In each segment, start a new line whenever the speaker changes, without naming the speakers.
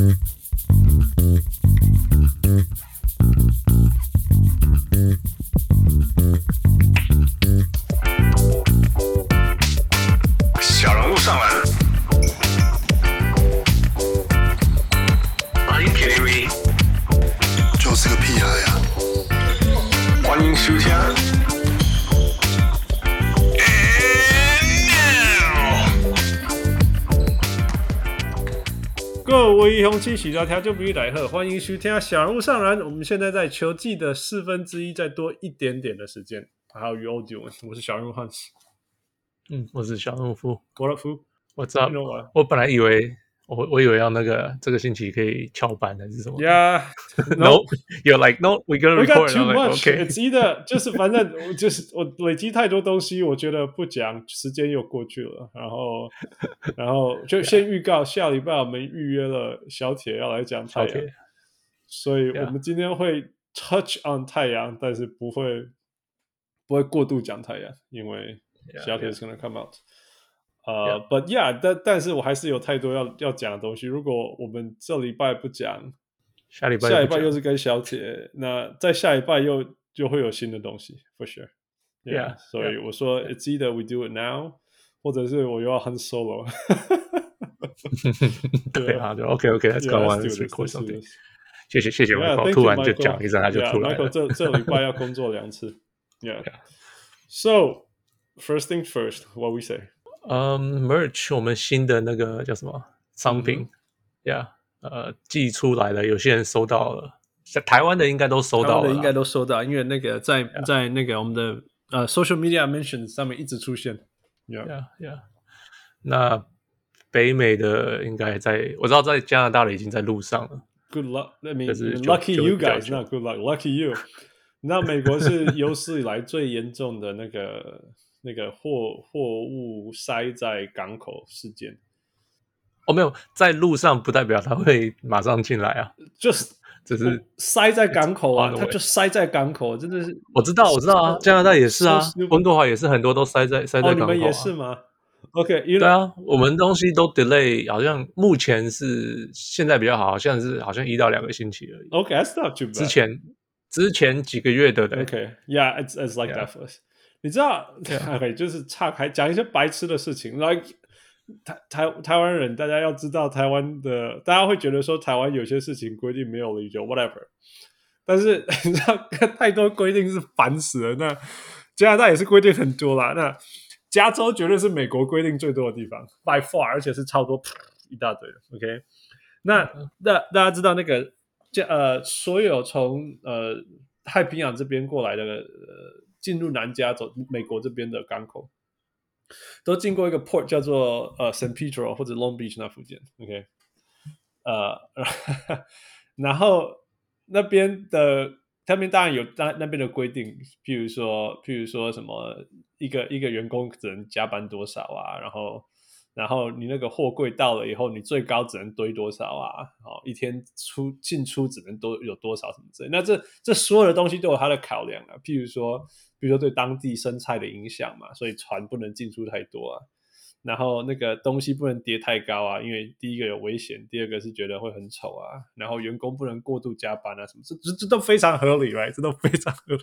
Mm-hmm.
各位雄起喜聊条就不必来喝，欢迎徐天小人物上篮。我们现在在球季的四分之一再多一点点的时间。How you all doing？我是小人物 Hans。
嗯，我是小人物夫，
我的夫，
我知道。我本来以为我我以为要那个这个星期可以翘班还是什么？Yeah，No，You're like No，We gonna record。
We got too much，It's either 就是反正就是我累积太多东西，我觉得不讲时间又过去了，然后然后就 先预告下礼拜我们预约了小铁要来讲太阳，所以我们今天会 touch on 太阳，但是不会不会过度讲太阳，因为。小铁是 gonna come out，呃，But yeah，但但是我还是有太多要要讲的东西。如果我们这礼拜不讲，
下礼拜
下礼拜又是跟小姐，那在下礼拜又就会有新的东西，for sure。Yeah，所以我说 It's either we do it now，或者是我又要很 solo。
对啊，就 OK OK，Let's go on，Let's record something。谢谢谢谢，Michael，突然就讲一声，他就出来了。
Michael 这这礼拜要工作两次，Yeah，So。First thing first, what we say?
嗯，Merch，我们新的那个叫什么商品，Yeah，呃，寄出来了，有些人收到了，在台湾的应该都收到了，
应该都收到，因为那个在在那个我们的呃 Social Media Mention 上面一直出
现，Yeah，Yeah，那北美的应该在，我知道在加拿大的已经在路上了
，Good luck，That means lucky you guys，Not good luck，Lucky you，那美国是有史以来最严重的那个。那个货货物塞在港口事件，
哦，没有在路上，不代表他会马上进来啊，
就是只是塞在港口啊，他就塞在港口，真的是
我知道，我知道啊，加拿大也是啊，温哥华也是很多都塞在塞在港口，
你们也是吗？OK，
对啊，我们东西都 delay，好像目前是现在比较好，好像是好像一到两个星期而已。
OK，that's not too bad。
之前之前几个月的
，OK，Yeah，it's it's like that first。你知道. OK，就是岔开讲一些白痴的事情。Like 台台台湾人，大家要知道，台湾的大家会觉得说，台湾有些事情规定没有理由，whatever。但是你知道，太多规定是烦死了。那加拿大也是规定很多啦。那加州绝对是美国规定最多的地方，by far，而且是超多一大堆的。OK，那那大家知道那个，这呃，所有从呃太平洋这边过来的呃。进入南加州美国这边的港口，都经过一个 port 叫做呃 San Pedro 或者 Long Beach 那附近，OK，呃，然后那边的他们当然有那那边的规定，譬如说譬如说什么一个一个员工只能加班多少啊，然后。然后你那个货柜到了以后，你最高只能堆多少啊？哦，一天出进出只能多有多少什么之类。那这这所有的东西都有它的考量啊。譬如说，比如说对当地生态的影响嘛，所以船不能进出太多啊。然后那个东西不能叠太高啊，因为第一个有危险，第二个是觉得会很丑啊。然后员工不能过度加班啊，什么这这这都非常合理，right？这都非常合理。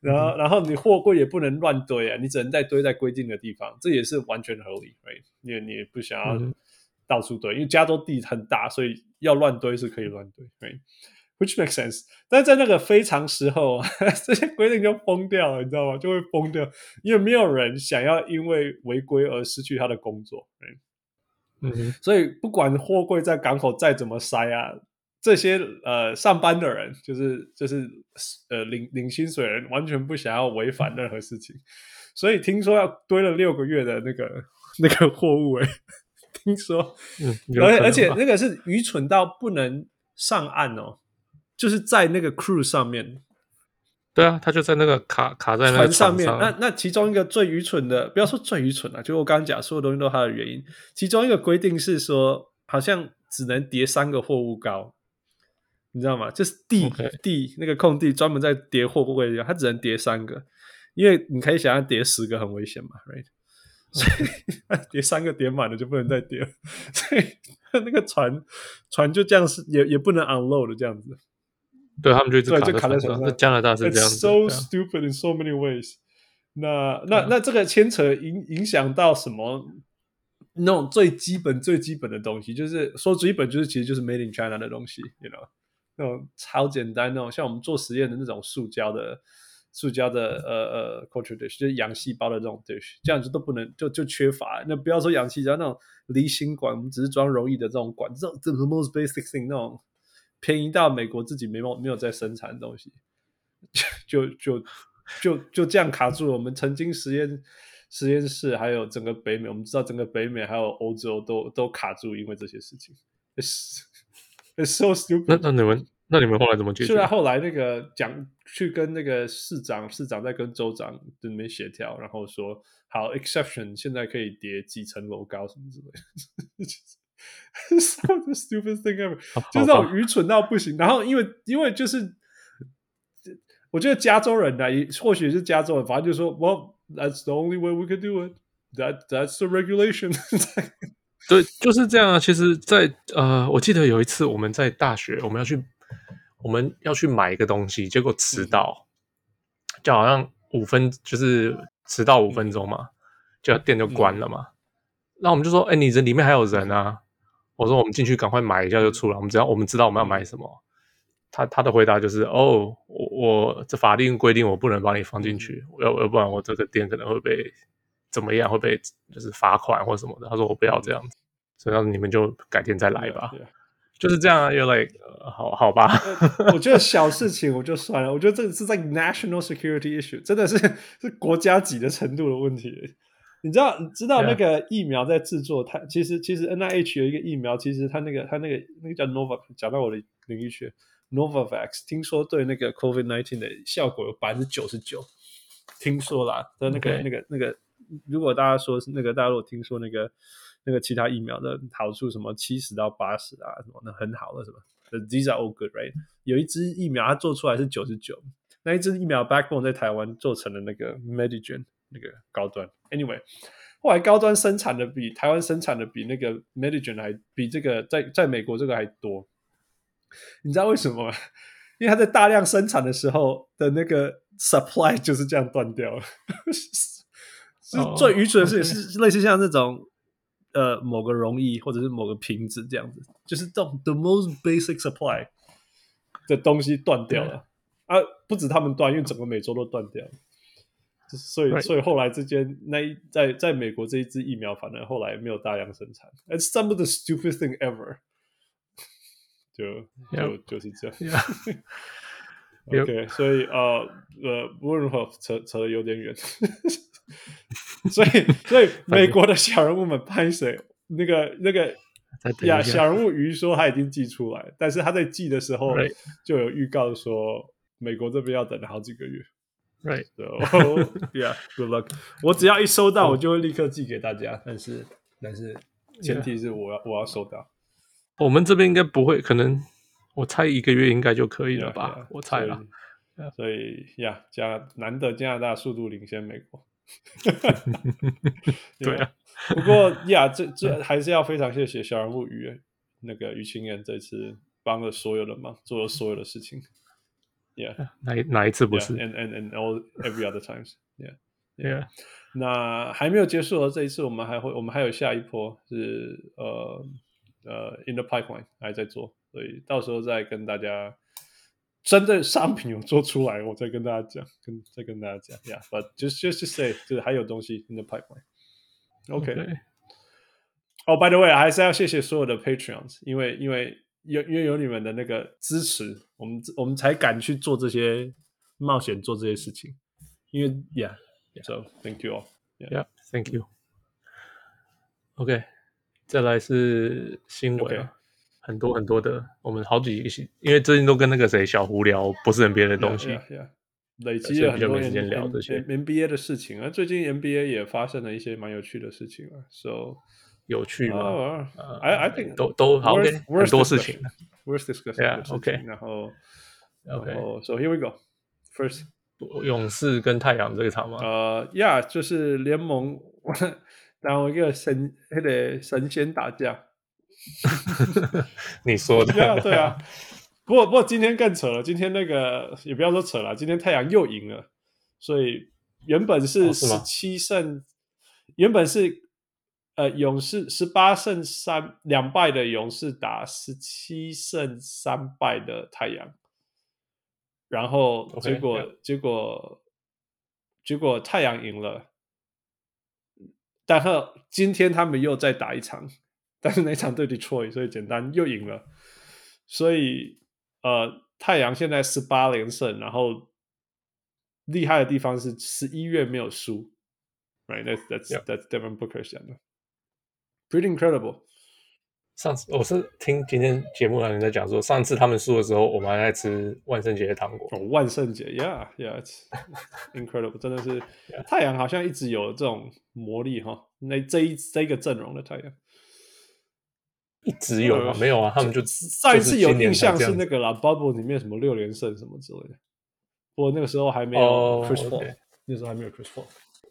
然后然后你货柜也不能乱堆啊，你只能在堆在规定的地方，这也是完全合理，right？因为你也不想要到处堆，因为加州地很大，所以要乱堆是可以乱堆，right？Which makes sense，但在那个非常时候，这些规定就崩掉了，你知道吗？就会崩掉，因为没有人想要因为违规而失去他的工作。嗯哼，所以不管货柜在港口再怎么塞啊，这些呃上班的人，就是就是呃领领薪水的人，完全不想要违反任何事情。所以听说要堆了六个月的那个那个货物，诶，听说，嗯，而而且那个是愚蠢到不能上岸哦。就是在那个 crew 上面，
对啊，他就在那个卡卡在那个
船上面。那那其中一个最愚蠢的，不要说最愚蠢啊，就我刚刚讲，所有东西都有它的原因。其中一个规定是说，好像只能叠三个货物高，你知道吗？就是地.地那个空地专门在叠货柜的地方，它只能叠三个，因为你可以想象叠十个很危险嘛，right？所以 叠三个叠满了就不能再叠了，所以 那个船船就这样是也也不能 unload 的这样子。
对他们就一直卡
对就卡在手上。
在加拿大是这样子
It's so stupid in so many ways 那。那那那这个牵扯影影响到什么？那种最基本最基本的东西，就是说基本就是其实就是 made in China 的东西，you know，那种超简单那种像我们做实验的那种塑胶的塑胶的呃呃 culture dish，就是养细胞的这种 dish，这样子都不能就就缺乏。那不要说养细胞那种离心管，我们只是装容易的这种管，这种这 the most basic thing 那种便宜到美国自己没有没有在生产的东西，就就就就就这样卡住了。我们曾经实验。实验室还有整个北美，我们知道整个北美还有欧洲都都卡住，因为这些事情。It's, it's so stupid。
那那你们那你们后来怎么解决？
虽然后来那个讲去跟那个市长，市长在跟州长那边协调，然后说好 exception，现在可以叠几层楼高什么之类的。so the stupid thing ever，就是这种愚蠢到不行。然后因为因为就是，我觉得加州人呢，也或许是加州人，反正就说我。That's the only way we could do it. That that's the regulation.
对，就是这样啊。其实在，在呃，我记得有一次我们在大学，我们要去我们要去买一个东西，结果迟到，嗯、就好像五分，就是迟到五分钟嘛，就店就关了嘛。那、嗯、我们就说，哎，你这里面还有人啊？我说，我们进去赶快买一下就出来。我们只要我们知道我们要买什么。他他的回答就是哦，我我这法定规定我不能把你放进去，要要不然我这个店可能会被怎么样，会被就是罚款或什么的。他说我不要这样子，所以要你们就改天再来吧.就是这样啊。You're like、呃、好好吧，
我觉得小事情我就算了，我觉得这个是在 national security issue，真的是是国家级的程度的问题。你知道你知道那个疫苗在制作，它其实其实 NIH 有一个疫苗，其实它那个它那个那个叫 Novavax，讲到我的领域去。Novavax 听说对那个 COVID nineteen 的效果有百分之九十九，听说啦。的那个.那个那个，如果大家说是那个，大家如果听说那个那个其他疫苗的好处什么七十到八十啊什么，那很好了什么？These are all good, right？有一支疫苗它做出来是九十九，那一支疫苗 Backbone 在台湾做成了那个 Medigen 那个高端。Anyway，后来高端生产的比台湾生产的比那个 Medigen 还比这个在在美国这个还多。你知道为什么吗？因为它在大量生产的时候的那个 supply 就是这样断掉了。是最愚蠢的事情，是类似像这种呃某个溶液或者是某个瓶子这样子，就是这种 the most basic supply 的东西断掉了啊！不止他们断，因为整个美洲都断掉了。所以，所以后来这间那一在在美国这一支疫苗，反正后来没有大量生产。It's some of the stupid thing ever. 就 就.就是这样 yep.，OK，所以呃呃，无论如何扯扯的有点远，所以所以美国的小人物们拍谁？那个那个呀，小人物鱼说他已经寄出来，但是他在寄的时候就有预告说美国这边要等好几个月，Right？So yeah，good luck。我只要一收到，我就会立刻寄给大家，但是但是前提是我要、yeah. 我要收到。
我们这边应该不会，可能我猜一个月应该就可以了吧？Yeah, yeah, 我猜了，
所以呀，加难得加拿大速度领先美国。
对啊，
不过呀，这这还是要非常谢谢小人物鱼那个于清源这次帮了所有的忙，做了所有的事情。Yeah，
哪哪一次不是？
And and and all every other times.
Yeah, yeah.
那还没有结束哦，这一次我们还会，我们还有下一波是呃。呃、uh,，in the pipeline 还在做，所以到时候再跟大家真的商品有做出来，我再跟大家讲，跟再跟大家讲，Yeah，but just just to say，就是还有东西 in the pipeline。OK。哦，by the way，还是要谢谢所有的 Patreons，因为因为 有因为有你们的那个支持，我们我们才敢去做这些冒险，做这些事情。因为 Yeah，so yeah. thank you all。
Yeah，thank you。OK。再来是新闻，okay. 很多很多的，我们好几个，因为最近都跟那个谁小胡聊不是 NBA 的东西，yeah, yeah, yeah. 累积了很多时间聊这些 NBA 的事情啊。最近 NBA 也发生了一些蛮有趣的事情啊，so 有趣吗、
uh,？I I think
都都好，okay, 很多事情。
Worth discussing，OK，、yeah, 然后
OK，
然后 so here we go，first，
勇士跟太阳这一场吗？
呃、uh,，Yeah，就是联盟。然后一个神那个神仙打架。
你说的
对啊，对啊。不过不过今天更扯了，今天那个也不要说扯了，今天太阳又赢了，所以原本是十七胜，哦、原本是呃勇士十八胜三两败的勇士打十七胜三败的太阳，然后结果、okay. 结果结果太阳赢了，但是今天他们又再打一场。但是那场对 Detroit，所以简单又赢了，所以呃，太阳现在十八连胜，然后厉害的地方是十一月没有输，right？That's that's that's Devin Booker 讲的，pretty incredible。
上次我是听今天节目上人在讲说，上次他们输的时候，我们还在吃万圣节的糖果。
哦，万圣节，Yeah，Yeah，it's incredible，真的是.太阳好像一直有这种魔力哈。那这一这一个阵容的太阳。
一直有吗？没有啊，他们就
上一次有印象是那个啦，Bubble 里面什么六连胜什么之类的。不过那个时候还没有 Chris Paul，那时候还没有 Chris Paul。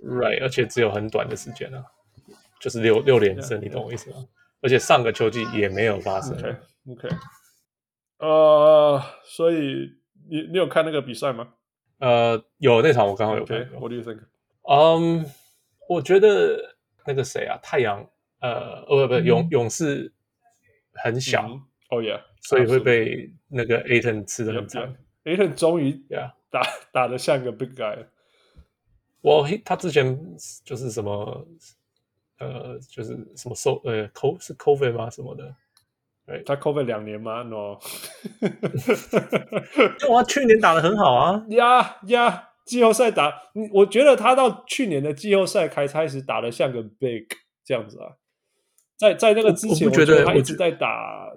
Right，而且只有很短的时间啊，就是六六连胜，你懂我意思吗？而且上个球季也没有发生。
OK，呃，所以你你有看那个比赛吗？
呃，有那场我刚好有看。
What do you think？
嗯，我觉得那个谁啊，太阳，呃，不不，勇勇士。很小
哦耶，
所以会被那个 Ayton 吃的很惨。
Ayton 终于
呀
打打得像个 big guy。
我他之前就是什么呃，就是什么受呃 co 是 COVID 吗？什么的？对，
他 COVID 两年吗？No。
我，去年打得很好啊！
呀呀，季后赛打，我觉得他到去年的季后赛开开始打得像个 big 这样子啊。在在那个之前，我觉得他一直在打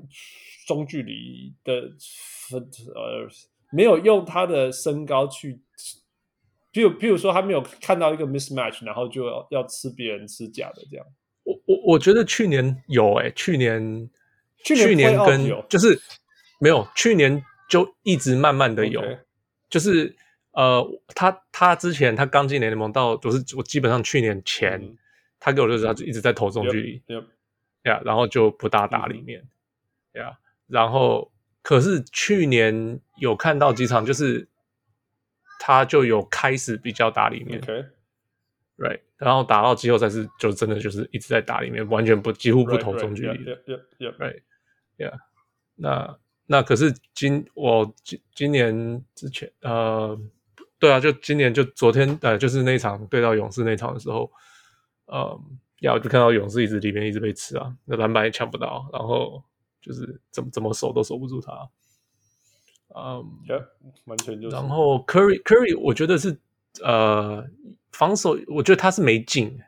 中距离的分，呃，没有用他的身高去，比如比如说他没有看到一个 mismatch，然后就要要吃别人吃假的这样。
我我我觉得去年有诶、欸，去年
去年，
跟就是没有，去年就一直慢慢的有.就是呃，他他之前他刚进联盟到，我是我基本上去年前、嗯、他给我的时候他就一直在投中距离。Yep. 呀然后就不大打里面，呀、嗯，yeah, 然后可是去年有看到几场，就是他就有开始比较打里面，OK，right，然后打到季后赛是就真的就是一直在打里面，完全不几乎不投中距离，right，yeah，那那可是今我今今年之前呃，对啊，就今年就昨天呃，就是那场对到勇士那场的时候，呃。要就看到勇士一直里面一直被吃啊，那篮板也抢不到，然后就是怎么怎么守都守不住他。嗯
，yeah, 完全就是。
然后 Curry Curry，我觉得是呃防守，我觉得他是没进。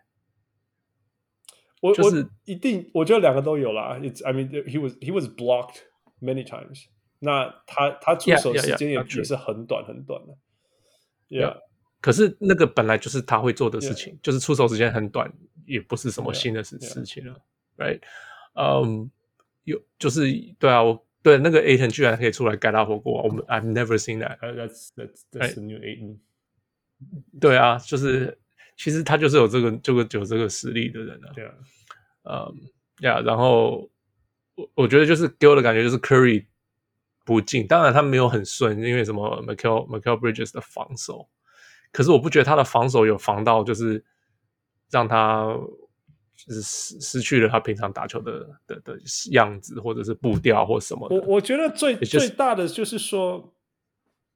我就是一定，我觉得两个都有啦。It's I mean he was he was blocked many times。那他他出手时间也也是很短很短的。Yeah。
可是那个本来就是他会做的事情，就是出手时间很短，也不是什么新的事事情了，right？嗯，有就是对啊，我对那个 Ayton 居然可以出来盖大火锅，我们 I've never seen that。
That's that's that's the new Ayton。
对啊，就是其实他就是有这个这个有这个实力的人啊。对啊，嗯，呀，然后我我觉得就是给我的感觉就是 Curry 不进，当然他没有很顺，因为什么 Mikal Mikal Bridges 的防守。可是我不觉得他的防守有防到，就是让他就是失失去了他平常打球的的的样子，或者是步调或什么的。
我我觉得最最大的就是说，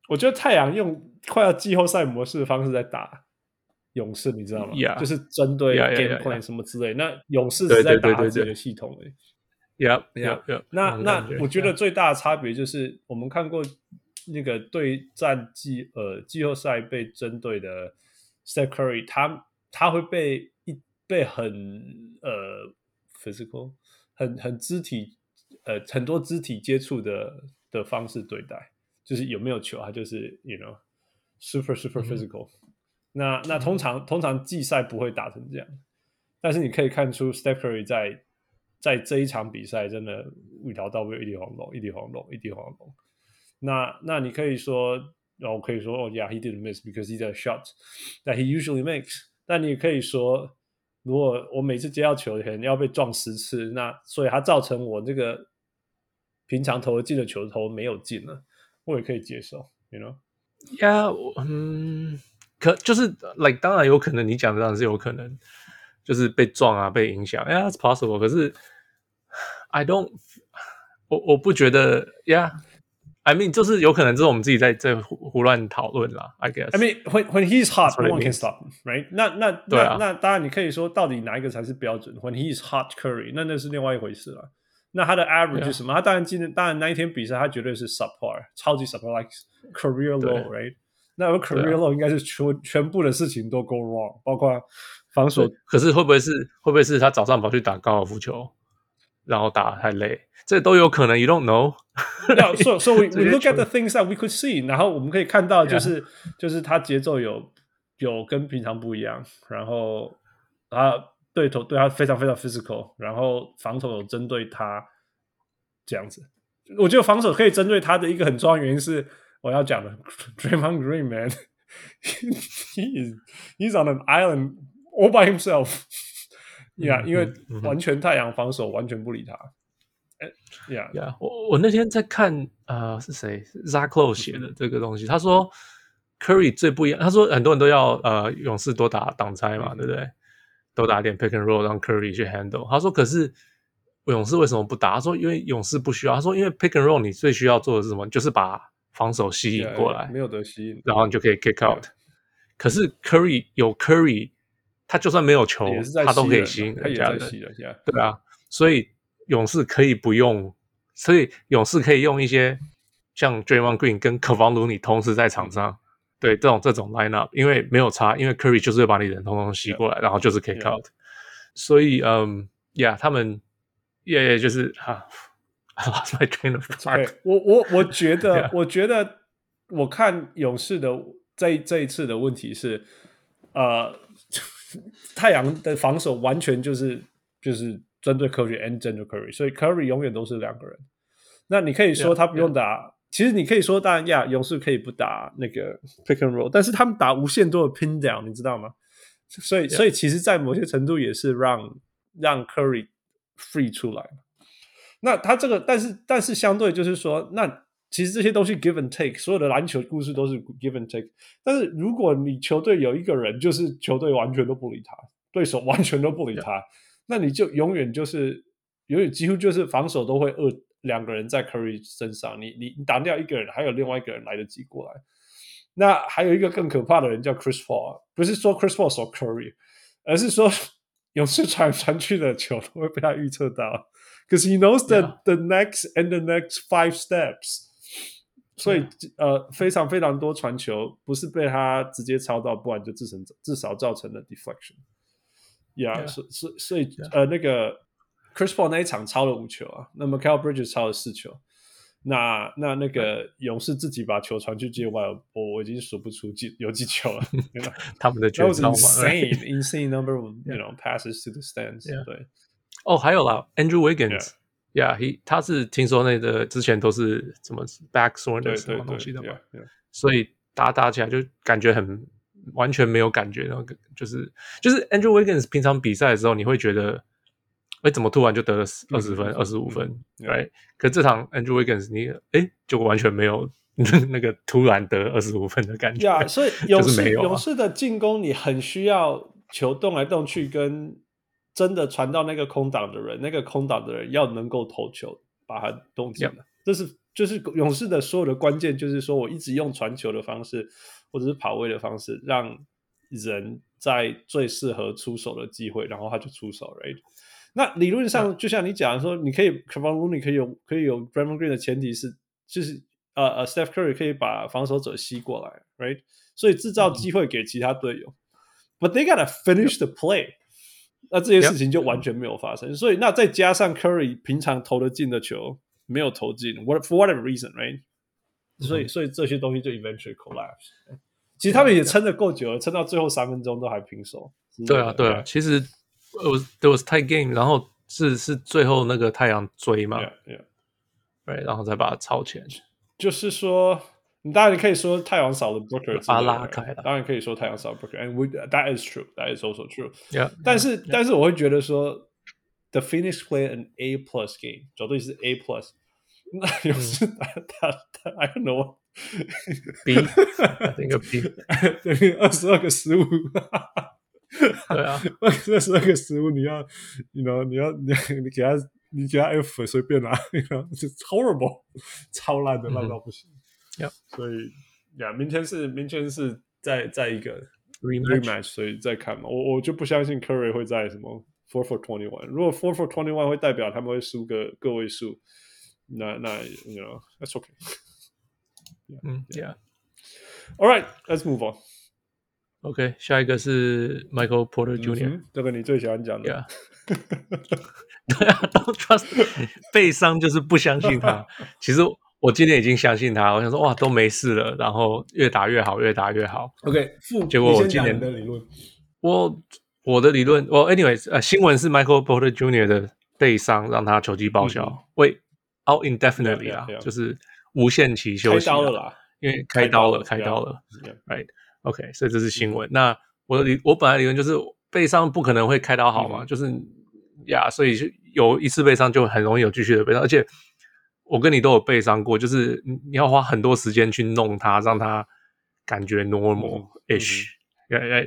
我觉得太阳用快要季后赛模式的方式在打勇士，你知道吗
？Yeah,
就是针对 game plan 什么之类。Yeah, yeah. 那勇士是在打他自己的系统诶。
Yeah, yeah, yeah.
那那我觉得最大的差别就是我们看过。那个对战季呃季后赛被针对的 Steph Curry，他他会被一被很呃 physical 很很肢体呃很多肢体接触的的方式对待，就是有没有球，他就是 you know super super physical、嗯。那那通常通常季赛不会打成这样，但是你可以看出 Steph Curry 在在这一场比赛真的五条到位一地黄龙，一地黄龙，一地黄龙。那那你可以说，然后可以说，哦，Yeah，he didn't miss because he's a shot that he usually makes。但你也可以说如果我每次接到球前要被撞十次，那所以它造成我这个平常投进的球投没有进了，我也可以接受，you know？
呀，嗯，可就是 like 当然有可能，你讲的当然是有可能，就是被撞啊，被影响，呀，yeah，it's possible。可是 I don't，我我不觉得呀。Yeah, I mean，就是有可能，就是我们自己在在胡胡乱讨论啦。I guess。
I mean, when when he's hot, no one can stop, right? 那那
对啊，
那当然你可以说，到底哪一个才是标准？When he's hot, Curry，那那是另外一回事了。那他的 average 是什么？他当然今天当然那一天比赛，他绝对是 subpar，超级 subpar，like career low，right？那我 career low 应该是全全部的事情都 go wrong，包括防守。
可是会不会是会不会是他早上跑去打高尔夫球？然后打太累，这都有可能。You don't know.
No, so so we, we look at the things that we could see. 然后我们可以看到，就是.就是他节奏有有跟平常不一样。然后啊，对头对他非常非常 physical。然后防守有针对他这样子。我觉得防守可以针对他的一个很重要原因是我要讲的，Draymond Green man, he is he's on an island all by himself. Yeah，、嗯、因为完全太阳防守完全不理他。哎、嗯、，Yeah，Yeah，、
yeah, 我我那天在看，呃，是谁？Zach Lowe 写的这个东西，他说 Curry 最不一样。他说很多人都要呃勇士多打挡拆嘛、嗯，对不对？多打点 Pick and Roll 让 Curry 去 handle。他说可是勇士为什么不打？他说因为勇士不需要。他说因为 Pick and Roll 你最需要做的是什么？就是把防守吸引过来，yeah,
没有得吸引，
然后你就可以 Kick out。可是 Curry 有 Curry。他就算没有球，他都可以吸引人家的。对啊，所以勇士可以不用，所以勇士可以用一些像 Draymond Green 跟 Kevon Looney 同时在场上，嗯、对这种这种 lineup，因为没有差，因为 Curry 就是会把你人通通吸过来然后就是 kick out。所以，嗯，Yeah，他们，Yeah，就是哈，I lost my train of thought。
我我我觉得，yeah. 我觉得我看勇士的这这一次的问题是，呃。太阳的防守完全就是就是针对 Curry and 针对 Curry，所以 Curry 永远都是两个人。那你可以说他不用打，yeah, yeah. 其实你可以说，当然呀，勇士可以不打那个 pick and roll，但是他们打无限多的 pin down，你知道吗？所以.所以其实，在某些程度也是让让 Curry free 出来。那他这个，但是但是相对就是说，那。其实这些东西 give and take，所有的篮球故事都是 give and take。但是如果你球队有一个人，就是球队完全都不理他，对手完全都不理他，那你就永远就是永远几乎就是防守都会二两个人在 Curry 身上，你你你打掉一个人，还有另外一个人来得及过来。那还有一个更可怕的人叫 Chris Paul，不是说 Chris Paul 守 Curry，而是说 勇士传传去的球都会被他预测到，because he knows the、the next and the next five steps。所以，呃，非常非常多传球不是被他直接抄到，不然就至成至少造成了 deflection。Yeah，所所所以呃，那个 Chris Paul 那一场抄了五球啊，那么 Mikal Bridges 抄了四球。那那那个勇士自己把球传去界外，我我已经数不出几有几球了。
他们的绝招
insane，insane number of，you know passes to the stands。对。
哦，还有啦，Andrew Wiggins。Yeah，he 他是听说那个之前都是什么 back soreness 什么东西的嘛，所以打打起来就感觉很完全没有感觉，然后就是就是 Andrew Wiggins 平常比赛的时候，你会觉得，哎，怎么突然就得了二十分、二十五分，right？可这场 Andrew Wiggins 你哎就完全没有那个突然得二十五分的感觉。
Yeah，所以 勇士、勇士的进攻你很需要球动来动去跟。真的传到那个空档的人，那个空档的人要能够投球，把它动进来。这是就是勇士的所有的关键，就是说我一直用传球的方式，或者是跑位的方式，让人在最适合出手的机会，然后他就出手。Right？那理论上就像你讲的说，你可以 Kevon Looney 可以有可以有 Draymond Green 的前提是，就是呃呃 Steph Curry 可以把防守者吸过来，Right？所以制造机会给其他队友。Mm-hmm. But they gotta finish the play. 那这些事情就完全没有发生，所以那再加上 Curry 平常投得进的球没有投进，what for whatever reason，right？所以所以这些东西就 eventually collapse。其实他们也撑得够久了，撑到最后三分钟都还平手。
对啊，对啊，其实 it was there was tie game，然后是是最后那个太阳追嘛，对，然后再把它超前。
就是说。你当然可以说太阳少了 Booker，
把他拉开了。
当然可以说太阳少了 Booker，and we that is true, that is also true.
Yeah.
但是但是我会觉得说，The Phoenix play an A plus game，绝对是 A plus。那有时他他他，I don't know。
B，那个 B，
对，二十二个失误。
对啊，
二十二个失误，你要，你 you know 你要你你给他你给他 F 随便拿，你 you know 是 horrible，超烂的烂到不行。
Yeah.
所以呀，明天是明天是在在一个
rematch，,
rematch 所以再看嘛。我我就不相信 Curry 会在什么 four for twenty one。如果 four for twenty one 会代表他们会输个个位数，那那 you know that's okay。
嗯，Yeah。
All right, let's move on.
OK，下一个是 Michael Porter Jr.，
这个你最喜欢讲的。
Yeah. 对啊，Don't trust，背伤就是不相信他。其实我今天已经相信他，我想说哇，都没事了，然后越打越好，越打越好。
OK，
结果我今年
的理论，
我我的理论，我 Anyway，呃，新闻是 Michael Porter Jr. 的背伤让他球季报销，为 out indefinitely 啊，就是。无限期休息，因为开刀了，开刀了，right，OK，所以这是新闻。那我的理，我本来理论就是背伤不可能会开刀好嘛，就是呀，所以就有一次背伤就很容易有继续的背伤，而且我跟你都有背伤过，就是你要花很多时间去弄它，让它感觉 normal-ish，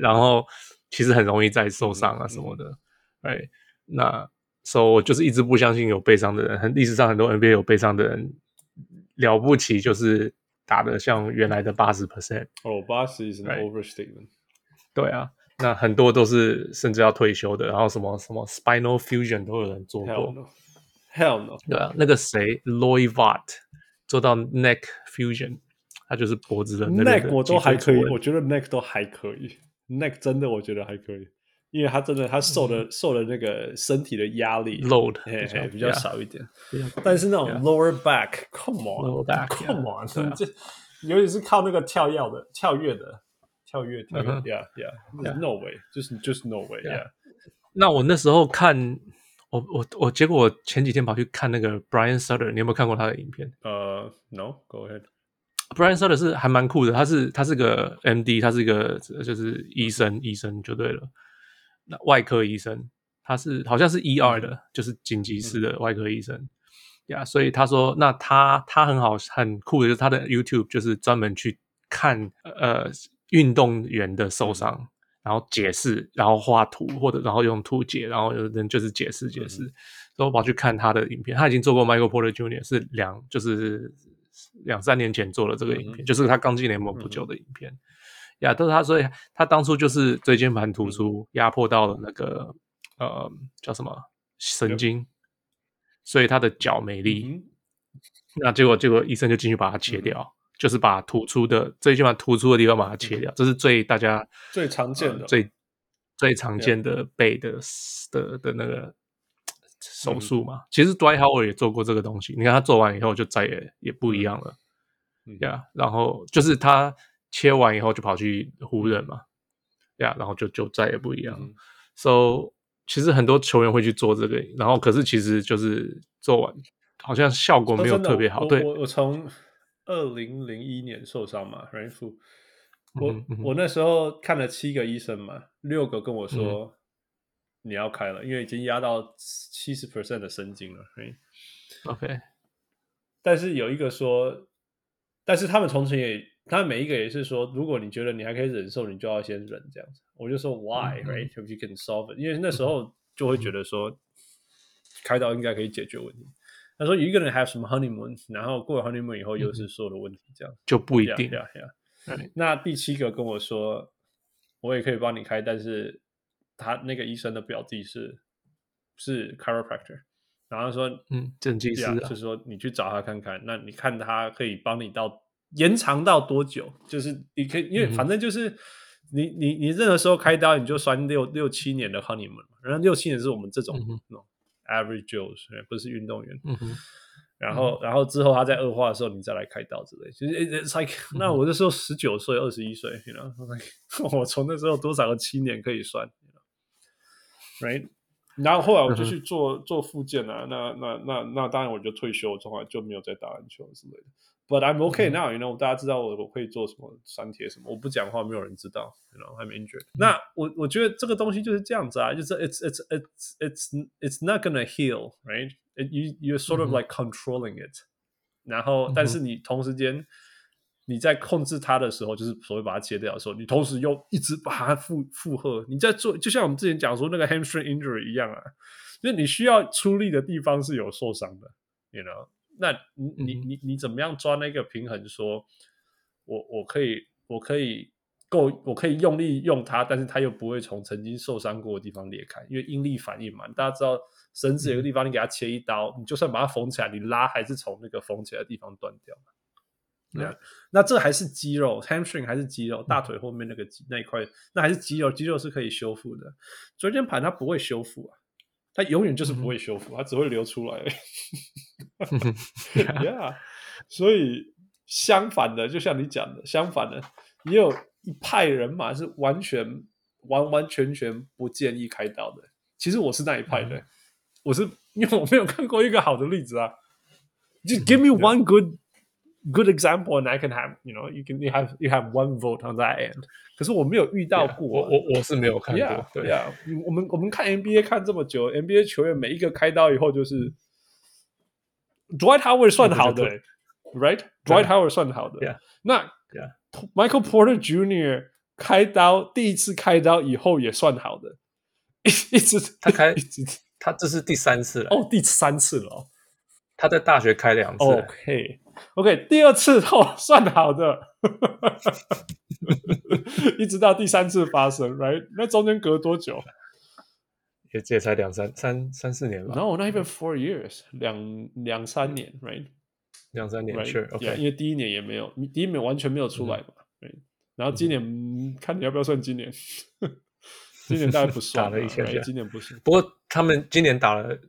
然后其实很容易再受伤啊什么的，哎，那所以我就是一直不相信有背伤的人，历史上很多 NBA 有背伤的人。了不起，就是打的像原来的八十 percent
哦，八十是 an overstatement。
对啊，那很多都是甚至要退休的，然后什么什么 spinal fusion 都有人做过。
Hell no。
对啊，那个谁 Loy Vaught 做到 neck fusion，他就是脖子的那个
neck 我都还可以，我觉得 neck 都还可以，neck 真的我觉得还可以。因为他真的，他受的、嗯、受的那个身体的压力
load
嘿嘿比较少一点
，yeah.
但是那种 lower back，come
on，lower back，come
on，这尤其是靠那个跳跃的、跳跃的、跳跃跳跃，yeah yeah，no way，就是就是 no way，yeah。
那我那时候看，我我我，结果我前几天跑去看那个 Brian Sutter，你有没有看过他的影片？
呃、uh,，no，go ahead。
Brian Sutter 是还蛮酷的，他是他是个 MD，他是一个就是医生，医生就对了。那外科医生，他是好像是 ER 的，嗯、就是紧急室的外科医生呀。嗯 yeah, 所以他说，那他他很好很酷的，就是他的 YouTube 就是专门去看呃运动员的受伤，嗯、然后解释，然后画图或者然后用图解，然后有人就是解释解释。所以我跑去看他的影片，他已经做过 Michael Porter Jr. 是两就是两三年前做了这个影片，嗯、就是他刚进联盟不久的影片。嗯呀，都是他，所以他当初就是椎间盘突出压迫到了那个呃叫什么神经，所以他的脚没力。嗯、那结果结果医生就进去把它切掉，嗯、就是把突出的最起码突出的地方把它切掉，嗯、这是最大家
最常见的、
呃、最最常见的背的的的那个手术嘛。嗯、其实 Dwight Howard 也做过这个东西，你看他做完以后就再也也不一样了。呀、嗯，然后就是他。切完以后就跑去湖人嘛，呀、yeah，然后就就再也不一样。嗯、So 其实很多球员会去做这个，然后可是其实就是做完好像效果没有特别好。对，
我我从二零零一年受伤嘛，然后我、嗯、我那时候看了七个医生嘛，六个跟我说、嗯、你要开了，因为已经压到七十 percent 的神经了。
OK，
但是有一个说，但是他们从前也。他们每一个也是说，如果你觉得你还可以忍受，你就要先忍这样子。我就说 Why, right? If you can solve it，因为那时候就会觉得说开刀应该可以解决问题。他说有一个人 have 什么 honeymoon，然后过了 honeymoon 以后又是所有的问题这样
就不一定。
Yeah, yeah, yeah. 那第七个跟我说，我也可以帮你开，但是他那个医生的表弟是是 chiropractor，然后说
嗯，正经师
就是说你去找他看看，那你看他可以帮你到。延长到多久？就是你可以，因为反正就是你你你任何时候开刀，你就算六六七年的 honeymoon 嘛。然后六七年是我们这种、average Joes，不是运动员。嗯、哼然后然后之后他在恶化的时候，你再来开刀之类。其实 it's like、那我那时候十九岁、二十一岁，you know，like, 我从那时候多少个七年可以算 right？然后后来我就去做、嗯、做复健啊，那那那那当然我就退休，从来就没有再打篮球之类的。But I'm okay now，you know，大家知道我我可以做什么三铁什么，我不讲话没有人知道，you know，I'm injured。那我我觉得这个东西就是这样子啊，就是 it's it's it's it's it's not gonna heal，right？You you're sort of like controlling it，、嗯、然后但是你同时间你在控制它的时候，就是所谓把它切掉的时候，你同时又一直把它负负荷，你在做，就像我们之前讲说那个 hamstring injury 一样啊，就是你需要出力的地方是有受伤的，you know。 那你你你你怎么样抓那个平衡说？说我我可以我可以够我可以用力用它，但是它又不会从曾经受伤过的地方裂开，因为应力反应嘛。大家知道绳子有个地方，你给它切一刀，你就算把它缝起来，你拉还是从那个缝起来的地方断掉。对啊，那这还是肌肉，hamstring 还是肌肉，大腿后面那个那一块，那还是肌肉，肌肉是可以修复的。椎间盘它不会修复啊。它永远就是不会修复，它只会流出来。yeah，所以相反的，就像你讲的，相反的，也有一派人马是完全完完全全不建议开刀的。其实我是那一派的，嗯、我是因为我没有看过一个好的例子啊。Just give me one good。Good example, and I can have, you know, you can you have you have one vote on that end. 可是我没有遇到过，啊
yeah, 我我我是没有看过。Yeah,
对啊，我们我们看 NBA 看这么久，NBA 球员每一个开刀以后就是，Dwight Howard 算好的，right？Dwight Howard 算好的。
Yeah.
那
Yeah.
Michael Porter Jr. 开刀第一次开刀以后也算好的，一直
他开，他这是第三次了。
哦，第三次了。
他在大学开两次。
OK。 OK，第二次哦 算好的，一直到第三次发生，right？那中间隔多久？
也也才两三三三四年吧。
然后 not even four years，两两三年，right？
两三年，sure，OK。
因为第一年也没有，第一年完全没有出来嘛，对。然后今年看你要不要算今年，今年大概不算，
打了一下，
今年不行。
不过他们今年打了。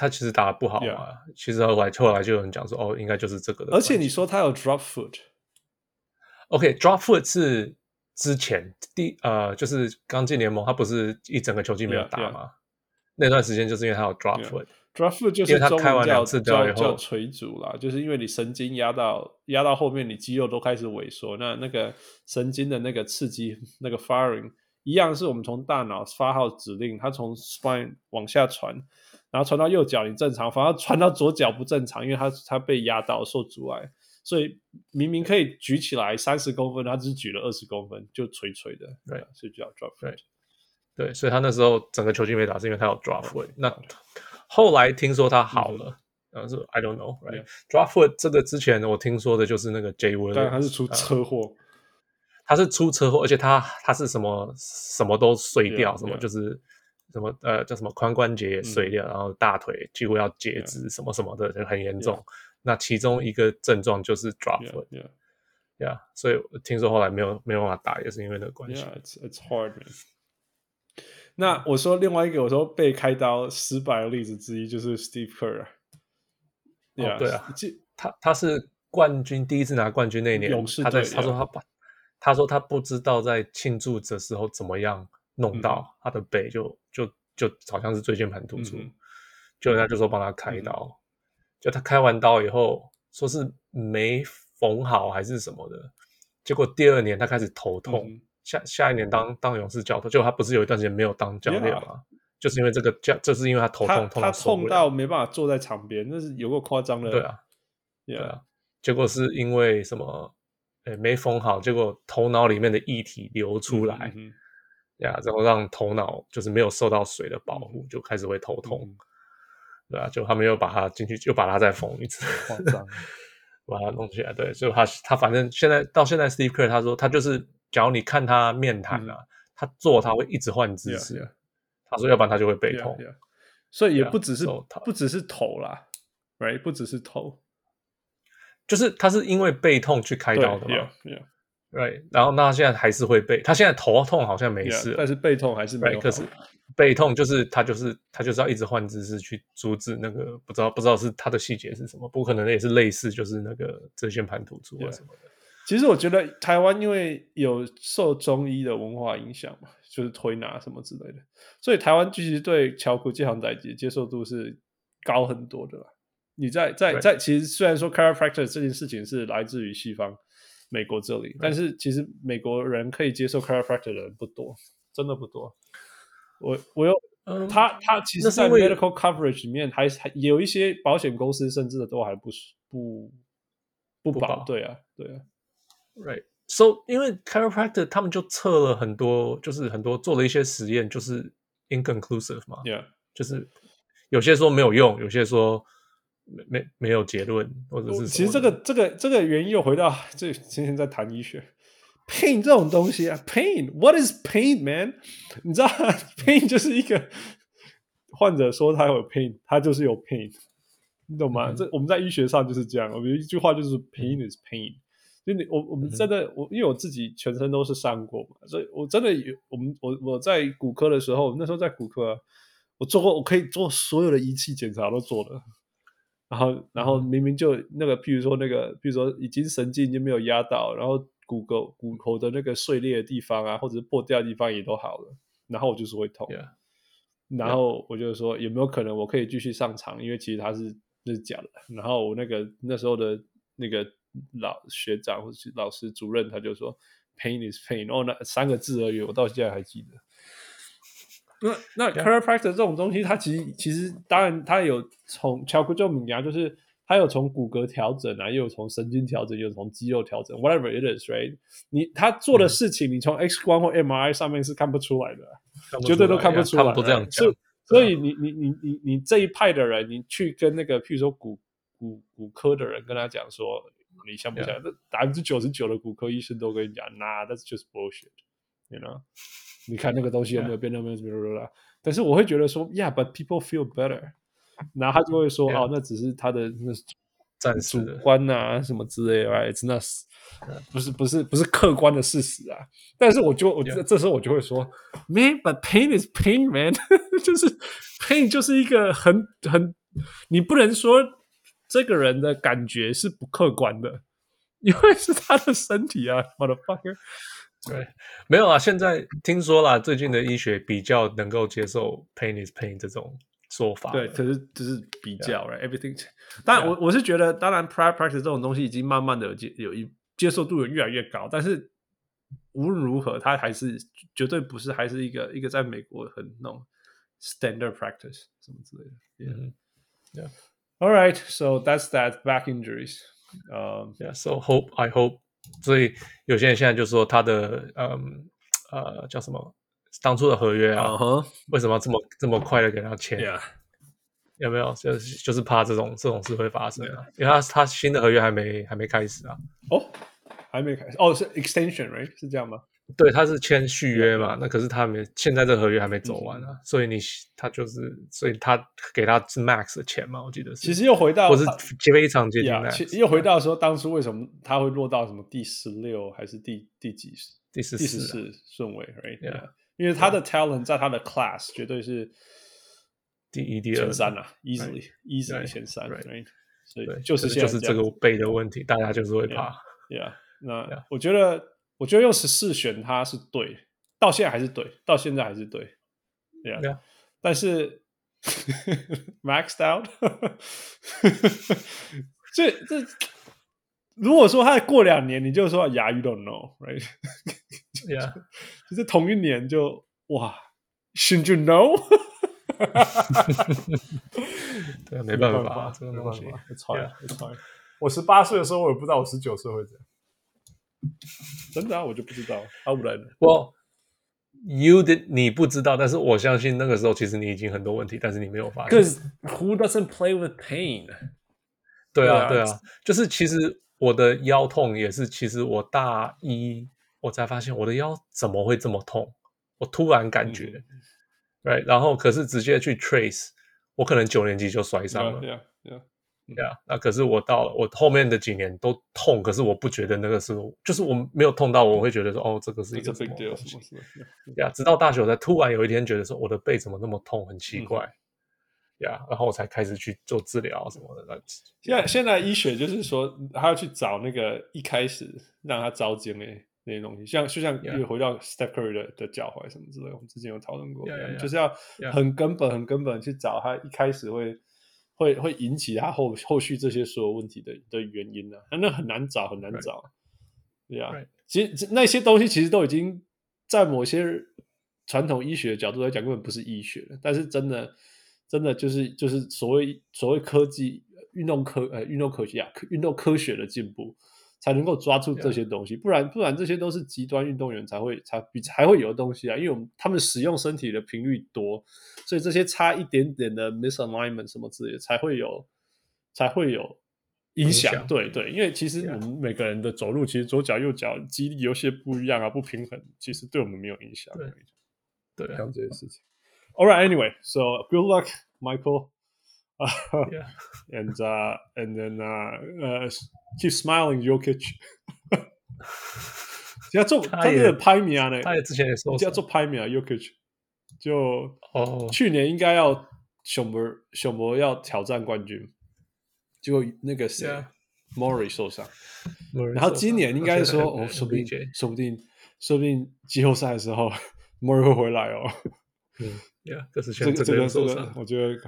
他其实打得不好啊.其实后来后来就有人讲说，哦，应该就是这个的。
而且你说他有 drop foot，OK，drop、
okay, foot 是之前第呃，就是刚进联盟，他不是一整个球季没有打吗？Yeah, yeah. 那段时间就是因为他有 drop foot，drop、
yeah. foot 就是他开完两次叫叫垂足啦，就是因为你神经压到压到后面，你肌肉都开始萎缩，那那个神经的那个刺激那个 firing 一样是我们从大脑发号指令，它从 spine 往下传。然后传到右脚你正常，反而传到左脚不正常，因为他他被压到受阻碍，所以明明可以举起来三十公分，他只举了二十公分，就垂垂的，对，所以叫 drop foot。
对，所以他那时候整个球季没打，是因为他有 drop foot。那后来听说他好了，然后是 I don't know，right？drop foot 这个之前我听说的就是那个 Jay Williams，
但他是出车祸，
他是出车祸，而且他他是什么什么都碎掉，什么就是。什么呃叫什么髋关节也碎掉，嗯，然后大腿几乎要截肢，什么什么的，就很严重。那其中一个症状就是 drop foot，呀，yeah, 所以听说后来没有没有办法打，也是因为那个关系。
Yeah, it's, it's hard. 那我说另外一个，我说被开刀失败的例子之一就是 Steve Kerr。
Yeah, 哦，对啊，他他是冠军第一次拿冠军那年，
勇士
他在他说他把他说他不知道在庆祝的时候怎么样。弄到他的背就就就好像是椎间盘突出，嗯、就人家就说帮他开刀，嗯，就他开完刀以后说是没缝好还是什么的，结果第二年他开始头痛，嗯、下下一年当当勇士教头，结果他不是有一段时间没有当教练吗就是因为这个教，就是因为他头痛，痛到
他痛到没办法坐在场边，那是有个夸张的。
对啊.对啊，结果是因为什么？诶，没缝好，结果头脑里面的液体流出来。嗯呀、然后让头脑就是没有受到水的保护，就开始会头痛，嗯、对啊，就他们又把它进去，又把它再缝一次，把它弄起来。对，所以他他反正现在到现在，Steve Kerr 他说他就是，假如你看他面谈啊、嗯，他做他会一直换姿势，yeah, yeah. 他说要不然他就会背痛。Yeah.
所以也不只是、不只是头啦，right？不只是头，
就是他是因为背痛去开刀的嘛。Right，然后那他现在还是会背，他现在头痛好像没事，yeah,
但是背痛还是没有。
Right, 可是背痛就是他就是他就是要一直换姿势去阻止那个不知道不知道是他的细节是什么，不可能也是类似就是那个椎间盘突出或什么的。Yeah.
其实我觉得台湾因为有受中医的文化影响嘛，就是推拿什么之类的，所以台湾其实对巧克这行代志接受度是高很多的。你在在在，其实虽然说 chiropractor 这件事情是来自于西方美国这里，但是其实美国人可以接受 chiropractor 的人不多，真的不多。我我又，嗯、他他其实，在 medical coverage 里面还还有一些保险公司甚至都还不不不保，不保，对啊对啊
，right. So 因为 chiropractor 他们就测了很多，就是很多做了一些实验，就是 inconclusive 嘛
，yeah，
就是有些说没有用，有些说没没没有结论，或者是
其实这个这个这个原因又回到这今天在谈医学。pain 这种东西啊，pain，what is pain man？你知道，pain 就是一个患者说他有 pain，他就是有 pain，你懂吗？嗯、这我们在医学上就是这样，我们有一句话就是 pain is pain。就你我我们真的我因为我自己全身都是伤过嘛，所以我真的有我们我我在骨科的时候，那时候在骨科，我做过我可以做所有的仪器检查都做了，然后然后明明就那个，譬如说那个，譬如说已经神经就没有压到，然后。骨骼骨头的那个碎裂的地方啊，或者是破掉的地方也都好了，然后我就是会痛，yeah. 然后我就说有没有可能我可以继续上场？因为其实他是那是假的。然后我那个那时候的那个老学长或者是老师主任他就说 “pain is pain”，哦，那三个字而已，我到现在还记得。那那 chiropractor 这种东西，它其实其实当然它有从乔克就敏牙就是。它有从骨骼调整啊，又有从神经调整，又有从肌肉调整，whatever it is，right？你他做的事情，嗯、你从 X 光或 MRI 上面是看不出来的，绝对都看不出来。他们都这样讲。所以，所以你你你你你这一派的人，你去跟那个譬如说骨骨骨科的人跟他讲说，你相不相？那百分之九十九的骨科医生都跟你讲，那、nah, that's just bullshit，you know？你看那个东西有没有变？有没有什么？但是我会觉得说，Yeah，but people feel better。然后他就会说：“ yeah. 哦，那只是他的那
暂时
主观啊，什么之类的，right？那是不是不是不是客观的事实啊？但是我就我觉得这时候我就会说，man，but pain is pain，man，就是 pain 就是一个很很，你不能说这个人的感觉是不客观的，因为是他的身体啊，motherfucker。
对，没有啊。现在听说啦，最近的医学比较能够接受 pain is pain 这种。”说法
对，可是只是比较，right？Everything，当然我我是觉得，当然 private practice 这种东西已经慢慢的接有一接受度有越来越高，但是无论如何，它还是绝对不是还是一个一个在美国很那种 standard practice 什么之类的。
嗯，Yeah.
All right, so that's that back injuries. Um,
yeah. So hope I hope. 所以有些人现在就说他的嗯呃叫什么？当初的合约啊，uh -huh. 为什么这么这么快的给他
签.
有没有？就是就是怕这种这种事会发生啊，因为他他新的合约还没还没开始啊。
哦、oh?，还没开始？哦、oh,，是 extension，right？是这样吗？
对，他是签续约嘛。那可是他没现在这合约还没走完啊，嗯、所以你他就是，所以他给他是 max 的钱嘛？我记得是。
其实又回到，
或是非常接近 max。
Yeah, 又回到说，当初为什么他会落到什么第十六还是第第几
第十四
顺位？Right？Yeah. 因为他的 talent 在他的 class 绝对是
第一、第二、
前三啊，easily easily 前三
，right?
所以就是现在
就是这个背的问题，大家就是会怕。
Yeah，, yeah. 那、yeah. 我觉得，我觉得用十四选他是对，到现在还是对，到现在还是对。Yeah，, yeah. 但是 maxed out，这这。如果说他过两年，你就说 Yeah，you don't know，right？Yeah，就是同一年就哇，Should you know？
对，没办法，这个东西。
Yeah. 我十八岁的时候，我也不知道我十九岁会这样。真的啊，我就不知道。I know？
我、well,，you did，你不知道，但是我相信那个时候其实你已经很多问题，但是你没有发现。
Because who doesn't play with pain？
对啊，对啊，就是其实。我的腰痛也是，其实我大一我才发现我的腰怎么会这么痛，我突然感觉、嗯、，right，然后可是直接去 trace，我可能九年级就摔伤了，
对啊，对啊，
对啊，那可是我到了我后面的几年都痛，可是我不觉得那个是，就是我没有痛到我会觉得说，哦，这个是一个什么东西，对啊，直到大学我才突然有一天觉得说，我的背怎么那么痛，很奇怪，呀，然后我才开始去做治疗什么的。
那现在现在医学就是说，他要去找那个一开始让他着急的那些东西，像就像又回到 Steph Curry 的的脚踝什么之类，我们之前有讨论过，yeah, yeah, yeah. 就是要很根本、很根本去找他一开始会会会引起他后后续这些所有问题的的原因呢、啊？那很难找，很难找。对呀，其实那些东西其实都已经在某些传统医学的角度来讲，根本不是医学了。但是真的，真的就是就是所谓所谓科技、运动科呃运动科学啊，运动科学的进步，才能够抓住这些东西。不然不然这些都是极端运动员才会才比才会有的东西啊。因为我们他们使用身体的频率多，所以这些差一点点的 misalignment 什么之类的才会有才会有。影响对对，因为其实我们每个人的走路，其实左脚右脚肌力有些不一样啊，不平衡，其实对我们没有影响。对，对，像这些事情。All right, anyway, so good luck, Michael. Yeah, and uh, and then uh, uh, keep smiling, Jokic. 要做他的拍米啊呢？
他也之前也说
要做拍米啊，Jokic 就哦，去年应该要熊博熊博要挑战冠军。结果那个谁，Murray 受伤，然后今年应该说 哦，说不定，说不定，说不定季后赛的时候 Murray 会回来哦。
嗯，Yeah，
这是这个这个这个，我觉得，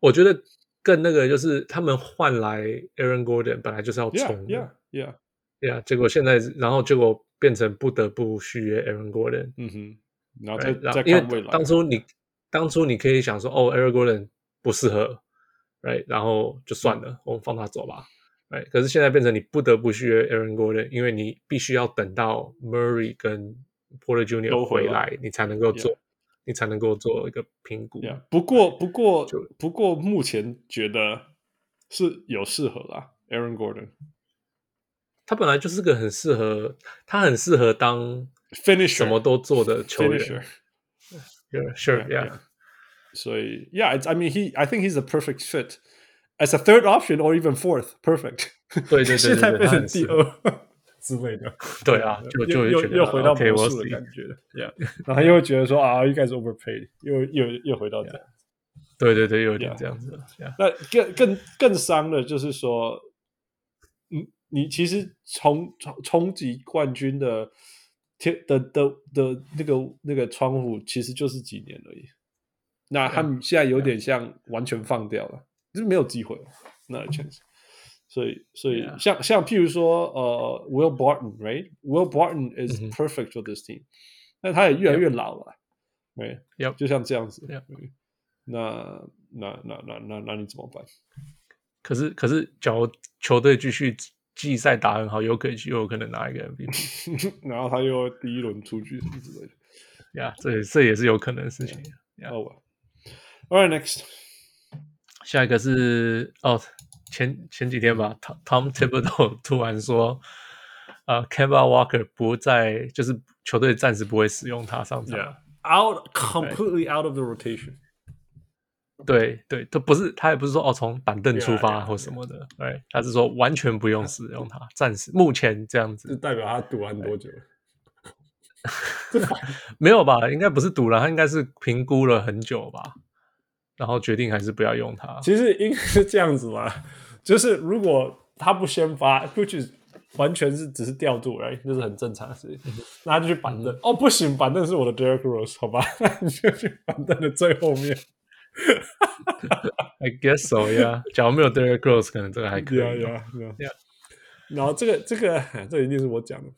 我觉得更那个就是他们换来 Aaron Gordon 本来就是要冲
，Yeah，Yeah，Yeah，
结果现在然后结果变成不得不续约 Aaron Gordon，
嗯哼，然后再再
因为当初你当初你可以想说哦，Aaron Gordon 不适合。Right, 然后就算了，我们放他走吧。可是现在变成你不得不续约 Aaron Gordon，因为你必须要等到 Murray 跟 Porter Junior 回来，你才能够做，你才能够做一个评估。
Yeah. 不过，不过，不过，目前觉得是有适合啦，Aaron Gordon。
他本来就是个很适合，他很适合当
finisher，
什么都做的球员。
Yeah, sure, yeah. 所以，Yeah，I mean he，I think he's a perfect fit as a third option or even fourth perfect。
对对对，
现在变成第二之类的。
对啊，就就
又又回到魔术的感觉了。Yeah，然后又会觉得说啊，you guys overpaid，又又又回到这样。
对对对，又有点这样子。
那更更更伤的就是说，嗯，你其实冲冲冲击冠军的天的的的那个那个窗户，其实就是几年而已。那他们现在有点像完全放掉了，就是没有机会了。那 chance，所以所以像像譬如说呃，Will Barton，right？Will Barton is perfect for this team，但他也越来越老了，对，就像这样子。那那那那那那你怎么办？
可是可是，假如球队继续季赛打很好，有可能又有可能拿一个 MVP，
然后他又第一轮出局什么之类的。
呀，这这也是有可能的事情。
哦。All right, next，
下一个是哦，前前几天吧，Tom Tom Thibodeau 突然说，呃，Kemba Walker 不在，就是球队暂时不会使用他上场
，yeah.，out completely out of the rotation。
对对，他不是，他也不是说哦，从板凳出发或什么的，对，yeah, yeah, yeah. 他是说完全不用使用他，暂时目前这样子，
就代表他赌完多久？
没有吧？应该不是赌了，他应该是评估了很久吧。然后决定还是不要用它。
其实应该是这样子嘛，就是如果他不先发，就完全是只是调度而已，就是很正常的事情。那他就去板凳，哦不行，板凳是我的 Derrick Rose，好吧？你就去板凳的最后面。
I guess so, yeah。假如没有 Derrick Rose，可能这个还可以。
Yeah, yeah, yeah. yeah. 然后这个这个这一定是我讲的。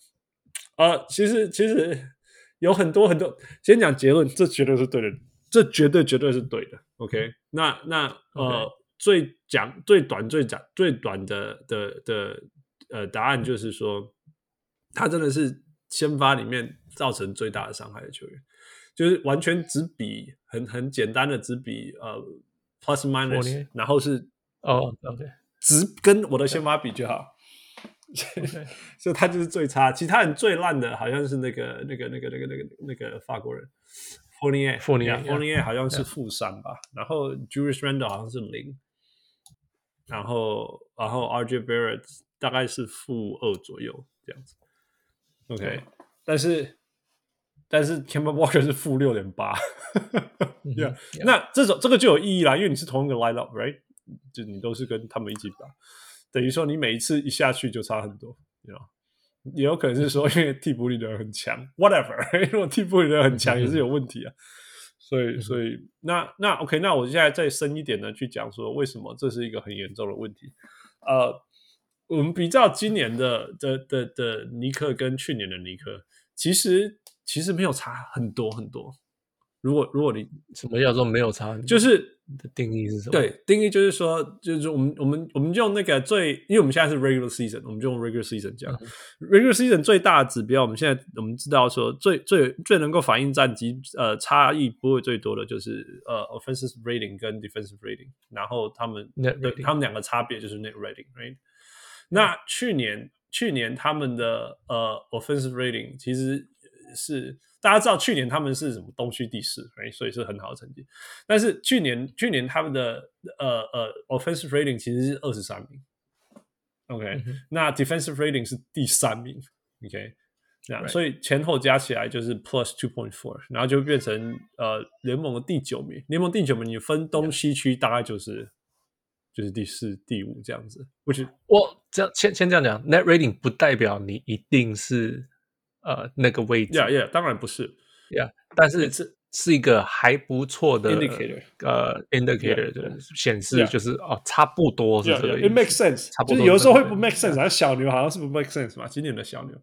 呃，其实其实有很多很多，先讲结论，这绝对是对的。这绝对绝对是对的，OK？那那呃.最讲最短最讲最短的的的呃答案就是说，他真的是先发里面造成最大的伤害的球员，就是完全只比很很简单的只比呃 plus minus，然后是
哦，OK，
只跟我的先发比就好，所以他就是最差，其他人最烂的好像是那个那个那个那个那个那个法国人。Fournier，Fournier 好像是负三吧，然后 Jewish Randle 好像是零，然后然后 RJ Barrett 大概是负二左右这样子。OK，但是但是 Kemba Walker 是负六点八，那这种这个就有意义啦，因为你是同一个 lineup，right？就你都是跟他们一起打，等于说你每一次一下去就差很多，you know? 也有可能是说因为替补里的人很强，whatever，如果替补里的人很强也是有问题啊。所以，所以那那 OK，那我现在再深一点呢，去讲说为什么这是一个很严重的问题。呃，我们比较今年的的的的尼克跟去年的尼克，其实。其实没有差很多很多。如果如果你
什么叫做没有差，
就是
的定义是什么？
对，定义就是说，就是我们我们我们用那个最，因为我们现在是 regular season，我们就用 regular season 讲。嗯、regular season 最大的指标，我们现在我们知道说最最最能够反映战绩呃差异不会最多的就是呃 offensive rating 跟 defensive rating，然后他们
net rating，
他们两个差别就是 net rating，right？、嗯、那去年去年他们的呃 offensive rating 其实。是大家知道去年他们是什么东区第四，所以是很好的成绩。但是去年去年他们的呃呃 offensive rating 其实是二十三名，OK，、嗯、那 defensive rating 是第三名，OK，这样，所以前后加起来就是 plus two point four，然后就变成呃联盟的第九名。联盟第九名，你分东西区大概就是、嗯、就是第四、第五这样子。不是
我这样先先这样讲，net rating 不代表你一定是。呃，那个位置
，Yeah, yeah，当然不是
，Yeah，但是是是一个还不错的
indicator，
呃，indicator 的显示就是哦，差不多是这个
，It makes sense，差不多，有时候会不。make sense，好像小牛好像是不 make sense 嘛，今年的小牛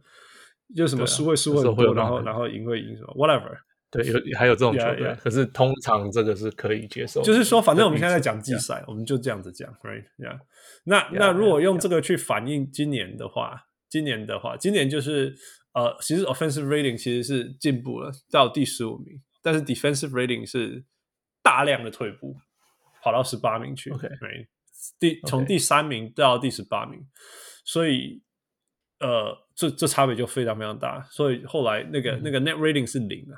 就什么输会输很多，然后然后赢会赢什么，whatever，
对，有还有这种球队，可是通常这个是可以接受，
就是说，反正我们现在在讲季赛，我们就这样子讲，Right，Yeah，那那如果用这个去反映今年的话，今年的话，今年就是。呃，其实 offensive rating 其实是进步了，到第十五名，但是 defensive rating 是大量的退步，跑到十八名去。OK，第从第三名到第十八名，所以呃，这这差别就非常非常大。所以后来那个、嗯、那个 net rating 是零啊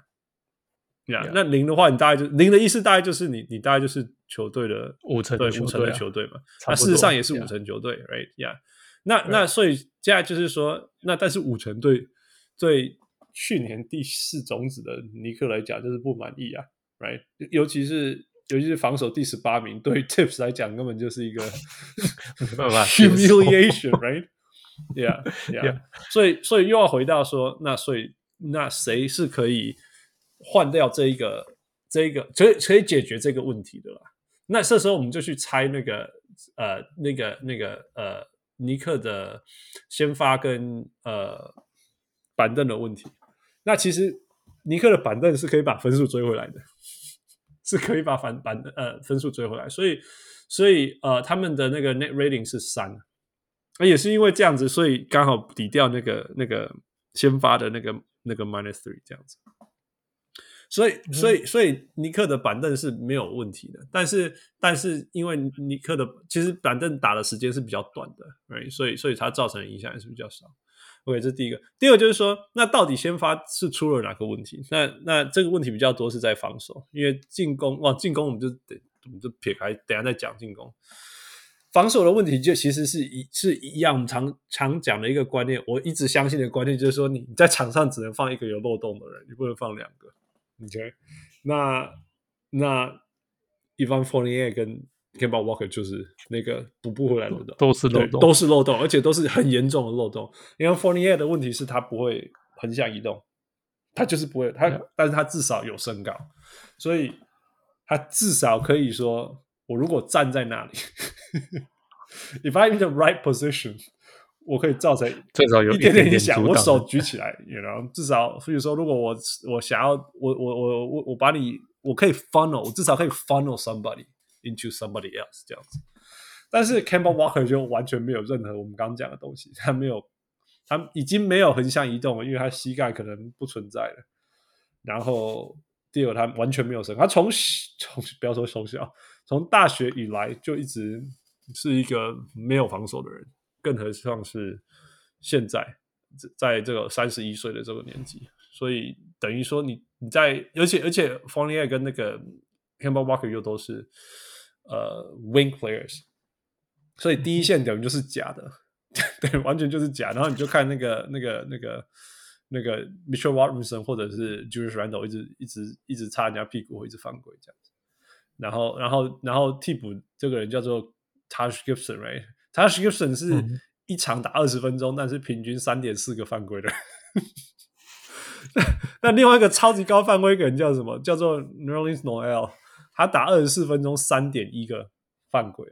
，yeah, 那零的话，你大概就零的意思大概就是你你大概就是球队的
五成
对五成的球队嘛，那事实上也是五成球队 Yeah.，right？Yeah，那 Right. 那所以接下来就是说，那但是五成队。对去年第四种子的尼克来讲，就是不满意啊，right？尤其是尤其是防守第十八名，对 Tips 来讲根本就是一个
没办法
humiliation，right？Yeah，Yeah，Yeah. 所以所以又要回到说，那所以那谁是可以换掉这一个这一个可以可以解决这个问题的啦？那这时候我们就去猜那个呃那个那个呃尼克的先发跟呃。板凳的问题，那其实尼克的板凳是可以把分数追回来的，是可以把反板呃分数追回来，所以所以呃他们的那个 net rating 是三，而也是因为这样子，所以刚好抵掉那个那个先发的那个那个 minus three 这样子，所以所以所以尼克的板凳是没有问题的，但是但是因为尼克的其实板凳打的时间是比较短的，right? 所以所以它造成的影响也是比较少。OK，这是第一个。第二个就是说，那到底先发是出了哪个问题？那那这个问题比较多是在防守，因为进攻哇，进攻我们就得我们就撇开，等下再讲进攻。防守的问题就其实是一是一样，我们常常讲的一个观念，我一直相信的观念就是说，你在场上只能放一个有漏洞的人，你不能放两个。OK，那那 Evan Fournier 跟 Kemba Walker 就是那个补不回来的漏洞，
都是漏洞，
都是漏洞，而且都是很严重的漏洞。因为 Fournier 的问题是他不会横向移动，他就是不会，他，嗯、但是他至少有身高，所以他至少可以说，我如果站在那里，If I'm in the right position，我可以造成
至少有
一点点影响。我手举起来，you know，至少，所以说，如果我我想要，我我我我我把你，我可以 funnel，我至少可以 funnel somebody。Into somebody else 这样子，但是 Campbell Walker 就完全没有任何我们刚刚讲的东西，他没有，他已经没有横向移动了，因为他膝盖可能不存在了。然后第二，他完全没有身，他从从不要说从小，从大学以来就一直是一个没有防守的人，更何况是现在在这个三十一岁的这个年纪，所以等于说你你在，而且而且 Fournier 跟那个 Campbell Walker 又都是。呃、uh,，wing players，所以第一线等于就是假的，对，完全就是假。然后你就看那个、那个、那个那个 Mitchell Robinson 或者是 Julius Randle 一直一直一直擦人家屁股，一直犯规这样子。然后然后然后替补这个人叫做 Taj Gibson，right？Taj Gibson 是一场打二十分钟，嗯、但是平均三点四个犯规的。那另外一个超级高犯规的人叫什么？叫做 Nerlens Noel，他打二十四分钟三点一个犯规，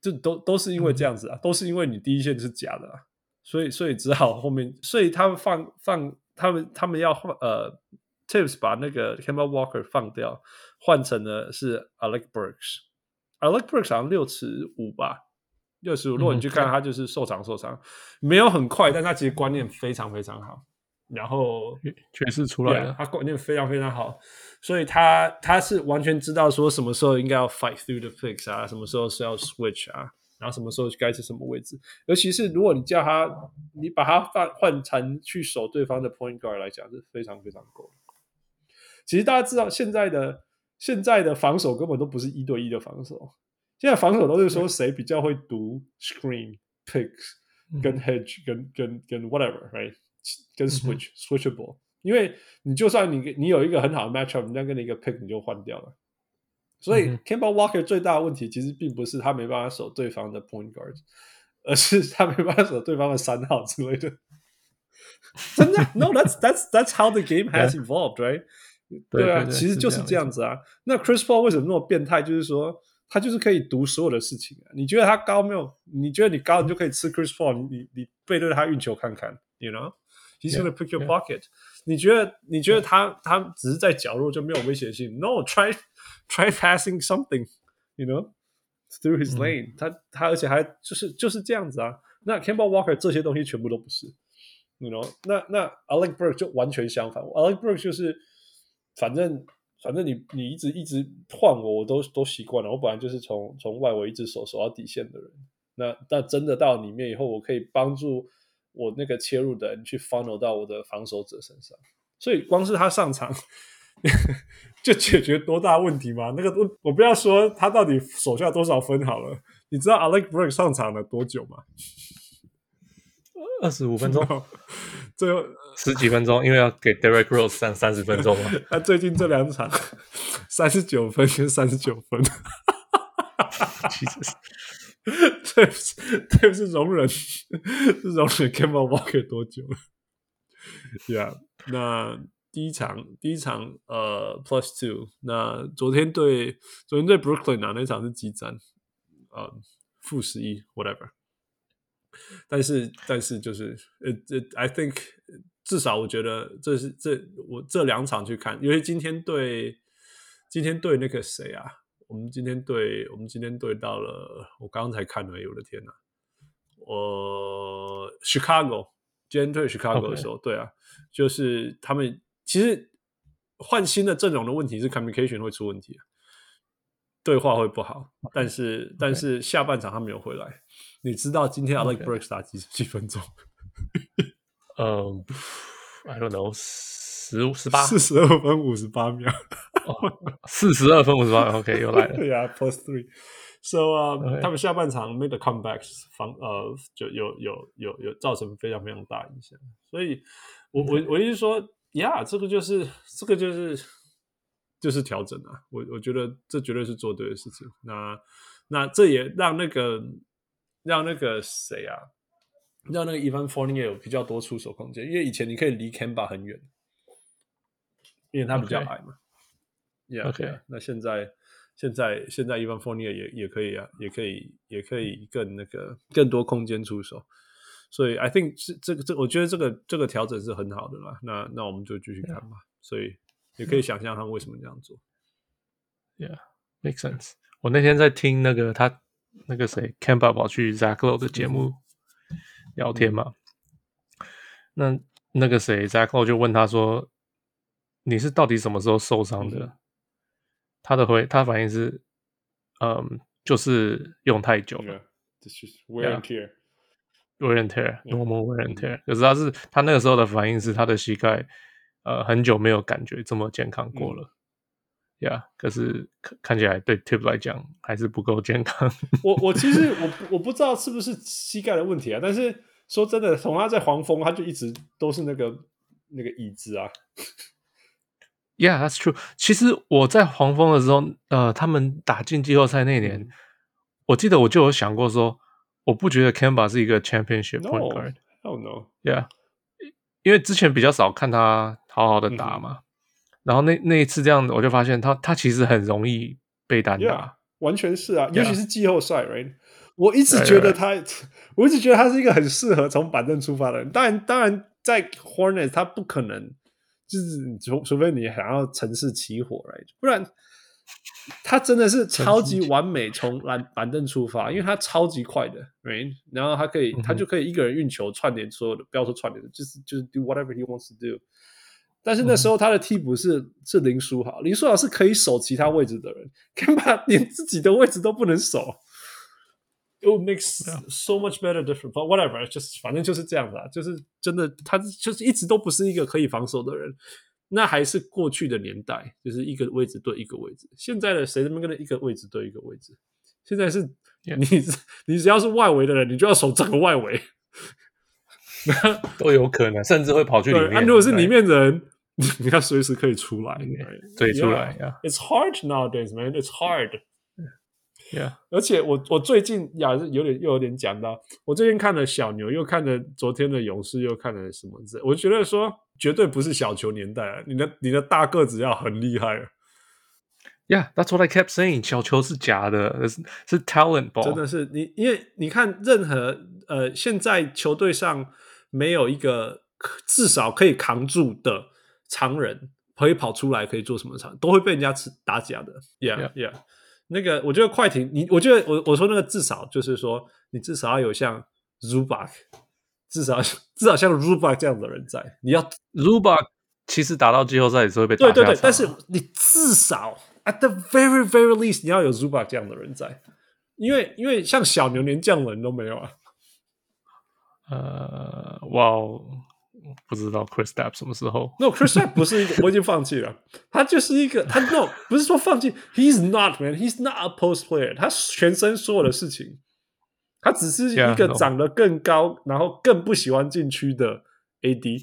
就都都是因为这样子啊，嗯、都是因为你第一线是假的啊，所以所以只好后面，所以他们放放他们他们要换呃 Tips 把那个 Kemba Walker 放掉，换成了是 Alex Burks，Alex Burks 好像六尺五吧，六尺五，如果你去看他就是瘦长瘦长，没有很快，但他其实观念非常非常好。然后
确实出来了，
他观念非常非常好，所以他他是完全知道说什么时候应该要 fight through the picks 啊，什么时候是要 switch 啊，然后什么时候该是什么位置。尤其是如果你叫他，你把他换换成去守对方的 point guard 来讲，是非常非常够。其实大家知道，现在的现在的防守根本都不是一对一的防守，现在防守都是说谁比较会读 screen picks 跟 hedge 跟跟跟 whatever，right？跟 switch、嗯、switchable，因为你就算你你有一个很好的 matchup，人家跟你一个 pick 你就换掉了。所以 Kemba Walker 最大的问题其实并不是他没办法守对方的 point guard，而是他没办法守对方的三号之类的。真的？No，that's that's that's how the game has evolved，right？对啊，其实就是这样子啊。那 Chris Paul 为什么那么变态？就是说他就是可以读所有的事情啊。你觉得他高没有？你觉得你高，你就可以吃 Chris Paul，你你你背对他运球看看，you know？He's gonna pick your pocket. Yeah, yeah. 你觉得你觉得他他只是在角落就没有威胁性？No，try try passing something，you know through his lane、嗯。他他而且还就是就是这样子啊。那 camp Walker 这些东西全部都不是，you know 那。那那 Alec Burke 就完全相反。Alec Burke 就是反正反正你你一直一直换我，我都都习惯了。我本来就是从从外围一直守守到底线的人。那那真的到里面以后，我可以帮助。我那个切入的人去 funnel 到我的防守者身上，所以光是他上场就解决多大问题吗？那个我我不要说他到底手下多少分好了，你知道 Alec Burks 上场了多久吗？
二十五分钟，
最后
十几分钟，因为要给 Derrick Rose 上三十分钟嘛。
他最近这两场三十九分跟三十九分，其实。对不起，对不起，容忍，是容忍 Kemba Walker 多久了？Yeah，那第一场，第一场，呃，Plus Two。那昨天对，昨天对 Brooklyn 啊，那场是激战，呃，负十一，whatever。但是，但是就是，呃，这 I think 至少我觉得这是这我这两场去看，因为今天对，今天对那个谁啊？我们今天对，我们今天对到了，我刚刚才看了，我的天呐，我 Chicago 今天对 Chicago 的时候.对啊，就是他们其实换新的阵容的问题是 communication 会出问题，对话会不好，但是.但是下半场他没有回来，你知道今天 Alex Burks 打几几分钟？
嗯、um,，I don't know，十五十八，
四十二分五十八秒。
四十二分五十八，OK，又来了。
对呀，Plus three，so 啊、uh, 他们下半场 made the comebacks，防呃就有有有有造成非常非常大影响。所以我我我一直说，呀，这个就是这个就是就是调整啊。我我觉得这绝对是做对的事情。那那这也让那个让那个谁啊，让那个 Evan Fournier 有比较多出手空间，因为以前你可以离 Camba 很远，因为他比较矮嘛。Okay. Yeah, OK，yeah, 那现在现在现在 Evan Fournier 也也可以啊，也可以也可以更那个更多空间出手，所以 I think 是这个这我觉得这个这个调整是很好的啦。那那我们就继续看吧。Yeah. 所以也可以想象他们为什么这样做。
Yeah，make sense。我那天在听那个他那个谁 Kemba 跑去 Zach Lowe 的节目聊天嘛，那那个谁 Zach Lowe 就问他说：“你是到底什么时候受伤的？”他的回，他反应是，嗯，就是用太久了
，This is wear and
tear，wear and tear，normal wear and tear。可是他是，他那个时候的反应是，他的膝盖，呃，很久没有感觉这么健康过了，呀、可是看看起来对 Tip 来讲还是不够健康。
我我其实 我我不知道是不是膝盖的问题啊，但是说真的，从他在黄蜂，他就一直都是那个那个椅子啊。
Yeah, that's true. 其实我在黄蜂的时候，呃，他们打进季后赛那年，嗯、我记得我就有想过说，我不觉得 Camba 是一个 championship point guard。
Oh no.
Yeah，因为之前比较少看他好好的打嘛。嗯、然后那那一次这样，我就发现他他其实很容易被单打。
Yeah, 完全是啊，尤其是季后赛，right？我一直觉得他. 我一直觉得他是一个很适合从板凳出发的人。当然，当然在 Hornets 他不可能。就是除除非你想要城市起火来，不然他真的是超级完美从板板凳出发，因为他超级快的，right? 然后他可以，他就可以一个人运球串联所有的，不要说串联的，就是就是 do whatever he wants to do。但是那时候他的替补是是林书豪，林书豪是可以守其他位置的人，根本连自己的位置都不能守。It makes so much better different, but whatever，就是反正就是这样子啊，就是真的，他就是一直都不是一个可以防守的人，那还是过去的年代，就是一个位置对一个位置。现在的谁他妈跟他一个位置对一个位置？现在是你.你只要是外围的人，你就要守整个外围，
都有可能，甚至会跑去里面。
啊、如果是里面的人，你要随时可以出来，
对，出来
yeah. It's hard nowadays, man. It's hard.
Yeah，
而且我我最近呀是有点又有点讲到，我最近看了小牛，又看了昨天的勇士，又看了什么字，我觉得说绝对不是小球年代啊，你的你的大个子要很厉害啊。
Yeah，that's what I kept saying，小球是假的，是是 talent ball，
真的是你，因为你看任何呃，现在球队上没有一个至少可以扛住的常人，可以跑出来可以做什么常，都会被人家吃打假的。Yeah，Yeah
Yeah.。
那个，我觉得快艇，你我觉得我我说那个至少就是说，你至少要有像 Zubac，至少至少像 Zubac 这样的人在。你要
Zubac 其实打到季后赛也是会被。
对对对，但是你至少 at the very very least 你要有 Zubac 这样的人在，因为因为像小牛连这样的人都没有啊。
呃，哇哦。不知道 Kristaps 什么时候
？No，Kristaps 不是一个，我已经放弃了。他就是一个，他 No 不是说放弃，He's not man，He's not a post player。他全身所有的事情，他只是一个长得更高，yeah. 然后更不喜欢禁区的 AD。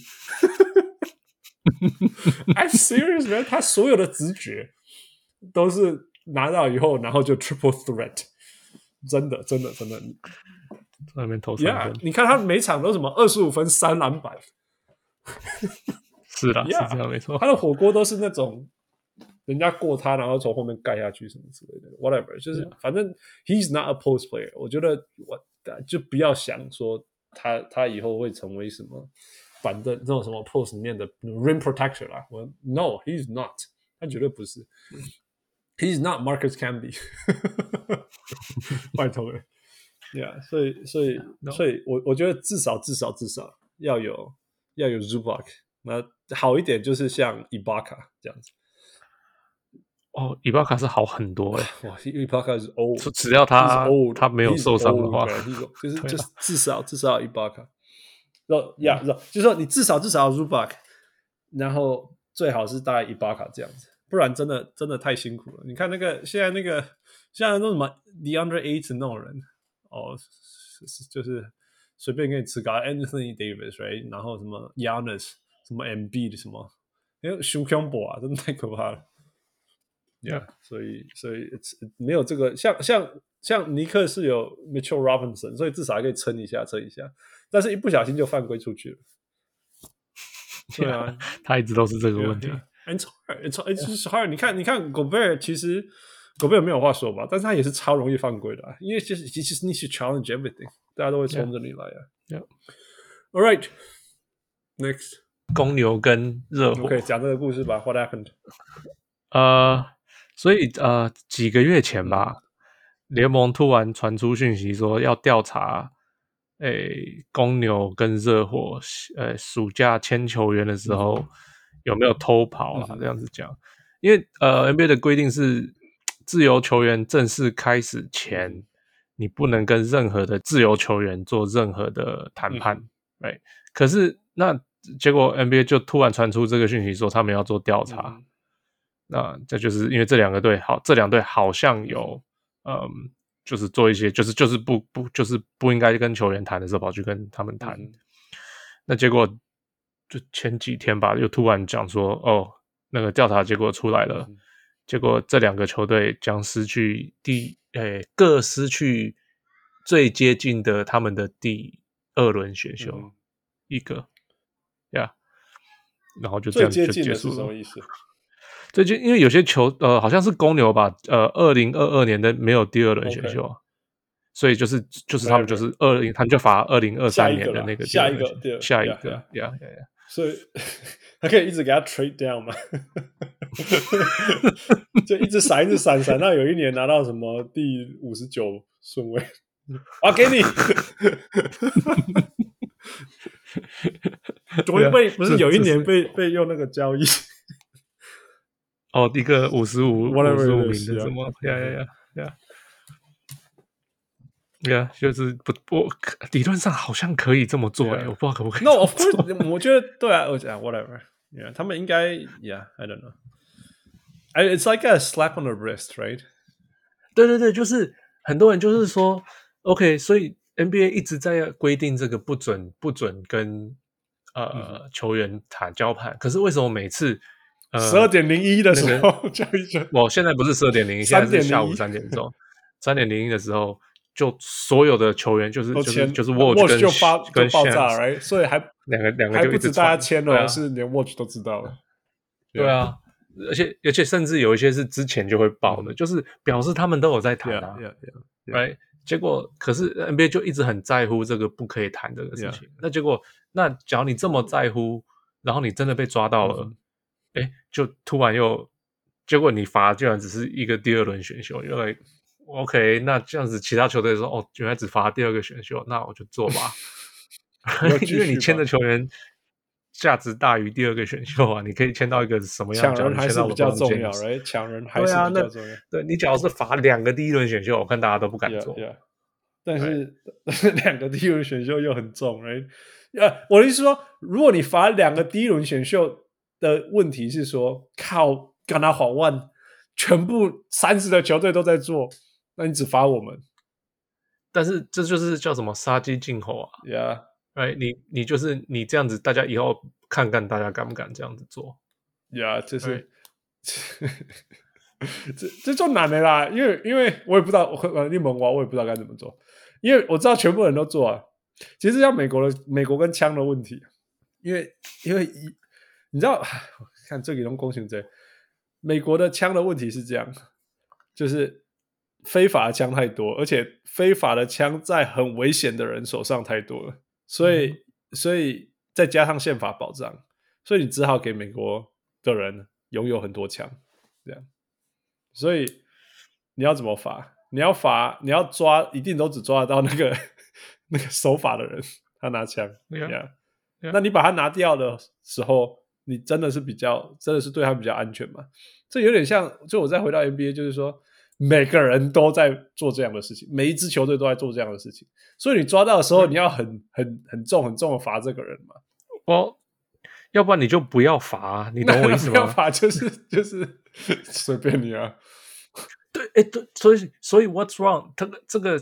I'm serious man，他所有的直觉都是拿到以后，然后就 triple threat，真的，真的，真的，
在那边投三分。
Yeah, 你看他每场都什么二十五分三篮板。
是的，yeah, 是这样没错。
他的火锅都是那种人家过他，然后从后面盖下去什么之类的，whatever。就是反正 he's not a post player。我觉得我就不要想说他他以后会成为什么反正这种什么 post 里面的 rim protector 啦。我 no he's not，他绝对不是。He's not Marcus Camby。拜托了，Yeah。所以所以.所以我我觉得至少至少至少要有。要有 Zubac，那好一点就是像 Ibaka 这样子。
哦，Ibaka 是好很多哎。
哇，Ibaka 是 old，
只要他他没有受伤的话，
就是就是至少至少 Ibaka。哦呀，就是说你至少至少 Zubac，然后最好是大概 Ibaka 这样子，不然真的真的太辛苦了。你看那个现在那个现在那什么 DeAndre Ayton 那种人，哦，就是。随便给你吃个 Anthony Davis，right？然后什么 Giannis，什么 Embiid 的什么，因为熊熊博啊，真的太可怕了。Yeah，所以所以没有这个，像像像尼克是有 Mitchell Robinson，所以至少还可以撑一下撑一下，但是一不小心就犯规出去了。对啊，
他一直都是这个问题。
It's hard, it's it's hard。你看你看 Gobert 其实 Gobert 没有话说吧，但是他也是超容易犯规的，啊，因为就是 he just needs to challenge everything。大家都会冲着你来啊！Yeah，All right，next，
公牛跟热火
，OK，讲这个故事吧。What happened？
呃，所以呃，几个月前吧，联盟突然传出讯息说要调查，诶，公牛跟热火，呃，暑假签球员的时候有没有偷跑啊？这样子讲，因为呃，NBA 的规定是自由球员正式开始前。你不能跟任何的自由球员做任何的谈判，哎、嗯，可是那结果 NBA 就突然传出这个讯息，说他们要做调查。嗯、那这就是因为这两个队好，这两队好像有嗯就是做一些，就是就是不不就是不应该跟球员谈的时候跑去跟他们谈。嗯、那结果就前几天吧，又突然讲说，哦，那个调查结果出来了，嗯、结果这两个球队将失去第诶各失去最接近的他们的第二轮选秀、嗯、一个呀，yeah, 然后就这样就结束了。什么意思？最近因为有些球呃好像是公牛吧，呃，二零二二年的没有第二轮选秀，Okay. 所以就是就是他们就是二零，他们就罚二零二三年的那个
下一个
下一个
呀呀呀，所以 他可以一直给他 trade down 嘛，就一直闪一直闪闪到有一年拿到什么第五十九顺位，啊给你，昨天被不是有一年被 被用那个交易。
哦，一个五十五，五十五名的什么？呀呀呀呀呀！就是不我，理论上好像可以这么做哎，我不知道可不可以。
No, of course，我觉得对啊，我讲 whatever，yeah，他们应该，yeah，I don't know，it's like a slap on the wrist，right？
对对对，就是很多人就是说，OK，所以 NBA 一直在规定这个不准不准跟呃球员谈交盘，可是为什么每次？
十二点零一的时候
我现在不是十二点零一，现在是下午三点钟。三点零一的时候，就所有的球员就是就是就是 Watch
就发跟爆炸，right？所以还
两个两个
还不止大家签了，是连 Watch 都知道了。
对啊，而且而且甚至有一些是之前就会爆的，就是表示他们都有在谈啊，right？结果可是 NBA 就一直很在乎这个不可以谈这个事情。那结果那假如你这么在乎，然后你真的被抓到了。哎，就突然又，结果你罚居然只是一个第二轮选秀，因为 OK，那这样子其他球队说哦，原来只罚第二个选秀，那我就做吧 因为你签的球员价值大于第二个选秀啊，你可以签到一个什么样？
抢人还是比较重要，哎，抢人还是比较重要。
对，你只要是罚两个第一轮选秀，我看大家都不敢做。
但是 两个第一轮选秀又很重，哎，呃，我的意思说，如果你罚两个第一轮选秀。的问题是说，靠，跟他好万，全部三十的球队都在做，那你只罚我们？
但是这就是叫什么杀鸡儆猴啊
？Yeah，
哎，你你就是你这样子，大家以后看看大家敢不敢这样子做
？Yeah，这是 这这就难的啦，因为因为我也不知道，我你蒙我，我也不知道该怎么做，因为我知道全部人都做啊。其实像美国的美国跟枪的问题，因为因为一。你知道，看这里用公行贼，美国的枪的问题是这样，就是非法的枪太多，而且非法的枪在很危险的人手上太多了，所以，嗯、所以再加上宪法保障，所以你只好给美国的人拥有很多枪，这样，所以你要怎么罚？你要罚，你要抓，一定都只抓得到那个 那个守法的人，他拿枪，对呀，那你把他拿掉的时候。你真的是比较，真的是对他比较安全嘛？这有点像，就我再回到 NBA，就是说，每个人都在做这样的事情，每一支球队都在做这样的事情，所以你抓到的时候，你要很很很重很重的罚这个人嘛。
哦，要不然你就不要罚，你懂我意思吗？不要
罚就是就是随便你啊。
对，哎，对，所以所以 What's wrong？他这个。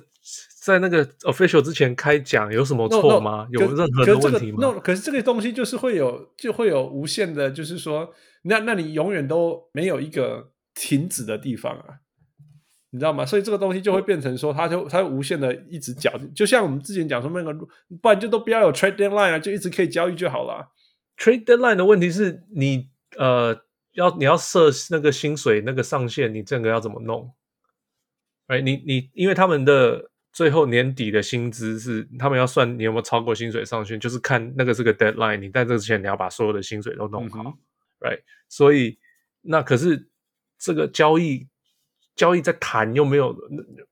在那个 official 之前开讲有什么错吗？有任何的问题吗？
那可是这个东西就是会有，就会有无限的，就是说，那那你永远都没有一个停止的地方啊，你知道吗？所以这个东西就会变成说，它就它会无限的一直交易，就像我们之前讲说那个，不然就都不要有 trade deadline 啊，就一直可以交易就好了。
trade deadline 的问题是你呃要你要设那个薪水那个上限，你这个要怎么弄？哎，你你因为他们的。最后年底的薪资是他们要算你有没有超过薪水上限，就是看那个是个 deadline。你在这之前你要把所有的薪水都弄好，嗯、，right？所以那可是这个交易交易在谈又没有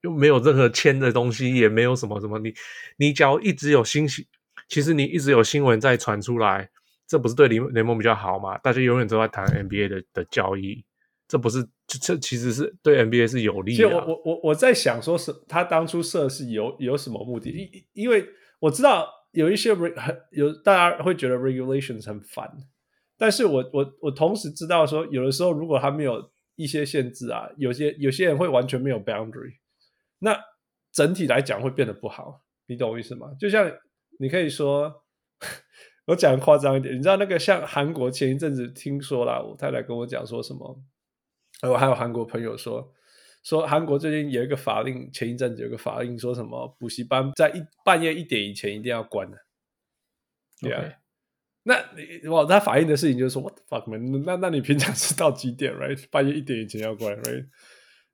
又没有任何签的东西，也没有什么什么。你你只要一直有新息，其实你一直有新闻在传出来，这不是对联联盟比较好吗？大家永远都在谈 NBA 的的交易。这不是，这这其实是对 NBA 是有利的。其实
我我我我在想，说是他当初设是有有什么目的？因因为我知道有一些很有大家会觉得 regulations 很烦，但是我我我同时知道说，有的时候如果他没有一些限制啊，有些有些人会完全没有 boundary。那整体来讲会变得不好，你懂我意思吗？就像你可以说，我讲夸张一点，你知道那个像韩国前一阵子听说了，我太太跟我讲说什么，我还有韩国朋友说，说韩国最近有一个法令，前一阵子有个法令说什么补习班在一半夜一点以前一定要关的，对啊。那你哇，他反映的事情就是说，what the fuck man？那那你平常是到几点？right？半夜一点以前要关，right？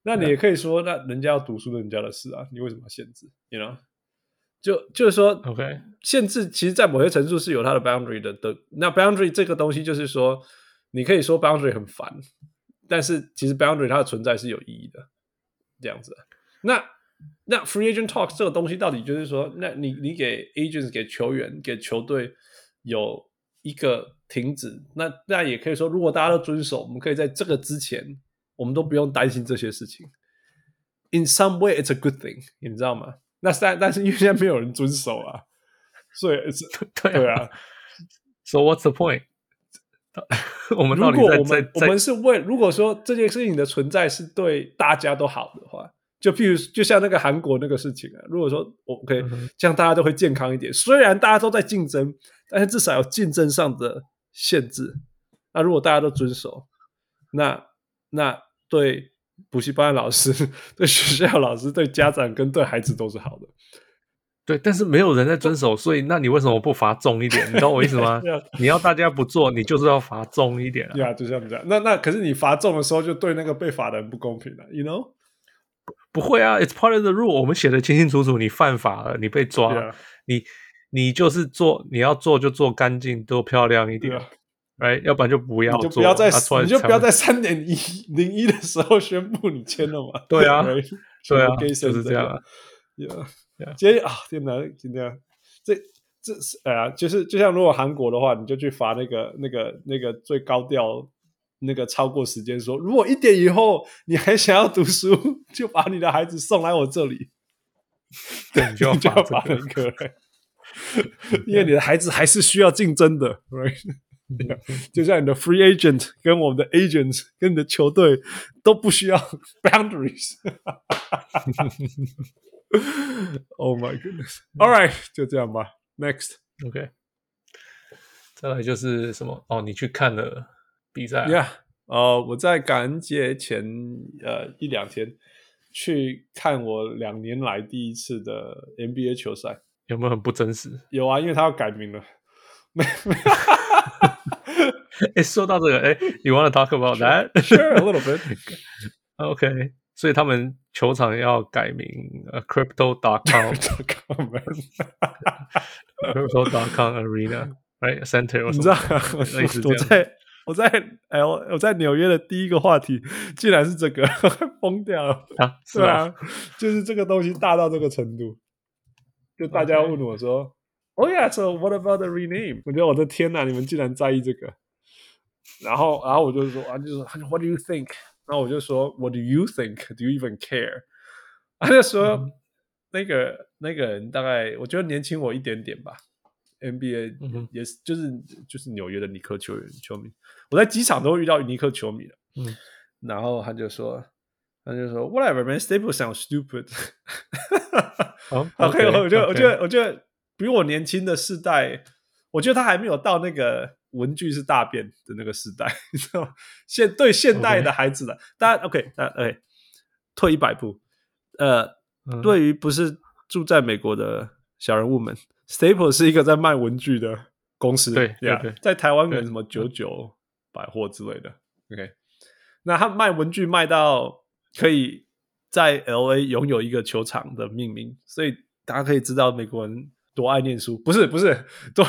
那你也可以说，那人家要读书，人家的事啊，你为什么要限制？You know？就就是说
，OK，
限制其实，在某些程度是有它的 boundary 的的。那 boundary 这个东西，就是说，你可以说 boundary 很烦，但是其实 boundary 它的存在是有意义的，这样子。那那 free agent talk 这个东西到底就是说，那你你给 agents 给球员给球队有。一个停止，那那也可以说，如果大家都遵守，我们可以在这个之前，我们都不用担心这些事情。In some way, it's a good thing，你知道吗？那但但是因为现在没有人遵守啊，所以是 对啊。
So what's the point？我们
如果我们我们是为如果说这件事情的存在是对大家都好的话，就譬如就像那个韩国那个事情啊，如果说 OK，这样大家都会健康一点。虽然大家都在竞争。但是至少有竞争上的限制。那如果大家都遵守，那那对补习班的老师、对学校老师、对家长跟对孩子都是好的。
对，但是没有人在遵守，所以那你为什么不罚重一点？你懂我意思吗？你要大家不做，你就是要罚重一点啊。
对啊，就像这样。那那可是你罚重的时候，就对那个被罚的人不公平了，you know？
不会啊，it's part of the rule。我们写的清清楚楚，你犯法了，你被抓了，你。你就是做，你要做就做干净，多漂亮一点，要不然就不要做，
你就不要在，你就不要在三点一零一的时候宣布你签了嘛。
对啊，对啊，就是这样啊。
今天啊，天哪，今天这这是哎呀，就是就像如果韩国的话，你就去罚那个那个那个最高调那个超过时间说，如果一点以后你还想要读书，就把你的孩子送来我这里，
对，就要罚
这个。因为你的孩子还是需要竞争的，right？就像你的 free agent 跟我们的 agent 跟你的球队都不需要 boundaries。Oh my goodness! All right，就这样吧。Next，OK。
再来就是什么？哦，你去看了比赛
？Yeah，哦，我在感恩节前呃一两天去看我两年来第一次的 NBA 球赛。
有没有很不真实？
有啊，因为他要改名了。没没。
哎，说到这个，哎，You wanna talk about that?
Sure, a little bit.
OK，所以他们球场要改名呃 Crypto.com。Crypto.com Arena, right? Center。
你知道，我在我在 L 我在纽约的第一个话题，竟然是这个，疯掉了啊！是啊，就是这个东西大到这个程度。就大家问我说：“Oh yeah, so what about the rename？” 我觉得我的天呐，你们竟然在意这个。然后，然后我就说啊，就说 “What do you think？” 然后我就说：“What do you think? Do you even care？” 他就说：“嗯、那个那个人大概我觉得年轻我一点点吧。NBA、嗯、也是就是就是纽约的尼克球员球迷，我在机场都会遇到尼克球迷的。嗯，然后他就说。他就说：“Whatever, man. Staples sounds stupid.” 好，OK，我觉得，我觉得，我觉得比我年轻的世代，我觉得他还没有到那个文具是大便的那个时代，你知道吗？现对现代的孩子的，大家 OK，那 OK，退一百步，呃，对于不是住在美国的小人物们，Staples 是一个在卖文具的公司，
对，对，对，
在台湾可能什么九九百货之类的，OK，那他卖文具卖到。可以在 LA 拥有一个球场的命名，所以大家可以知道美国人多爱念书，不是不是多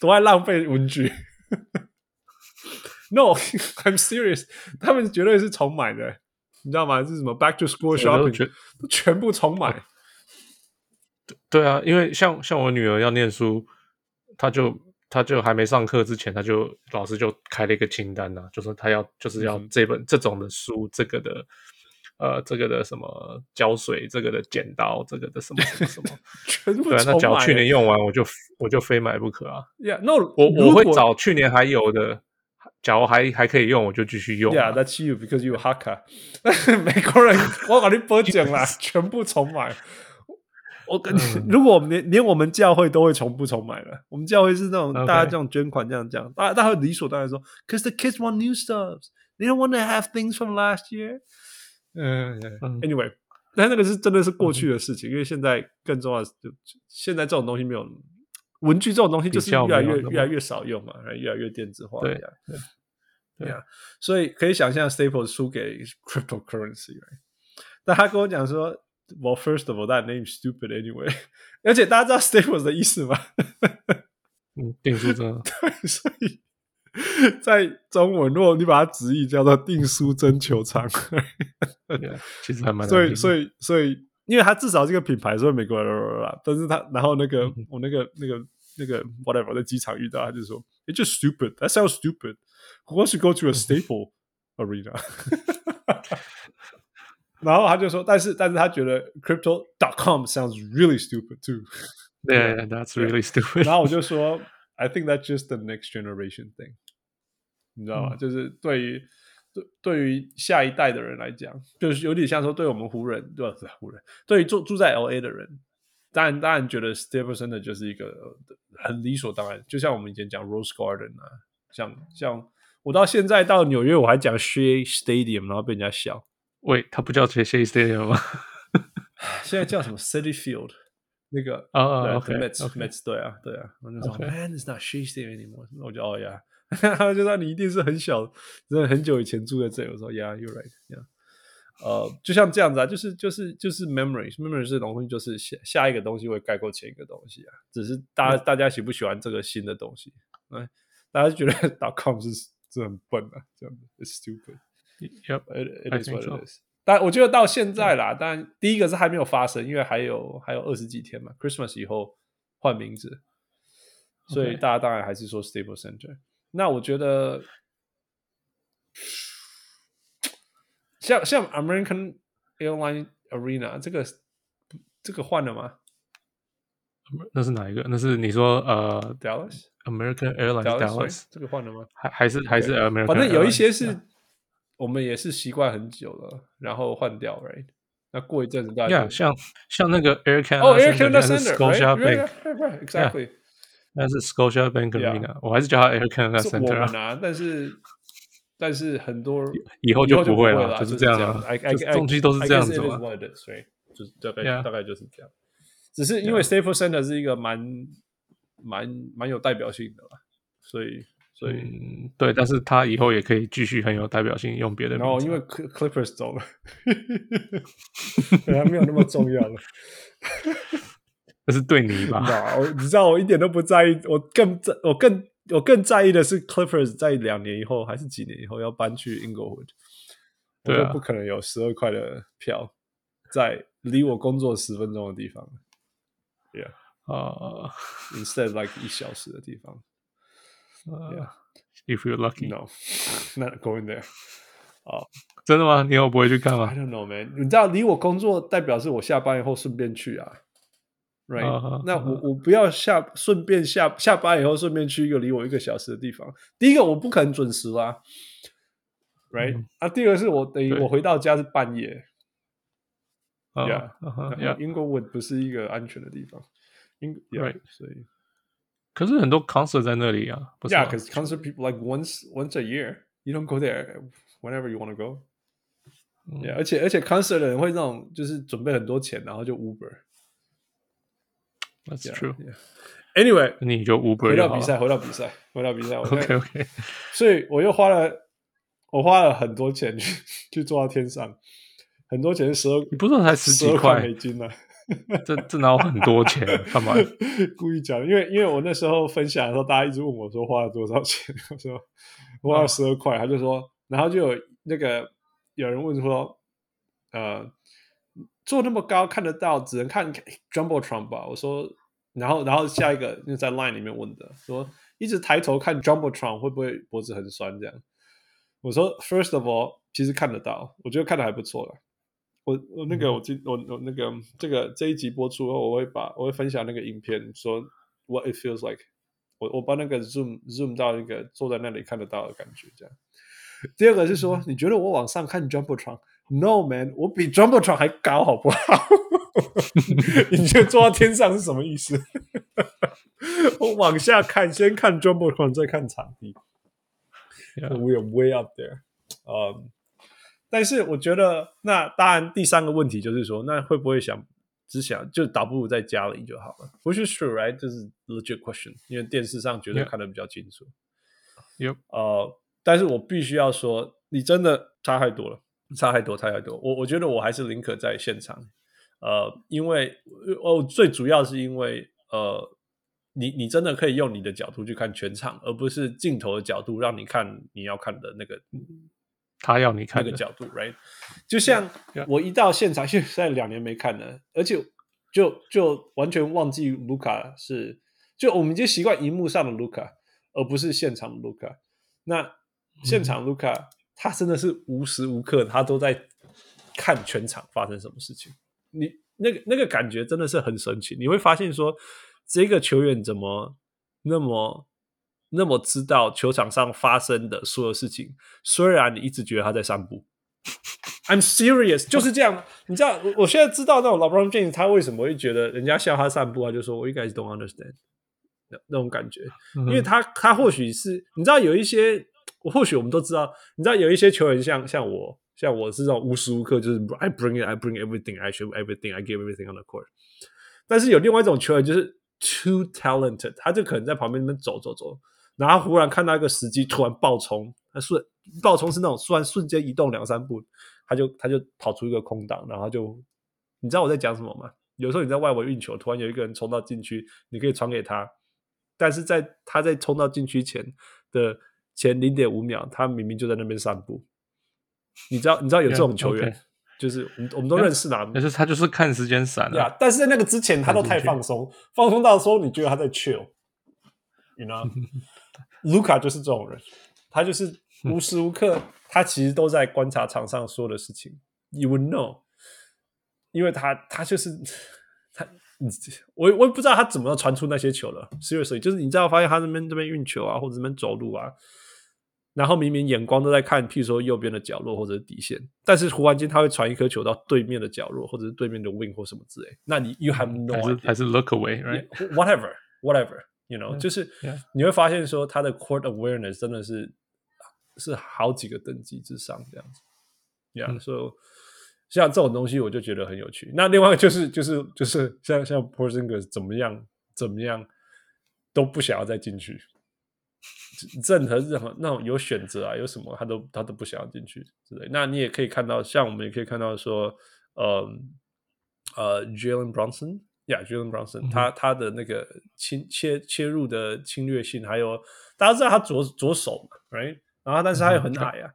多爱浪费文具。No，I'm serious，他们绝对是重买的，你知道吗？是什么 Back to School Shopping，都全部重买。
对啊，因为像像我女儿要念书，她就她就还没上课之前，他就老师就开了一个清单呐、啊，就说他要就是要这本、嗯、这种的书，这个的。呃，这个的什么胶水，这个的剪刀，这个的什么什么什么，
全部
对啊，那假如去年用完，我就我就非买不可啊。
Yeah, no,
我我会找去年还有的，假如还还可以用，我就继续用。
Yeah, that's you because you Hakka。美国人，我把你播讲了，全部重买。我跟你，嗯、如果我们连连我们教会都会全部重买了，我们教会是那种大家这种捐款这样讲，大家大家会理所当然说，Cause the kids want new stuff, they don't want to have things from last year。嗯，Anyway，但那个是真的是过去的事情，嗯、因为现在更重要的是，就现在这种东西没有。文具这种东西就是越来越越来越少用嘛，越来越电子化。对呀，对呀，所以可以想象，Staples 输给 cryptocurrency。但他跟我讲说 ，Well, first of all, that name stupid anyway。而且大家知道 Staples 的意思吗？
嗯，订书针。
对，所以在中文，如果你把它直译叫做订书针球场，
其实还蛮。
所以，所以，所以。因为他至少这个品牌是美国人，但是他然后那个、嗯、我那个那个那个 whatever 我在机场遇到，他就说，It's just stupid. That sounds stupid. Who wants to go to a staple arena？ 然后他就说，但是但是他觉得 crypto.com sounds really stupid too.
Yeah, that's really stupid.
然后我就说，I think that's just the next generation thing. 你知道吗？嗯、就是对于。对，对于下一代的人来讲，就是有点像说，对我们湖人，对吧？湖人，对于住住在 LA 的人，当然当然觉得 Staples Center 就是一个很理所当然，就像我们以前讲 Rose Garden 啊，像像我到现在到纽约，我还讲 Shea Stadium，然后被人家笑。
喂，它不叫 Shea Stadium 吗？
现在叫什么 City Field？那个
啊啊
，Mets，Mets，对啊，对啊，我就说 Man, it's not Shea Stadium anymore。我就哦呀。他就说你一定是很小，真的很久以前住在这里。我说，Yeah，you're right，Yeah。呃，就像这样子啊，就是就是就是 memories，memories 这种东西就是下下一个东西会概括前一个东西啊，只是大家、嗯、大家喜不喜欢这个新的东西？哎，大家觉得 dot com 是是很笨啊，这样子，It's stupid。Yep，it is what it is。但我觉得到现在啦，但第一个是还没有发生，因为还有还有二十几天嘛，Christmas 以后换名字，所以大家当然还是说 Staples Center。那我觉得，像像 American Airline Arena 这个这个换了吗？
那是哪一个？那是你说呃
，Dallas
American Airlines Dallas
这个换了吗？
还还是还是 American？
反正有一些是我们也是习惯很久了，然后换掉，right？那过一阵子大家
像像那个 Air Canada
哦，Air Canada Center，right？Exactly。
那是 Scotia Bank Arena，我还是叫它 Air Canada Center
啊。但是但是很多
以后就不会了，就是这样了。东西都是这样子嘛。
就是大概大概就是这样。只是因为 Staples Center 是一个蛮蛮蛮有代表性的嘛，所以所以
对，但是他以后也可以继续很有代表性，用别的。
然后因为 Clippers 走了，他没有那么重要了。
那是对你吧？
我你知道，我一点都不在意。我更在，我更我更在意的是，Clippers 在两年以后还是几年以后要搬去 Inglewood，对啊，我就不可能有十二块的票在离我工作十分钟的地方。Yeah，啊、uh,，instead like 一小时的地方。
Yeah，if you're lucky，no，not
going there。
哦，真的吗？你以后不会去看吗
？I don't know, man。你知道，离我工作代表是我下班以后顺便去啊。Right，、uh huh, 那我我不要下顺便下下班以后顺便去一个离我一个小时的地方。第一个我不可能准时啦，Right？、嗯、啊，第二个是我等于我回到家是半夜。Yeah，Inglewood 不是一个安全的地方。Ing
Right，
所以
可是很多 concert 在那里啊。
Yeah，because concert people like once once a year. You don't go there whenever you want to go. 嗯、yeah，而且而且 concert 的人会那种就是准备很多钱，然后就 Uber。
That's true.
Anyway，
你就 Uber
回到比赛，回到比赛，回到比赛。
OK OK。
所以我又花了，我花了很多钱去去坐到天上，很多钱十二，
你不是才十几块
美金呢？
这这哪有很多钱？干嘛？
故意讲，因为因为我那时候分享的时候，大家一直问我说花了多少钱，我说我花了十二块，他就说，然后就有那个有人问说，呃。坐那么高看得到，只能看 Jumbotron 吧？我说，然后然后下一个就在 Line 里面问的，说一直抬头看 Jumbotron 会不会脖子很酸？这样，我说 First of all，其实看得到，我觉得看的还不错了。我我那个我今我我那个这个这一集播出后，我会把我会分享那个影片，说 What it feels like 我我把那个 zoom zoom 到一个坐在那里看得到的感觉，这样。第二个是说，你觉得我往上看 jumbotron？No man，我比 jumbotron 还高，好不好？你觉得坐到天上是什么意思？我往下看，先看 jumbotron，再看场地。Yeah. We are way up there。嗯，但是我觉得，那当然，第三个问题就是说，那会不会想只想就倒不如在家里就好了？Which is true, right？这是 legit question，因为电视上绝对看得比较清楚。
Yep。
呃，但是我必须要说，你真的差太多了，差太多，差太多。我我觉得我还是宁可在现场。呃，因为哦，最主要是因为呃。你你真的可以用你的角度去看全场，而不是镜头的角度让你看你要看的那个，
他要你看
那个角度，right？就像我一到现场，现在两年没看了，而且就就完全忘记卢卡是，就我们已经习惯荧幕上的卢卡，而不是现场的卢卡。那现场卢卡，他真的是无时无刻他都在看全场发生什么事情，你那个那个感觉真的是很神奇，你会发现说。这个球员怎么那么那么知道球场上发生的所有事情？虽然你一直觉得他在散步，I'm serious，就是这样。你知道，我我现在知道那种 LeBron James 他为什么会觉得人家笑他散步，他就说我应该是 don't understand 那那种感觉，因为他他或许是你知道有一些，或许我们都知道，你知道有一些球员像像我，像我是这种无时无刻就是 I bring it, I bring everything, I show everything, I give everything on the court。但是有另外一种球员就是。Too talented，他就可能在旁边那边走走走，然后忽然看到一个时机，突然爆冲，他瞬爆冲是那种突然瞬间移动两三步，他就他就跑出一个空档，然后就你知道我在讲什么吗？有时候你在外围运球，突然有一个人冲到禁区，你可以传给他，但是在他在冲到禁区前的前零点五秒，他明明就在那边散步，你知道你知道有这种球员。Yeah, okay. 就是我们我们都认识嘛，
但是他就是看时间闪了。
但是在那个之前，他都太放松，放松到说你觉得他在 chill，you know？Luka 就是这种人，他就是无时无刻他其实都在观察场上说的事情。You would know，因为他他就是 他，我我也不知道他怎么传出那些球了。Seriously，就是你知道发现他这边这边运球啊，或者这边走路啊。然后明明眼光都在看，譬如说右边的角落或者是底线，但是忽然间他会传一颗球到对面的角落，或者是对面的 wing 或什么之类。那你 you have no idea，还是，
还是 look away，right？Whatever，whatever，you
whatever, know. 就是你会发现说他的 court awareness 真的是是好几个等级之上这样子。Yeah，所以、嗯 so, 像这种东西我就觉得很有趣。那另外就是就是就是像像 Porzingis 怎么样怎么样都不想要再进去。任何任何那种有选择啊，有什么他都他都不想要进去之类。那你也可以看到，像我们也可以看到说，呃呃，Jalen Brunson，呀、yeah,，Jalen Brunson，、嗯、他他的那个侵切切入的侵略性，还有大家知道他左左手，right？然后但是他又很矮啊，嗯、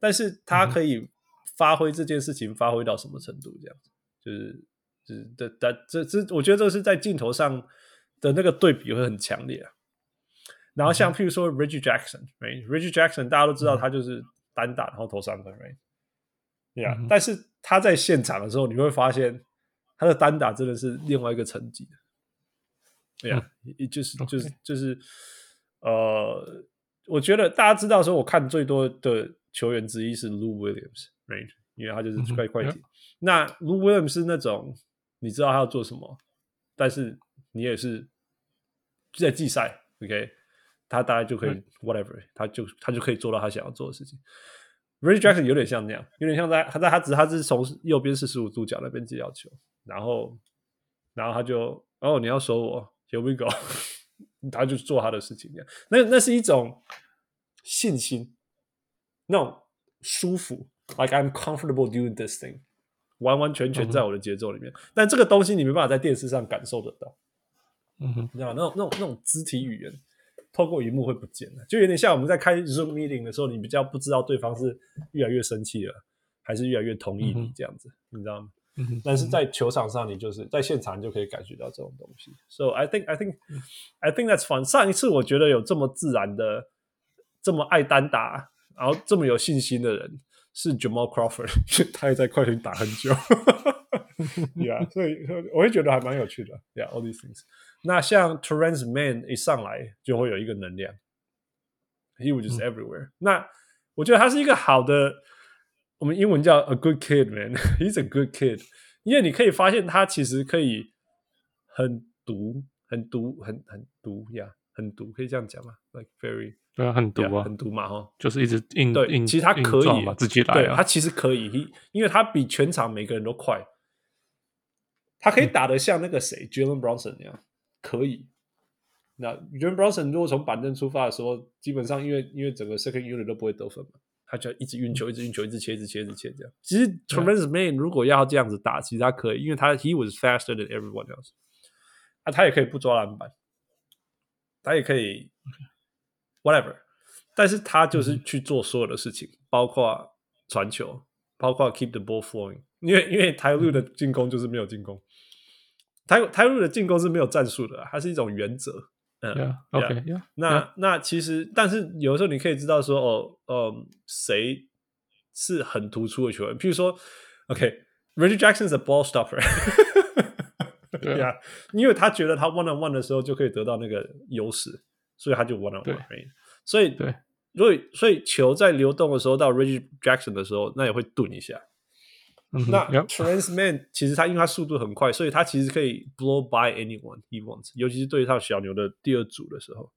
但是他可以发挥这件事情发挥到什么程度？这样子，就是就是的的这这，我觉得这是在镜头上的那个对比会很强烈啊。然后像譬如说 Reggie Jackson，right？Reggie Jackson 大家都知道他就是单打然后投三分，right？对啊，但是他在现场的时候，你会发现他的单打真的是另外一个层级的，对呀，就是就是就是呃，我觉得大家知道说，我看最多的球员之一是 Lou Williams，right？因为他就是快快艇。那 Lou Williams 是那种你知道他要做什么，但是你也是在季赛，OK？他大概就可以 whatever，他就他就可以做到他想要做的事情。Reggie Jackson 有点像那样，有点像在他在他只是他只是从右边四十五度角那边接要球，然后然后他就哦你要守我，Here we go，他就做他的事情这样。那那是一种信心，那种舒服，like I'm comfortable doing this thing，完完全全在我的节奏里面。嗯、但这个东西你没办法在电视上感受得到，嗯哼，你知道那种那种那种肢体语言。透过荧幕会不见的，就有点像我们在开 Zoom meeting 的时候，你比较不知道对方是越来越生气了，还是越来越同意你这样子，嗯、你知道吗？嗯、但是在球场上，你就是在现场，你就可以感觉到这种东西。So I think I think I think that's fun。上一次我觉得有这么自然的、这么爱单打，然后这么有信心的人是 Jamal Crawford，他也在快艇打很久。Yeah，所以我会觉得还蛮有趣的。Yeah，all these things。那像 Terrence Mann 一上来就会有一个能量，He was just everywhere、嗯。那我觉得他是一个好的，我们英文叫 a good kid man。He's a good kid，因为你可以发现他其实可以很毒、很毒、很很毒呀，很毒，可以这样讲吗？Like very
对啊，很毒啊，yeah,
很毒嘛，哈，
就是一直硬
对，
硬
其实他可以
嘛，自己来、啊。
对，他其实可以，因为他比全场每个人都快，他可以打得像那个谁、嗯、，Jalen Brunson 那样，可以。那 Jalen Brunson 如果从板凳出发的时候，基本上因为因为整个 second unit 都不会得分嘛，他就要一直运球，一直运球，一直切，一直切，一直切这样。其实 Terrence Mann 如果要这样子打，其实他可以，因为他 he was faster than everyone else。啊，他也可以不抓篮板，他也可以 whatever。但是他就是去做所有的事情，嗯、包括传球，包括 keep the ball flowing。因为因为台路的进攻就是没有进攻，台台路的进攻是没有战术的，它是一种原则。嗯
yeah,
那.那其实，但是有的时候你可以知道说，哦，嗯，谁是很突出的球员？譬如说，OK，Reggie、okay, Jackson is a ball stopper。对呀，因为他觉得他 one on one 的时候就可以得到那个优势，所以他就 one on one。所以对。所以，所以球在流动的时候，到 Reggie Jackson 的时候，那也会顿一下。嗯、那 Terrence Mann 其实他因为他速度很快，所以他其实可以 blow by anyone he wants，尤其是对上小牛的第二组的时候。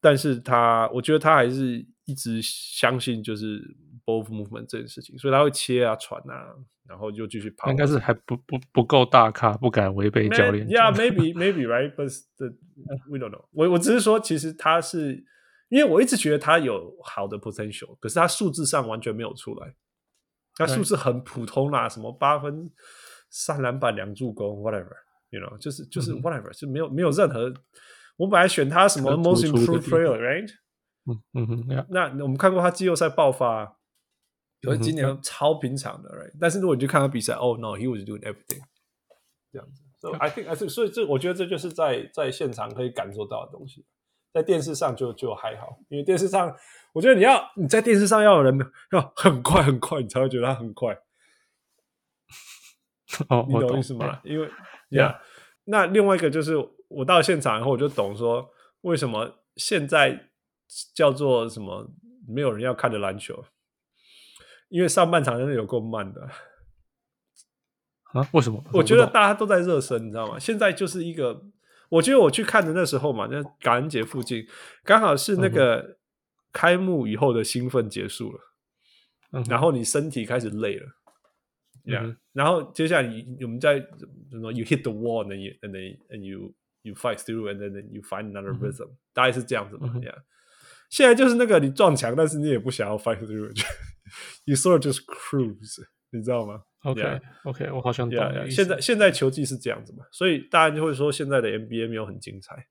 但是他，我觉得他还是一直相信就是 ball movement 这件事情，所以他会切啊、传啊，然后就继续跑。
应该是还不不不够大咖，不敢违背教练。
Yeah，maybe maybe right，but we don't know。我我只是说，其实他是。因为我一直觉得他有好的 potential，可是他数字上完全没有出来。他数字很普通啦，什么八分、三篮板、两助攻，whatever，you know，就是就是 whatever，、嗯、就没有没有任何。我本来选他什么 most improved player，right？
嗯嗯哼，
那我们看过他季后赛爆发，可是今年超平常的，right？但是如果你去看他比赛，哦、oh, no，he was doing everything，这样子。So I think，I think，所以这我觉得这就是在在现场可以感受到的东西。在电视上就就还好，因为电视上，我觉得你要你在电视上要有人要很快很快，你才会觉得他很快。
哦，
你懂意思吗？因为呀，那另外一个就是我到现场以后，我就懂说为什么现在叫做什么没有人要看的篮球，因为上半场真的有够慢的。
啊？为什么？
我觉得大家都在热身，你知道吗？现在就是一个。我觉得我去看的那时候嘛，那感恩节附近刚好是那个开幕以后的兴奋结束了，嗯、然后你身体开始累了，这、嗯、样，然后接下来你我们在什么？You hit the wall and you and then and you you fight through and then you find another rhythm，、嗯、大概是这样子嘛，这、嗯、样。现在就是那个你撞墙，但是你也不想要 fight through，you sort of just cruise，你知道吗
？OK，OK，、okay, okay, 我好像懂
yeah, yeah. 现在现在球技是这样子嘛，所以大家就会说现在的 NBA 没有很精彩。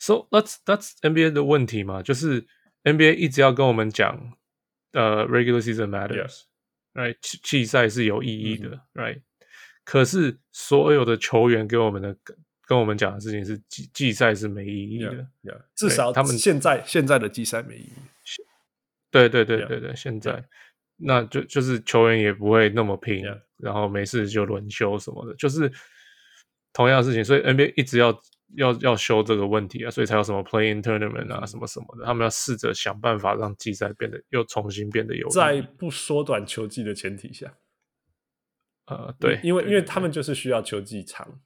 So that's that's NBA 的问题嘛，就是 NBA 一直要跟我们讲，呃、uh,，regular season matters，right？季季赛是有意义的、嗯、，right？可是所有的球员给我们的跟我们讲的事情是季季赛是没意义的
，yeah, yeah. 至少他们现在现在的季赛没意义。
对对对对对，yeah, 现在。那就就是球员也不会那么拼.然后没事就轮休什么的，就是同样的事情。所以 NBA 一直要要要修这个问题啊，所以才有什么 Play-in Tournament 啊，什么什么的。他们要试着想办法让季赛变得又重新变得有，
在不缩短球季的前提下，
呃，对，
因为因为他们就是需要球季长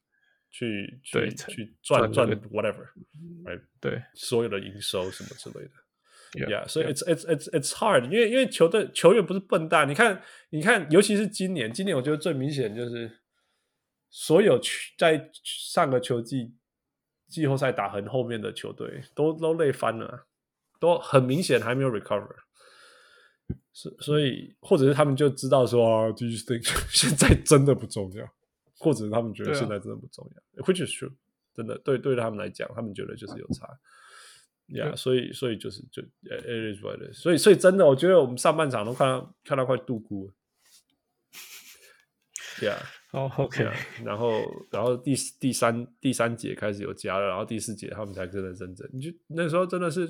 去去去赚赚 whatever，right?
对，
所有的营收什么之类的。Yeah，所以 it's it's it's it's hard，因为因为球队球员不是笨蛋，你看你看，尤其是今年，今年我觉得最明显就是所有在上个球季季后赛打很后面的球队都都累翻了，都很明显还没有 recover，所所以或者是他们就知道说，do you think 现在真的不重要，或者是他们觉得现在真的不重要，which is true，真的对对他们来讲，他们觉得就是有差。呀、yeah，所以所以就是就 it is what it is，所以所以真的，我觉得我们上半场都看到看到快度哭了。呀，
哦，OK，
然后然后第第三第三节开始有加了，然后第四节他们才真的真正，你就那时候真的是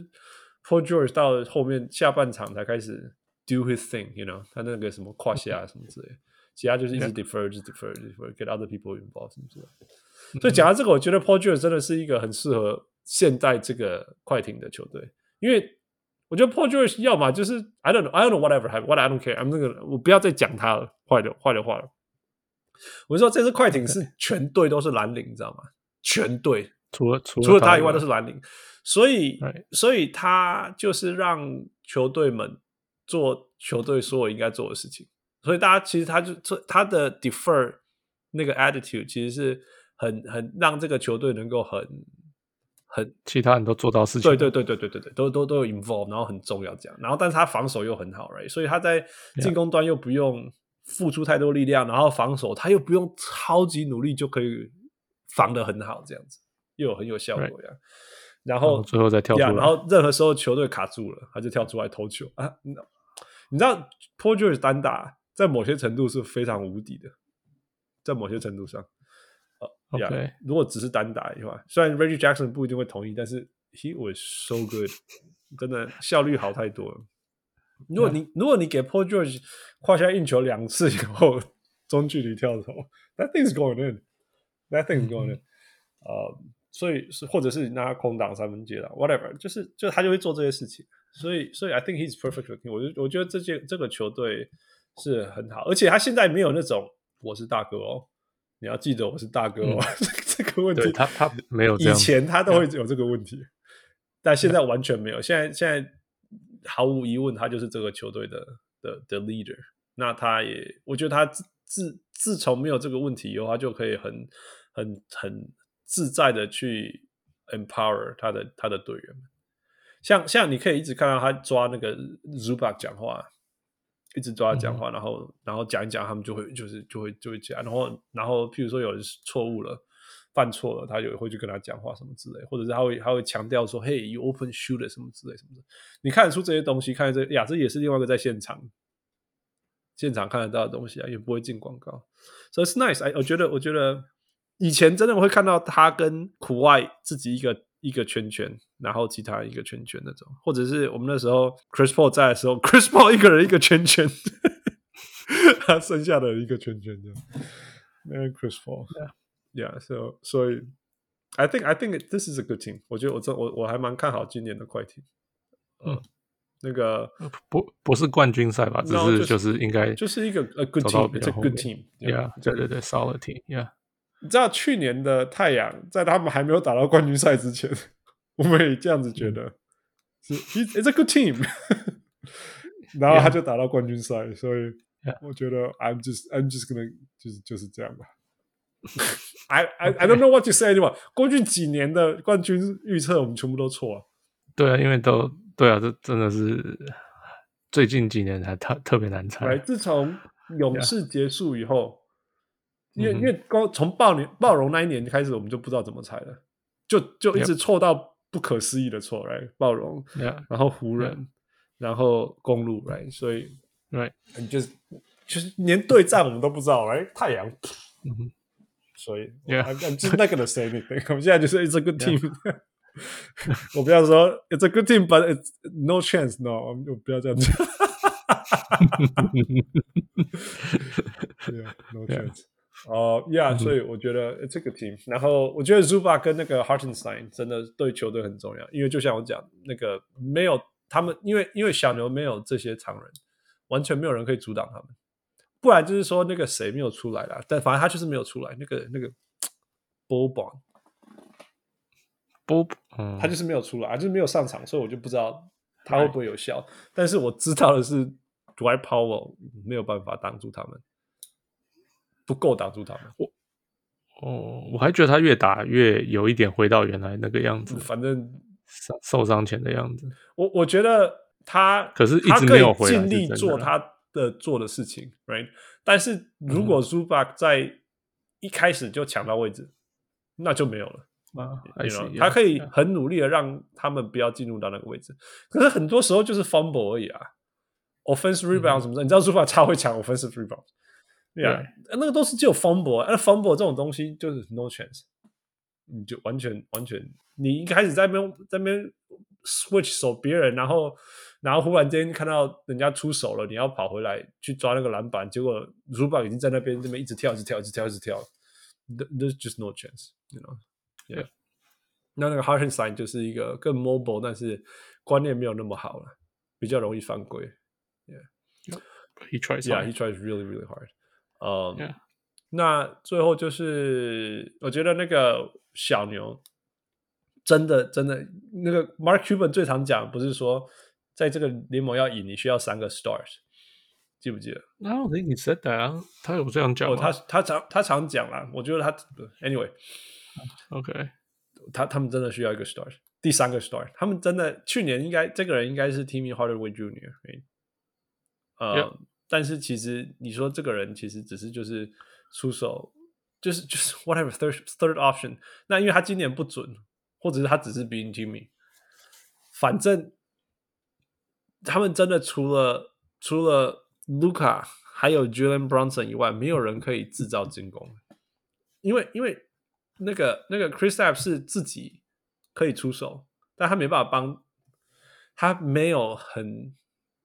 Paul George 到后面下半场才开始 do his thing，you know，他那个什么胯下什么之类，其他就是一直 defer，就 defer，defer，get other people involved 什么之类的。所以讲到这个，我觉得 Paul George 真的是一个很适合现在这个快艇的球队，因为我觉得 Paul George 要么就是 I don't know，I don't know whatever what I don't care，I'm 那个我不要再讲他了，坏的坏的话了。我说这支快艇是 全队都是蓝领，你知道吗？全队
除了除了
他以外都是蓝领，所以所以他就是让球队们做球队所有应该做的事情。所以大家其实他就他的 defer 那个 attitude 其实是很很让这个球队能够很很
其他人都做到事情。
对对对对对对对，都都都有 involve，然后很重要这样。然后但是他防守又很好，right？所以他在进攻端又不用。付出太多力量，然后防守他又不用超级努力就可以防得很好，这样子又有很有效果呀。Right. 然后
最后再跳出来，
然后任何时候球队卡住了，他就跳出来投球啊。你知道 George 单打在某些程度是非常无敌的，在某些程度上，呃，OK，如果只是单打的话，虽然 Reggie Jackson 不一定会同意，但是 He was so good，真的效率好太多了。如果你.如果你给 Paul George 胯下运球两次以后中距离跳投，That thing's going in，That thing's going in，呃、mm -hmm. uh,，所以是或者是拿空档三分接了，whatever，就是就他就会做这些事情，所以所以 I think he's perfect for team。我就我觉得这届这个球队是很好，而且他现在没有那种我是大哥哦，你要记得我是大哥哦，嗯、这个问题
他他没有，
以前他都会有这个问题.但现在完全没有，现在现在。毫无疑问，他就是这个球队的的的 leader。那他也，我觉得他自自自从没有这个问题以后，他就可以很很很自在的去 empower 他的他的队员。像像你可以一直看到他抓那个 Zubac 讲话，一直抓他讲话，嗯、然后然后讲一讲，他们就会就是就会就会讲，然后然后譬如说有人错误了。犯错了，他也会去跟他讲话什么之类，或者是他会他会强调说：“嘿，you open shooter 什么之类什么的。”你看得出这些东西，看这呀，这也是另外一个在现场现场看得到的东西啊，也不会进广告，所以是 nice。哎，我觉得我觉得以前真的会看到他跟苦外自己一个一个圈圈，然后其他一个圈圈那种，或者是我们那时候 Chris Paul 在的时候，Chris Paul 一个人一个圈圈，他剩下的一个圈圈这样。Chris Paul。Yeah, so 所以，I think I think this is a good team。我觉得我这我我还蛮看好今年的快艇。嗯，那个
不不是冠军赛吧？只是就是应该
就是一个 a good team，it's a good team。
Yeah，对对对，solid team。Yeah，
你知道去年的太阳在他们还没有打到冠军赛之前，我们也这样子觉得是 it's a good team。然后他就打到冠军赛，所以我觉得 I'm just I'm just gonna 就是就是这样吧。I I I don't know what to say anymore。过去几年的冠军预测，我们全部都错了。
对啊，因为都对啊，这真的是最近几年才特特别难猜。
对，自从勇士结束以后，yeah. 因为、嗯、因为光从暴年暴龙那一年开始，我们就不知道怎么猜了，就就一直错到不可思议的错来、right? 暴龙，yeah. 然后湖人，yeah. 然后公路来，right? 所以
对，
就是就是连对战我们都不知道来、right? 太阳，嗯哼。所以，yeah，I'm just not gonna say anything。我们现在就是 It's a good team。Yeah. 我不要说 It's a good team，but it's no chance。No，我们不要这样讲。 yeah，no chance。哦，Yeah，所以我觉得这个 team。然后我觉得 Zubac 跟那个 Hartenstein 真的对球队很重要，因为就像我讲，那个没有他们，因为因为小牛没有这些常人，完全没有人可以阻挡他们。 不然就是说那个谁没有出来啦，但反正他就是没有出来。那个那个 Boban，Bob，嗯，他就是没有出来，就是没有上场，所以我就不知道他会不会有效。但是我知道的是，Dwight Powell 没有办法挡住他们，不够挡住他们。
我，哦，我还觉得他越打越有一点回到原来那个样子，
反正
受受伤前的样子。
我我觉得他
可是一直没有，
尽力做他的做的事情，right？但是如果 Zubac 在一开始就抢到位置，嗯、那就没有了。啊他可以很努力的让他们不要进入到那个位置，可是很多时候就是 fumble 而已啊，offensive rebound 什么的，嗯、你知道 Zubac 超会抢 offensive rebound，对啊，那个都是只有 fumble，那 fumble 这种东西就是 no chance，你就完全完全，你一开始在那边在那边 switch 守别人，然后。然后忽然间看到人家出手了，你要跑回来去抓那个篮板，结果 Zubac 已经在那边这边一直跳，一直跳，一直跳，一直跳，There's just no chance，you know？Yeah. 那那个 Hartenstein 就是一个更 mobile，但是观念没有那么好了，比较容易犯规。
Yeah. He tries.
Yeah, he tries really, really hard. 嗯、um,
Yeah.
那最后就是我觉得那个小牛真的真的那个 Mark Cuban 最常讲，不是说在这个联盟要赢，你需要三个 stars，记不记得？
那我跟你 set down，他有这样
讲，他他常他常讲啦。我觉得他，anyway，OK，他他们真的需要一个 stars，第三个 stars，他们真的去年应该这个人应该是 Timmy Hardaway Junior。呃，但是其实你说这个人其实只是就是出手，就是 就是 whatever third third option。那因为他今年不准，或者是他只是 being Timmy，反正。他们真的除了除了 Luka 还有 Julian Brunson 以外，没有人可以制造进攻，因为因为那个那个 Chris App 是自己可以出手，但他没办法帮，他没有很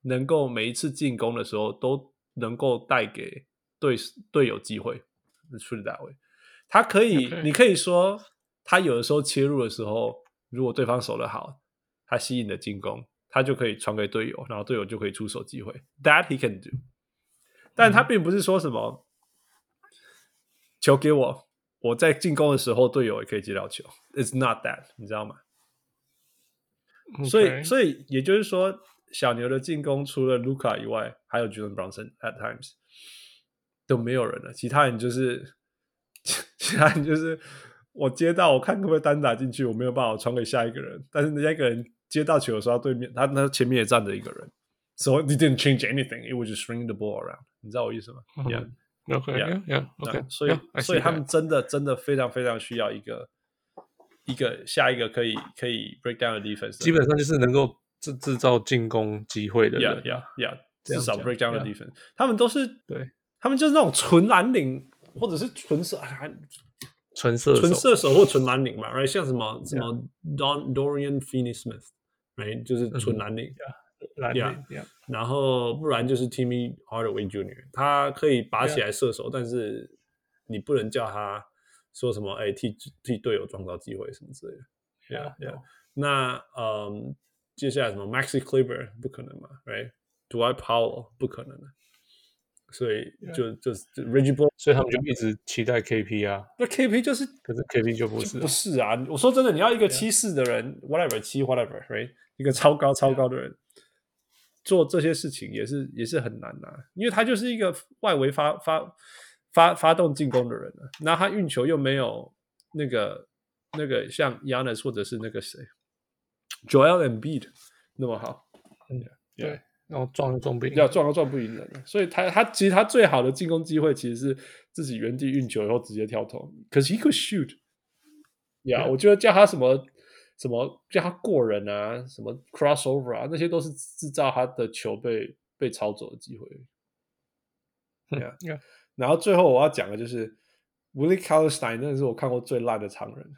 能够每一次进攻的时候都能够带给。队队友机会 put it that way。他可以.你可以说他有的时候切入的时候，如果对方守得好，他吸引的进攻，他就可以传给队友，然后队友就可以出手机会。That he can do。但他并不是说什么、嗯、球给我，我在进攻的时候队友也可以接到球。It's not that，你知道吗.所以，所以也就是说，小牛的进攻除了 Luka 以外，还有 Jalen Brunson at times。都没有人了，其他人就是，其他人就是我接到，我看可不可以单打进去，我没有办法传给下一个人。但是那一个人接到球的时候，对面他他前面也站着一个人，so it didn't change anything. It was just swinging the ball around. 你知道我意思吗
？Yeah，OK，Yeah，OK。
所以所以他们真的真的非常非常需要一个一个下一个可以可以 break down 的 defense，
基本上就是能够制制造进攻机会的人。
Yeah，Yeah，Yeah，至少 break down 的 defense，他们都是
对。
他们就是那种纯蓝领，或者是纯射，
纯射
纯射手或纯蓝领嘛，right？像什么什么 Don Dorian Finney-Smith，right？就是纯蓝领，
蓝领，
然后不然就是 Timmy Hardaway Jr.，他可以拔起来射手，但是你不能叫他说什么，哎，替替队友创造机会什么之类的，yeah yeah。那嗯，接下来什么 Maxi Kleber 不可能嘛，right？Dwight Powell 不可能的。所以就.就是 Reggie Bullock，
所以他们就一直期待 KP 啊。
那 KP 就是，
可是 KP 就不是，
不是啊。我说真的，你要一个七四的人 Yeah.，whatever 七 whatever，right？一个超高超高的人做这些事情也是也是很难呐、啊，因为他就是一个外围发发发发动进攻的人啊。那他运球又没有那个那个像 Giannis 或者是那个谁 Joel Embiid 那么好。
嗯，对。然后撞都撞不赢，
要撞都撞不赢人，所以他他其实他最好的进攻机会其实是自己原地运球，然后直接跳投。可是 he could shoot，yeah，，我觉得叫他什么什么叫他过人啊，什么 crossover 啊，那些都是制造他的球被被抄走的机会。然后最后我要讲的就是 Willie Cauley-Stein，那是我看过最烂的常人。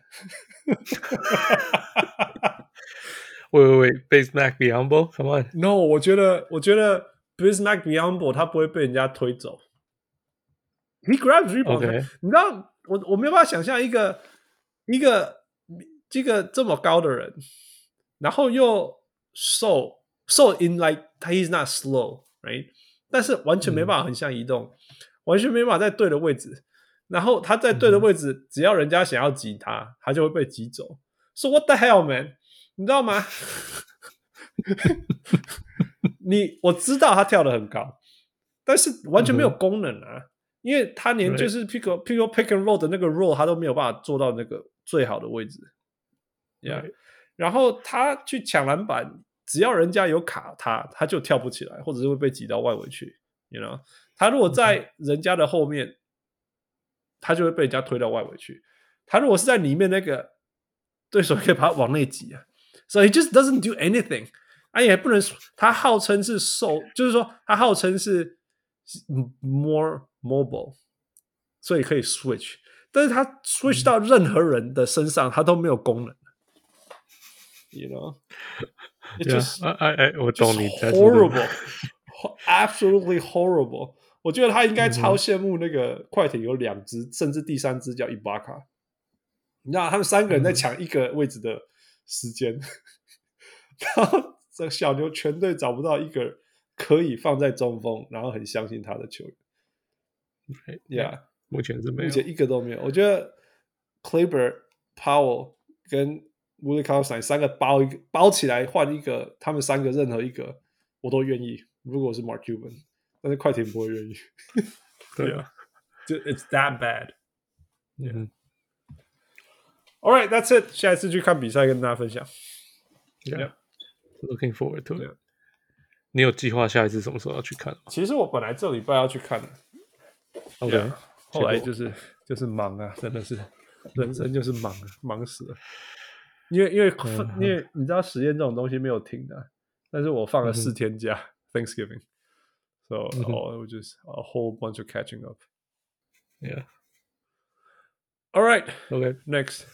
喂喂喂，Bismack Biyombo，Come on！No，
我觉得，我觉得 Bismack Biyombo 他不会被人家推走。He grabs rebound，、okay. 你知道，我我没有办法想象一个一个这个这么高的人，然后又瘦瘦 in like he's not slow，right？但是完全没办法横向移动，嗯、完全没办法在对的位置。然后他在对的位置，嗯、只要人家想要挤他，他就会被挤走。So what the hell, man？你知道吗？你我知道他跳得很高，但是完全没有功能啊！嗯、因为他连就是 pick pick pick and roll 的那个 roll 他都没有办法做到那个最好的位置，yeah。嗯、然后他去抢篮板，只要人家有卡他，他就跳不起来，或者是会被挤到外围去。You know，他如果在人家的后面，嗯、他就会被人家推到外围去。他如果是在里面，那个对手可以把他往内挤啊。所以 So just doesn't do anything，啊也不能说他号称是瘦，就是说他号称是 more mobile，所以可以 switch，但是他 switch 到任何人的身上，他都没有功能。，you know。
就是哎哎，我懂你。
Horrible，absolutely horrible。我觉得他应该超羡慕那个快艇有两只，甚至第三只叫伊巴卡。你知道他们三个人在抢一个位置的时间，然后这小牛全队找不到一个可以放在中锋，然后很相信他的球员。Yeah，
目前是没有，
目前一个都没有。我觉得 Kleber、Powell 跟 Willie Cauley-Stein 三个包一个包起来换一个，他们三个任何一个我都愿意。如果我是 Mark Cuban，但是快艇不会愿意。
对啊，
就 It's that bad。
嗯。
All right, that's it。下一次去看比赛，跟大家分享。
Yeah, looking forward to it。你有计划下一次什么时候要去看？
其实我本来这礼拜要去看的
，OK，
后来就是就是忙啊，真的是人生就是忙啊，忙死了。因为因为因为你知道实验这种东西没有停的，但是我放了四天假，Thanksgiving，so oh, just a whole bunch of catching up。
Yeah.
All right.
OK.
Next.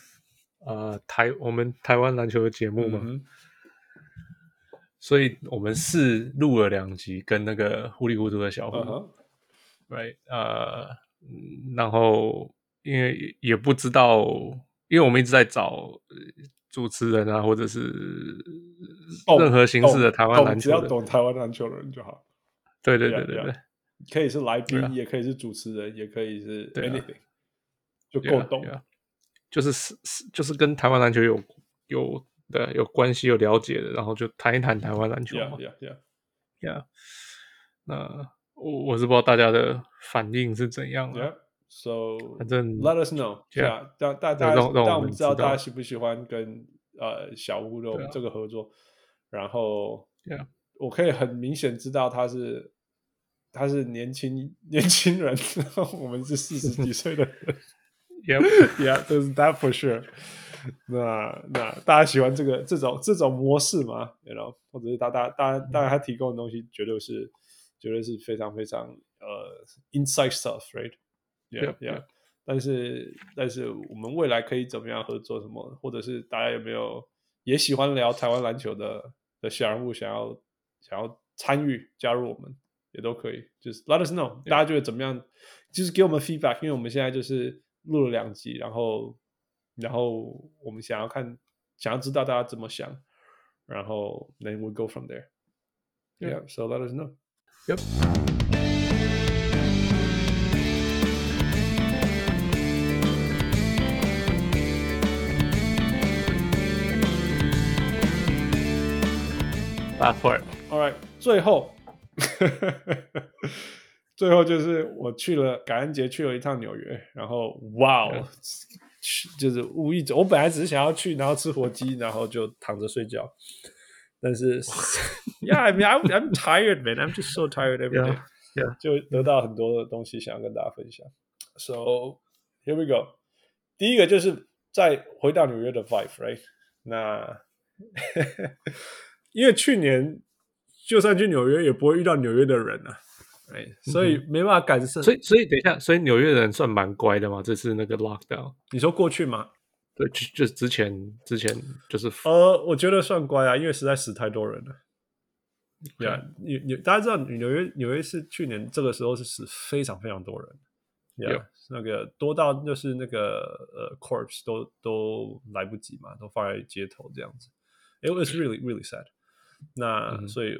呃，台我们台湾篮球的节目嘛，
嗯、
所以我们是录了两集跟那个糊里糊涂的小虎、
uh
huh.，right？呃，然后因为也不知道，因为我们一直在找主持人啊，或者是任何形式的台湾篮球，
只要懂台湾篮球的人就好。
对对对对对，
可以是来宾，也可以是主持人，也可以是 anything，就够懂。
就是是是，就是跟台湾篮球有有的有关系、有了解的，然后就谈一谈台湾篮球嘛。
Yeah, yeah, yeah.
yeah. 那我我是不知道大家的反应是怎样的。
So
反正
let us know. Yeah. 让大家让让我们知道大家喜不喜欢跟呃小屋的这个合作。然后
，Yeah.
我可以很明显知道他是他是年轻年轻人，我们是四十几岁的人。
yeah
yeah there's that for sure 那。那那大家喜欢这个这种这种模式吗？You know，或者是大大大大家他提供的东西绝对是绝对是非常非常呃 inside stuff，right？Yeah,
Yep,
yeah。但是但是我们未来可以怎么样合作？什么？或者是大家有没有也喜欢聊台湾篮球的的小人物，想要想要参与加入我们也都可以。就是 let us know，大家觉得怎么样？就是给我们 feedback，因为我们现在就是。录了两集，然后，然后我们想要看，想要知道大家怎么想，然后 then we go from there. Yeah, so let us know.
Yep. Last part.
All right. 最后。最后就是我去了感恩节去了一趟纽约，然后哇哦，去就是无意中，我本来只是想要去，然后吃火鸡，然后就躺着睡觉。但是，Yeah，I mean I'm I'm tired, man. I'm just so tired every day.
Yeah,
就得到很多的东西想要跟大家分享。So here we go. 第一个就是再回到纽约的 vibe, right? 那 因为去年就算去纽约，也不会遇到纽约的人啊。哎，所以没办法感受。
所以，所以等一下，所以纽约人算蛮乖的嘛？这次那个 lockdown，
你说过去吗？
对，就就之前之前就是
呃，我觉得算乖啊，因为实在死太多人了。对啊，纽纽大家知道纽约纽约是去年这个时候是死非常非常多人，有那个多到就是那个呃 corpse 都都来不及嘛，都放在街头这样子。It was really really sad。那所以。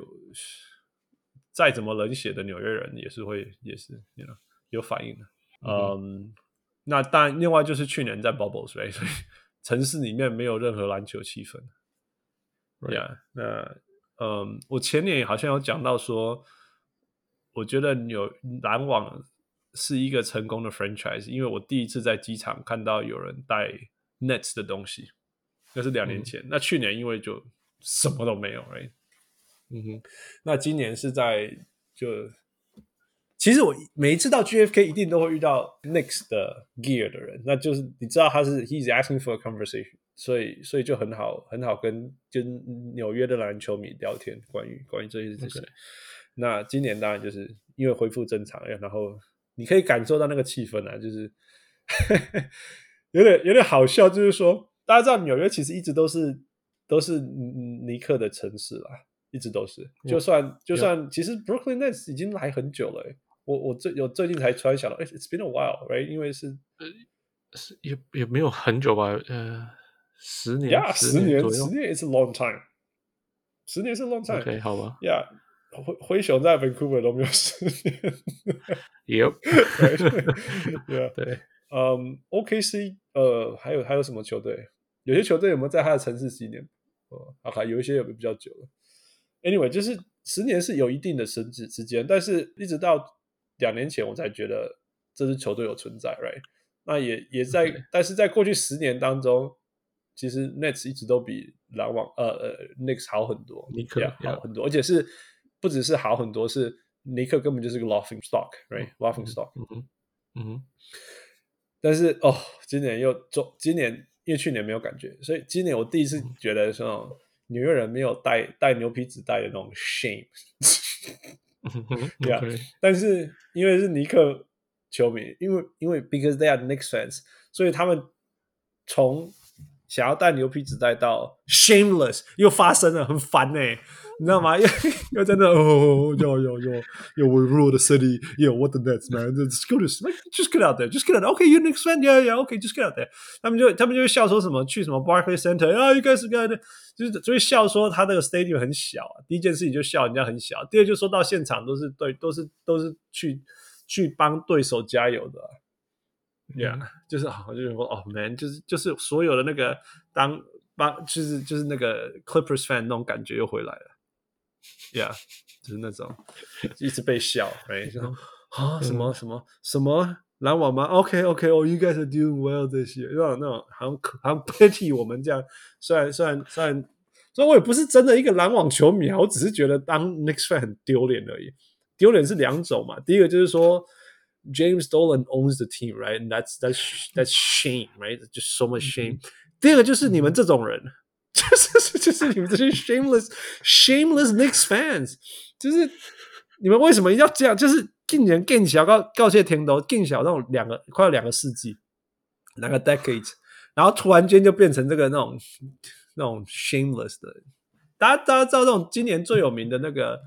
再怎么冷血的纽约人也是会也是，you know, 有反应的。嗯、um,，那当然，另外就是去年在 Bubbles，所以城市里面没有任何篮球气氛。对呀那嗯，我前年好像有讲到说，我觉得纽篮网是一个成功的 franchise，因为我第一次在机场看到有人带 Nets 的东西，那是两年前。嗯、那去年因为就什么都没有，right?
嗯哼，
那今年是在就，其实我每一次到 GFK 一定都会遇到 Knicks 的 gear 的人，那就是你知道他是 He's asking for a conversation，所以所以就很好很好跟跟纽约的篮球迷聊天，关于关于这些事情。Okay. 那今年当然就是因为恢复正常，然后你可以感受到那个气氛啊，就是 有点有点好笑，就是说大家知道纽约其实一直都是。都是尼克的城市啦，一直都是。就算就算，其实 Brooklyn Nets 已经来很久了。我我最我最近才突然想到，哎，It's been a while，right？因为是呃
是也也没有很久吧，呃，十年
，yeah, 十年十年，It's a long time。十年是 long time。
OK，好吧。
Yeah，灰灰熊在 Vancouver 都没有十年。
Yep。
Yeah，对。嗯，OKC，呃，还有还有什么球队？有些球队有没有在他的城市十年？哦，好，还有一些有比较久了。Anyway，就是十年是有一定的升值之间，但是一直到两年前我才觉得这支球队有存在，right？那也也在.但是在过去十年当中，其实 Nets 一直都比篮网，呃呃，Knicks 好很多，尼克 yeah, 好很多，而且是不只是好很多，是尼克根本就是个 laughing stock，right？laughing stock，
嗯哼，嗯哼。
但是哦，今年又中，今年因为去年没有感觉，所以今年我第一次觉得说纽约人没有带带牛皮纸袋的那种 shame。对啊，但是因为是尼克球迷，因为因为 because they are Knicks fans，所以他们从想要带牛皮纸袋到 shameless 又发生了，很烦呢、欸。你知道吗？又又在那哦，哟哟哟又，We rule the city. Yeah, what the Nets, man? Just go to, just get out there. Just get out. Okay, you Knicks fan? Yeah, yeah. Okay, just get out there. 他们就他们就会笑说什么去什么 Barclays Center 啊，You guys got. 就是就会笑说他那个 stadium 很小啊。第一件事情就笑人家很小。第二就说到现场都是对，都是都是去去帮对手加油的。Yeah，就是好，就是说哦，man，就是就是所有的那个当帮就是就是那个 Clippers fan 那种感觉又回来了。Yeah，就是那种一直被笑，哎，说啊什么什么什么篮网吗？OK OK，Oh you guys are doing well 这些，那种那种好像好像 pity 我们这样。虽然虽然虽然，所以我也不是真的一个篮网球迷啊，我只是觉得当 Knicks fan 很丢脸而已。丢脸是两种嘛，第一个就是说 James Dolan owns the team，right？And that's that's that's shame，right？Just so much shame。第二个就是你们这种人。就是就是你们这些 shameless shameless Knicks fans，就是你们为什么要这样？就是今年更小告告诫天都更小那种两个快要两个世纪，两个 decades，然后突然间就变成这个那种那种 shameless 的。大家大家知道这种今年最有名的那个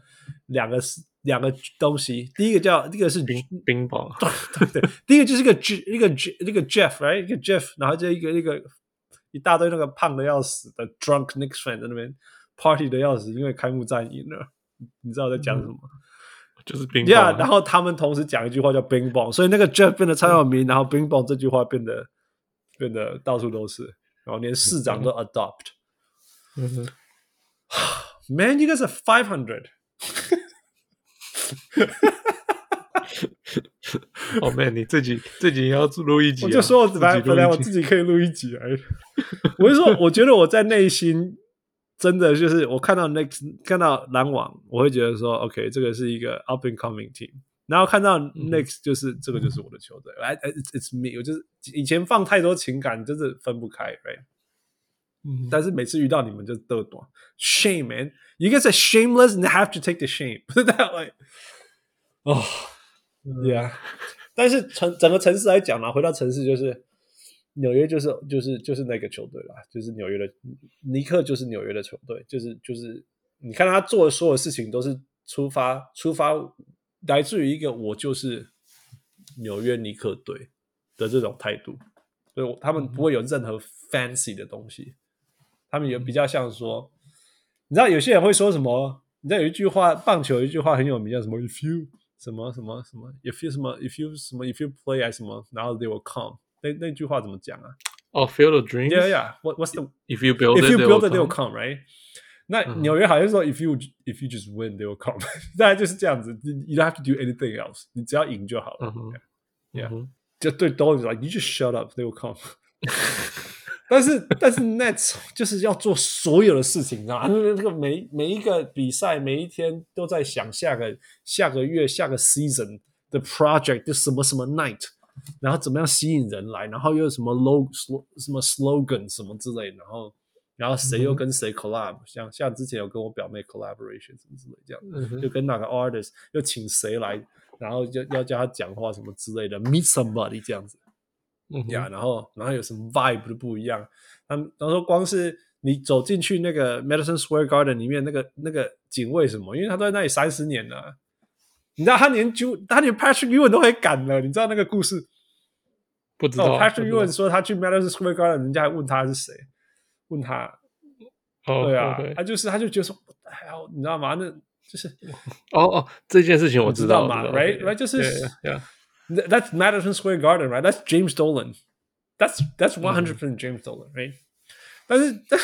两个两个东西，第一个叫第一个是冰
冰雹，
对对对，第一个就是一个 G 一个 G 一个 Jeff，right 一个 Jeff，然后就一个一个。一大堆那个胖的要死的 drunk Knicks fan 在那边 party 的要死，因为开幕战赢了。你知道我在讲什么？
嗯、就是冰棒。
Yeah，然后他们同时讲一句话叫冰棒，所以那个 Jeff 变得超有名，嗯、然后冰棒这句话变得变得到处都是，然后连市长都 adopt。嗯哼，Man，you guys are five hundred。
哦、oh,，man，你自己自己要录一集、啊，
我就说我本来本来我自己可以录一集而已。我就说，我觉得我在内心真的就是，我看到 Knicks 看到篮网，我会觉得说，OK，这个是一个 up and coming team。然后看到 Knicks 就是、嗯、这个就是我的球队，I it's, it's me。我就是以前放太多情感，真的分不开，right？、嗯、但是每次遇到你们就都短，shame man，you guys are shameless and have to take the shame，不是这样，like，哦。Yeah，但是城整个城市来讲呢，回到城市就是纽约，就是就是就是那个球队啦，就是纽约的尼克，就是纽约的球队，就是就是你看他做的所有事情都是出发出发来自于一个我就是纽约尼克队的这种态度，所以他们不会有任何 fancy 的东西，他们也比较像说，你知道有些人会说什么？你知道有一句话，棒球有一句话很有名，叫什么？If you 什么什么什么？If you 什么？If you 什么？If you play 还什么？然后 they will come。那那句话怎么讲啊？
哦、oh,，Field of Dreams。
Yeah, yeah. What what's the
If you build
it,
if you build
it, they will come, right？那纽约好像说，If you if you just win, they will come。大概就是这样子。You don't have to do anything else。你只要赢就好了。Yeah. 就对，都是 like you just shut up, they will come。但是 但是 Nets 就是要做所有的事情啊，那个每每一个比赛，每一天都在想下个下个月下个 season 的 project 就什么什么 night，然后怎么样吸引人来，然后又有什么 log 什么 slogan 什么之类，然后然后谁又跟谁 collab，、嗯、像像之前有跟我表妹 collaboration 什么之类这样，嗯、就跟哪个 artist 又请谁来，然后就要叫他讲话什么之类的，meet somebody 这样子。嗯呀，然后然后有什么 vibe 都不一样。他们他说光是你走进去那个 Madison Square Garden 里面那个那个警卫什么？因为他都在那里三十年了，你知道他连就他连 Patrick Ewing 都会赶了，你知道那个故事？
不知道。
哦、Patrick Ewing 说他去 Madison Square Garden，人家还问他是谁，问他，
哦、
对啊
，okay.
他就是他就觉得说，哎呀，你知道吗？那就是
哦哦，这件事情我知道，
知道嘛，right right，就是
yeah,
yeah. That's Madison Square Garden，right？That's James Dolan。That's that's one hundred percent James Dolan，right？、嗯、但是但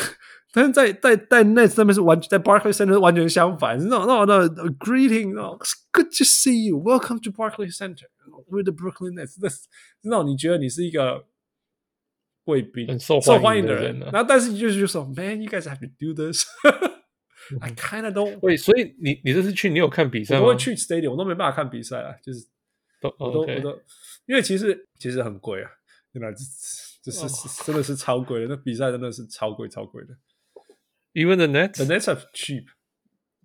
但是在在在 Nets 那边是完在 Barclays Center 完全相反，那那那 greeting，good to see you，welcome to Barclays Center，we're the Brooklyn Nets。那那你觉得你是一个贵宾，
很受
受欢迎的人，
啊、
然后但是就是就说，Man，you guys have to do this 。 I kind of don't。
喂，所以你你这次去，你有看比赛吗？
我会去 Stadium，我都没办法看比赛啊，就是 都我都.我都，因为其实其实很贵啊。真的，这是真的是超贵的。那比赛真的是超贵超贵的。
Even the Nets，the
Nets are cheap。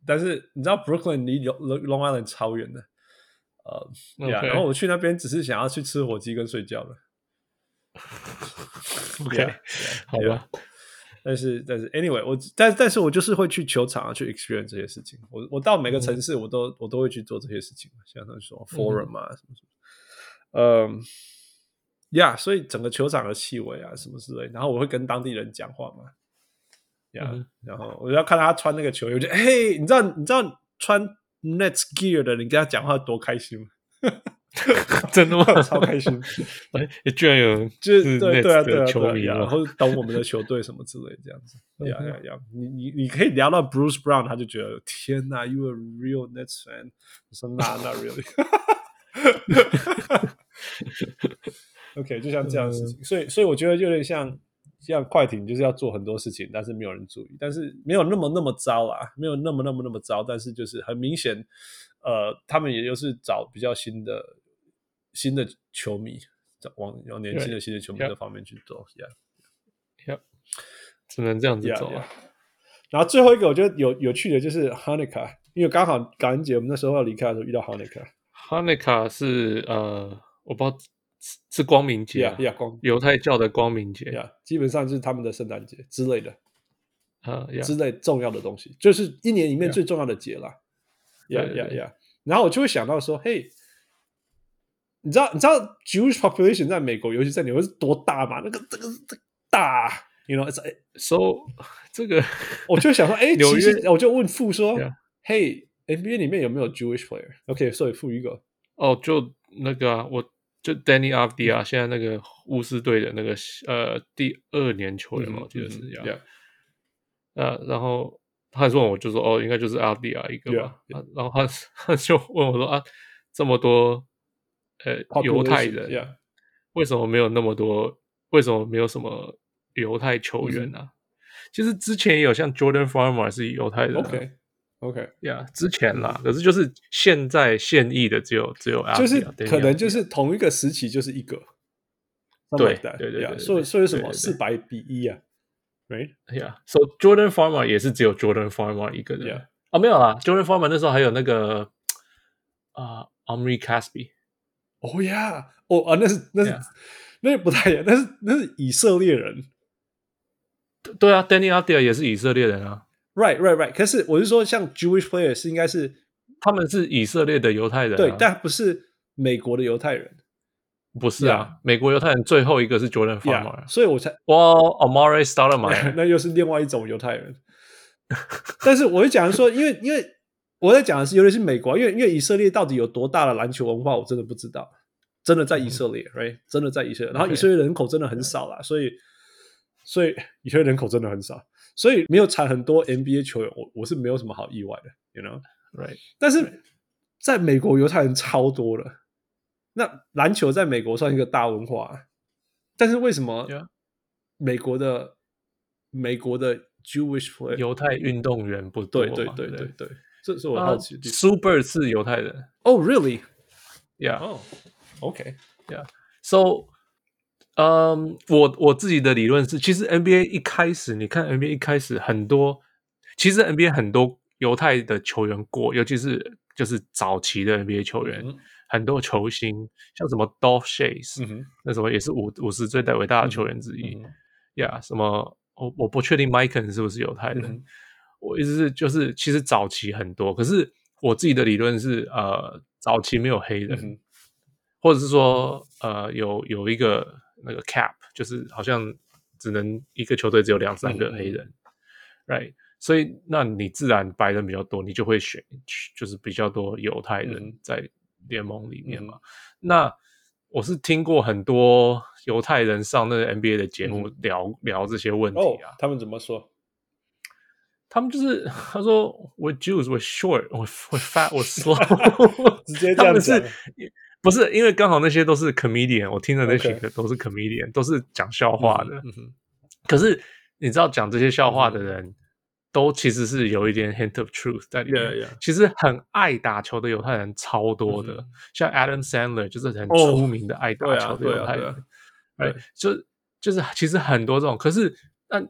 但是你知道 Brooklyn 离 Long Island 超远的。呃，然后我去那边只是想要去吃火鸡跟睡觉的。
OK，好吧。
但是但是 Anyway，我但但是我就是会去球场啊，去 experience 这些事情。我我到每个城市，我都我都会去做这些事情。像他说 Forum 啊什么什么，嗯。呀、yeah，所以整个球场的气味啊，什么之类，然后我会跟当地人讲话嘛。呀、yeah, 嗯，然后我要看他穿那个球衣，我就嘿，你知道你知道穿 Nets gear 的，你跟他讲话多开心吗？真的吗？超开心！
哎，居然有
就是对对啊对啊
球迷
啊，然后懂我们的球队什么之类这样子。呀呀呀！你你你可以聊到 Bruce Brown，他就觉得天哪，You a real Nets fan？我说 Not not really。OK，就像这样的事情，嗯、所以所以我觉得有点像像快艇，就是要做很多事情，但是没有人注意，但是没有那么那么糟啊，没有那么那么那么糟，但是就是很明显，呃，他们也就是找比较新的新的球迷，往往年轻的新的球迷这方面去走，Yeah，Yeah，
只能这样子走啊。
Yeah, yeah. 然后最后一个我觉得有有趣的就是 Hanukkah，因为刚好感恩节我们那时候要离开的时候遇到 Hanukkah。
Hanukkah 是呃，我不知道。是光明节啊，犹太教的光明节
呀，基本上就是他们的圣诞节之类的
啊，uh.
之类重要的东西，就是一年里面最重要的节了。呀呀呀！然后我就会想到说，嘿，你知道你知道 Jewish population 在美国，尤其在纽约是多大吗？那个这个这个大，you know，so
这个
我就想说，哎，纽约，我就问富说，嘿 Yeah.，NBA 里面有没有 Jewish player？OK，、okay, 所以富一个，
哦，oh, 就那个、啊、我。就 Danny Avdija 现在那个巫师队的那个呃第二年球员嘛，我记得是这样。呃，然后他还问我，就说哦，应该就是 Avdija 一个吧。然后他 他就问我说啊，这么多呃犹太人，为什么没有那么多？为什么没有什么犹太球员呢？其实之前也有像 Jordan Farmer 是犹太人。
，OK OK，
呀，之前啦，可是就是现在现役的只有只有，
就是可能就是同一个时期就是一个，
对对对对，
所以所以什么四百比一啊
，Right？Yeah，So Jordan Farmer 也是只有 Jordan Farmer 一个人，哦没有啦，Jordan Farmer 那时候还有那个啊 Omri Caspi，
哦呀，哦啊那是那是那是不太一样，那是那是以色列人，
对啊，Danny Avdija 也是以色列人啊。
Right, right, right. 可是我是说，像 Jewish players 是应该是
他们是以色列的犹太人，
对，但不是美国的犹太人，
不是啊。美国犹太人最后一个是 Jordan Farmar，
所以我才
哇，Amar'e Stoudemire，
那又是另外一种犹太人。但是我就讲说，因为因为我在讲的是，尤其是美国，因为因为以色列到底有多大的篮球文化，我真的不知道。真的在以色列，right？真的在以色列，然后以色列人口真的很少啦，所以所以以色列人口真的很少。所以没有产很多 NBA 球员，我我是没有什么好意外的，you know，right？但是在美国犹太人超多了，那篮球在美国算一个大文化，但是为什么美国的美国的 Jewish player
犹太运动员不多？
对对对对对，这是我好奇的。
Sue Bird 是犹太人
？Oh really？Yeah。
Oh
OK。
Yeah。So 嗯，um, 我我自己的理论是，其实 NBA 一开始，你看 NBA 一开始很多，其实 NBA 很多犹太的球员过，尤其是就是早期的 NBA 球员，嗯、很多球星，像什么 Dolph Schayes、嗯、那什么也是五五十最代伟大的球员之一，呀、嗯，yeah, 什么我我不确定 Michael 是不是犹太人。嗯、我意思是，就是其实早期很多，可是我自己的理论是，呃，早期没有黑人，嗯、或者是说，呃，有有一个那个 cap，就是好像只能一个球队只有两三个黑人、嗯、，right？所以那你自然白人比较多，你就会选，就是比较多犹太人在联盟里面嘛。嗯、那我是听过很多犹太人上那个 NBA 的节目聊、嗯、聊这些问题啊、哦，
他们怎么说？
他们就是 他说，We Jews were short, we we fat, we slow，
直接这样子。
不是因为刚好那些都是 comedian，我听的那些都是 comedian. 都是讲笑话的。嗯嗯、可是你知道讲这些笑话的人。嗯都其实是有一点 hint of truth 在里面。Yeah, yeah. 其实很爱打球的犹太人超多的，嗯、像 Adam Sandler 就是很出名的爱打球的犹太人。Oh, 对，对，对，就就是其实很多这种，可是那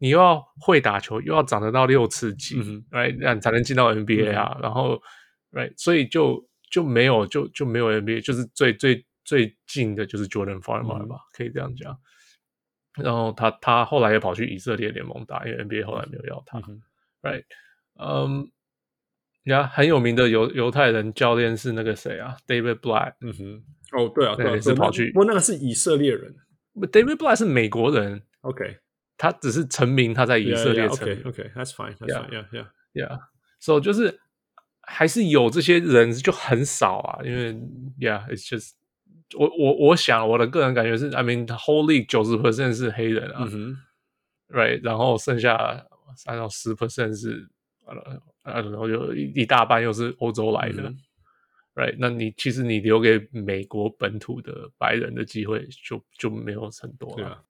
你又要会打球，又要长得到六尺几，嗯，right，那你才能进到 NBA 啊。嗯、然后，right，所以就就没有就就没有 NBA，就是最最最近的就是 Jordan Farmar 吧、嗯，可以这样讲。然后他他后来也跑去以色列联盟打，因为 NBA 后来没有要他。嗯、right，嗯，呀，很有名的犹犹太人教练是那个谁啊？David Black，。嗯哼，
哦，对啊，对，是跑去，不过那个是以色列人。
David Black 是美国人。
OK，
他只是成名，他在以色列成名。
Yeah, yeah, OK，That's、okay, fine，That's fine。Yeah, yeah,
yeah. So 就是还是有这些人就很少啊，因为 Yeah，it's just。我我我想我的个人感觉是，I mean whole league 九十 percent 是黑人啊、嗯、，right，然后剩下三到十 percent 是呃呃，然后有一一大半又是欧洲来的、嗯、，right，那你其实你留给美国本土的白人的机会就就没有很多了、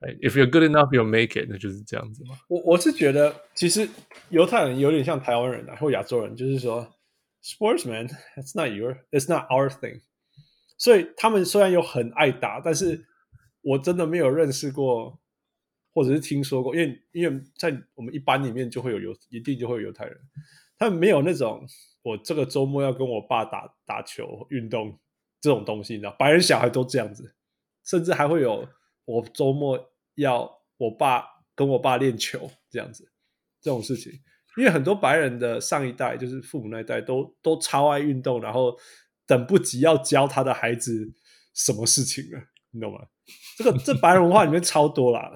，If you're good enough you'll make it，那就是这样子嘛。
我我是觉得其实犹太人有点像台湾人啊，或亚洲人，就是说，sportsman，it's not your，it's not our thing。所以他们虽然有很爱打，但是我真的没有认识过，或者是听说过，因为因为在我们一般里面就会有犹，一定就会有犹太人，他们没有那种我这个周末要跟我爸打打球运动这种东西，你知道，白人小孩都这样子，甚至还会有我周末要我爸跟我爸练球这样子这种事情，因为很多白人的上一代就是父母那一代都都超爱运动，然后。等不及要教他的孩子什么事情了，你懂吗？这个这白人文化里面超多啦，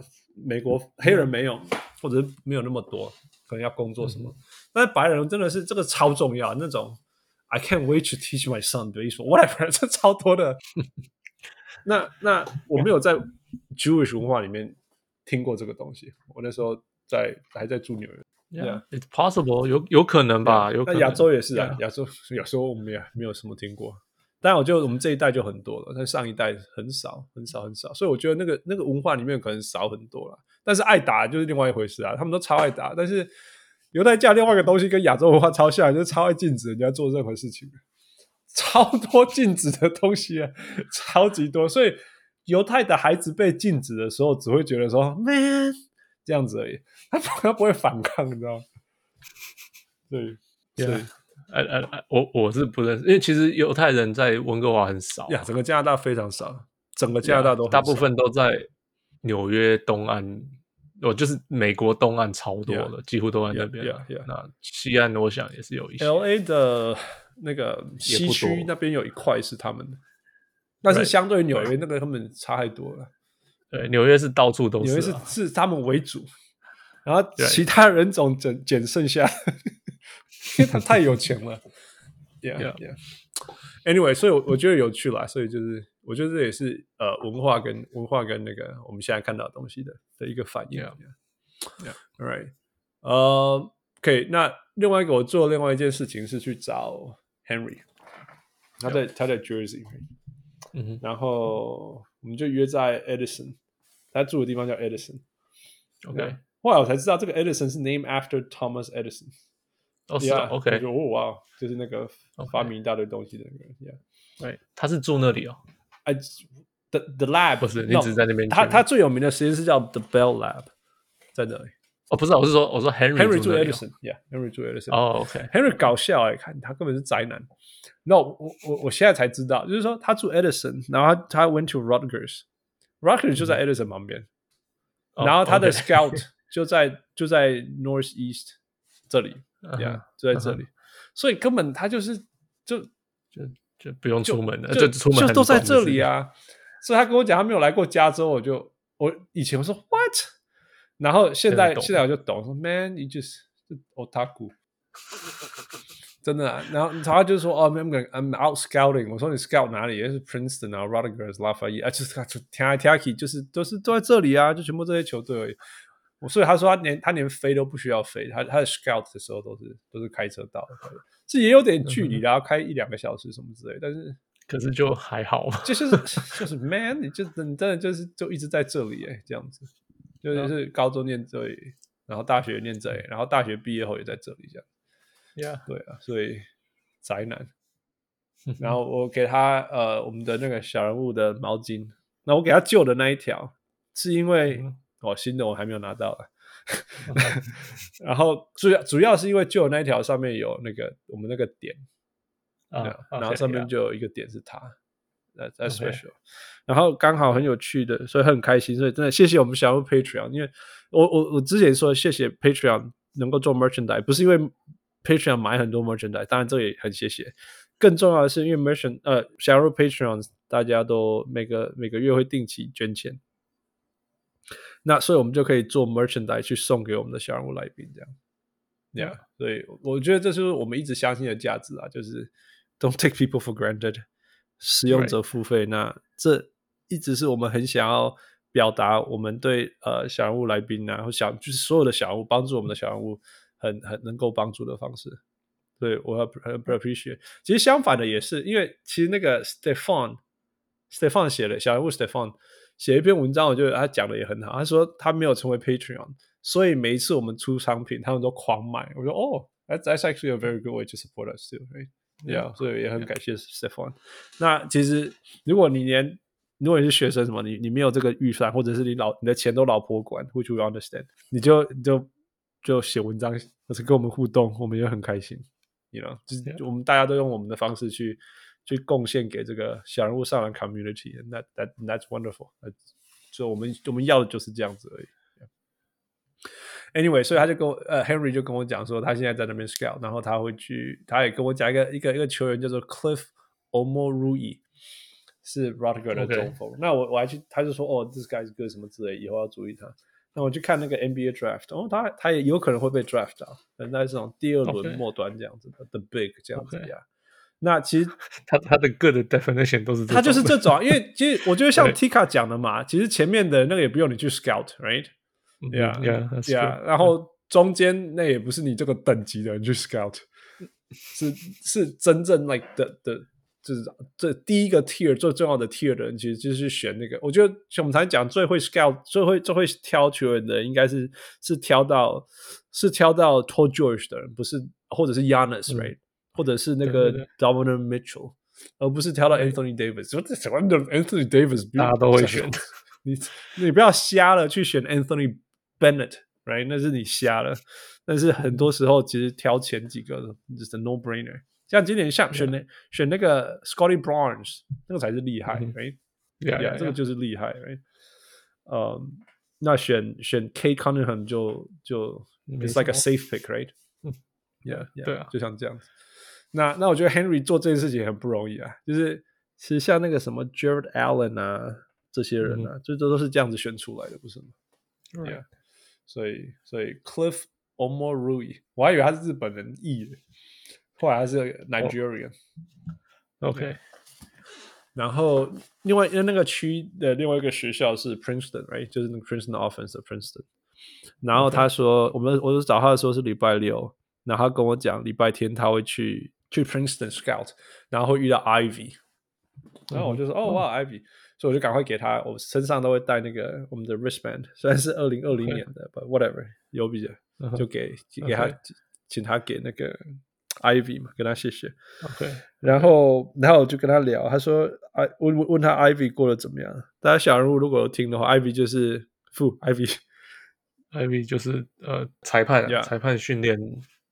美国黑人没有，或者是没有那么多，可能要工作什么。嗯、但是白人真的是这个超重要，那种 I can't wait to teach my son 的意思，whatever，这超多的。那那我没有在 Jewish 文化里面听过这个东西，我那时候在还在住纽约。
Yeah, it's possible，有有可能吧？有可能。
那亚洲也是啊，亚洲有时候我们也没有什么听过。但我觉得我们这一代就很多了，但上一代很少，很少，很少。所以我觉得那个那个文化里面可能少很多了。但是爱打就是另外一回事啊，他们都超爱打。但是犹太教另外一个东西跟亚洲文化超像，就是超爱禁止人家做任何事情，超多禁止的东西啊，超级多。所以犹太的孩子被禁止的时候，只会觉得说 man。这样子而已，他不他不会反抗，你知道吗？对，对，
哎哎哎，我我是不认识，因为其实犹太人在温哥华很少
呀，整个加拿大非常少，整个加拿大都
大部分都在纽约东岸，我，就是美国东岸超多了，几乎都在那边。那西岸我想也是有一些
，L A 的那个西区那边有一块是他们的，但是相对于纽约那个他们差太多了。
对，纽约是到处都是，纽约
是是他们为主，然后其他人种捡捡剩下，因为他太有钱了。yeah. Anyway，所以我我觉得有趣啦，所以就是我觉得这也是呃文化跟文化跟那个我们现在看到的东西的的一个反应。Yeah, yeah. All right，呃，OK，那另外一个我做另外一件事情是去找 Henry，他在、yeah. 他在 Jersey，嗯哼，然后。我们就约在 Edison，他住的地方叫 Edison。OK，后来我才知道这个 Edison 是 named after Thomas Edison。
哦，是啊，OK，
就哦哇，就是那个发明一大堆东西的那个人。Yeah，
对，他是住那里哦。
哎，the the lab
不是，你只是在那边。
他他最有名的实验室叫 The Bell Lab，在那里。
哦，不是，我是说，我说 Henry Henry
住 Edison，Yeah，Henry 住 Edison。
哦，OK。
Henry 搞笑哎，看他根本是宅男。那、no, 我我我现在才知道，就是说他住 Edison，然后他他 went to Rutgers，Rutgers 就在 Edison 旁边。然后他的 scout 就在就在 North East 这里，，Yeah，，就在这里，所以根本他就是就
就就不用出门了，
就
出门
就都在这里啊。所以他跟我讲他没有来过加州，我就我以前我说然后现在现在我就懂，说 man you just otaku。真的啊，然后他就说哦，I'm I'm out scouting。我说你 scout 哪里？也是 Princeton 啊，Rutgers、Lafayette 啊，就是他就听来听去，就是都是都在这里啊，就全部这些球队而已。我所以他说他连他连飞都不需要飞，他他的 scout 的时候都是都是开车到的，这也有点距离，然后开一两个小时什么之类。但是
可是就还好，
就是就是 man，你就你真的就是就一直在这里哎，这样子，就是高中念这里，然后大学念这里，然后大学毕业后也在这里这样。
Yeah.
对啊，所以宅男。然后我给他呃我们的那个小人物的毛巾，那我给他旧的那一条，是因为、嗯、哦新的我还没有拿到了。然后主要主要是因为旧的那一条上面有那个我们那个点啊，uh, 然后上面就有一个点是他，那 that's special。Okay. 然后刚好很有趣的，所以很开心，所以真的谢谢我们小人物 Patreon，因为我我我之前说谢谢 Patreon 能够做 merchandise，不是因为。Patreon 买很多 merchandise，当然这也很谢谢。更重要的是，因为 merchant 呃，小鹿 Patreon，大家都每个每个月会定期捐钱，那所以我们就可以做 merchandise 去送给我们的小人物来宾，这样。Yeah，所以我觉得这是我们一直相信的价值啊，就是 Don't take people for granted，使用者付费。那这一直是我们很想要表达，我们对呃小人物来宾啊，或小就是所有的小人物帮助我们的小人物。很很能够帮助的方式，对我很很 appreciate。其实相反的也是，因为其实那个 Stefan Stefan 写了小人物 Stefan 写一篇文章，我觉得他讲的也很好。他说他没有成为 Patreon，所以每一次我们出商品，他们都狂买。我说哦，that's actually a very good way to support us 所以也很感谢 Stefan。那其实如果你连如果你是学生什么，你你没有这个预算，或者是你老你的钱都老婆管，which we understand，你就你就。就写文章，或是跟我们互动，我们也很开心。You know，就是我们大家都用我们的方式去去贡献给这个小人物上篮 community。那 that that's wonderful。所以我们我们要的就是这样子而已。Anyway，所以他就跟我呃 Henry 就跟我讲说，他现在在那边 scout，然后他会去，他也跟我讲一个一个一个球员叫做 Cliff Omoruyi，是 Rutgers 的中锋。那我我还去，他就说哦，this guy is good 什么之类，以后要注意他。那我去看那个 NBA draft，哦，他他也有可能会被 draft 到，可能在这种第二轮末端这样子的. The Big 这样子呀。那其实
他他的 good definition 都是这，
他就是这种，因为其实我觉得像 Tika 讲的嘛，其实前面的那个也不用你去 yeah, yeah, yeah. 然后中间那也不是你这个等级的人去 scout，是是真正 like 的的，就是这第一个 tier 最重要的 tier 的人，其实就是选那个。我觉得我们才讲最会 scout、最会最会挑球员的，应该是是挑到是挑到 t o l George 的人，不是或者是 Yanis，right？、或者是那个 d o m i n a n Mitchell。而不是挑到 Anthony Davis，我只喜欢 Anthony Davis，
大家都会选。
你你不要瞎了去选 Anthony Bennett，right？那是你瞎了。但是很多时候，其实挑前几个就是 no brainer。像今年像选那 Yeah. 选那个 Scotty Barnes 那个才是厉害，right？Yeah，这个就是厉害，right？呃、um,，那选选 Cade Cunningham 就就 it's like a safe pick，right？Yeah，
对啊，
就像这样子。那那我觉得 Henry 做这件事情很不容易啊，就是其实像那个什么 Jared Allen 啊这些人啊，这都、mm hmm. 都是这样子选出来的，不是吗？Yeah，所以所以 Cliff Omoruyi，我还以为他是日本人译的。后来还是 Nigerian，OK。Oh. Okay. 然后另外因为那个区的另外一个学校是 Princeton，right？就是那个 Princeton Offense 的 Princeton。然后他说.我们我就找他的时候是礼拜六，然后他跟我讲礼拜天他会去去 Princeton Scout，然后会遇到 Ivy。然后我就说，哦哇，Ivy！所以我就赶快给他，我身上都会带那个我们的 wristband，虽然是二零二零年的 Okay.，but whatever，有比的就给给他，请他给那个。Ivy 嘛，跟他谢谢。
OK，
然后，然后我就跟他聊，他说，，I，问问他 Ivy 过得怎么样？大家小人物如果有听的话，Ivy 就是负
Ivy，Ivy 就是呃裁判.裁判训练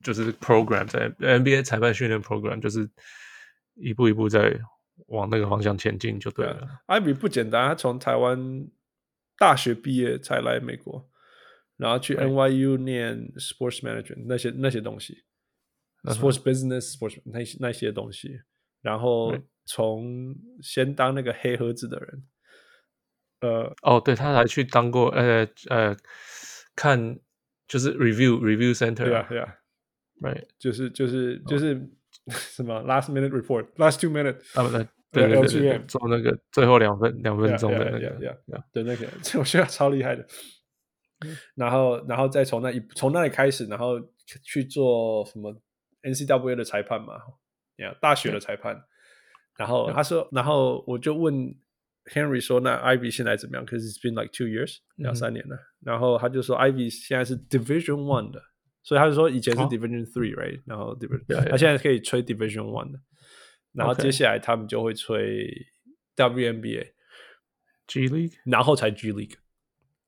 就是 program 在 NBA 裁判训练 program 就是一步一步在往那个方向前进就对了。
艾比、啊不简单，他从台湾大学毕业才来美国，然后去 NYU 念 Sports Management 那些那些东西，Sports Business Sports 那些那些东西，然后从先当那个黑盒子的人，呃，
哦，对，他还去当过，呃呃，看就是 Review Review Center，
对啊对啊，Right，就是就是就是 什么 Last Minute Report，Last Two Minute，
啊不对。对对对，对，做那个最后两分两分钟的那个，
对那个，这我觉得超厉害的。然后，然后再从那一从那里开始，然后去做什么 NCWA 的裁判嘛，呀，大学的裁判。然后他说，然后我就问 Henry 说：“那 Ivy 现在怎么样？”Because it's been like two years，两三年了。然后他就说：“Ivy 现在是 Division One 的，所以他就说以前是 Division Three，right？然后 Division，他现在可以吹 Division One 的。”然后接下来他们就会吹 WNBA、
G League，
然后才 G League。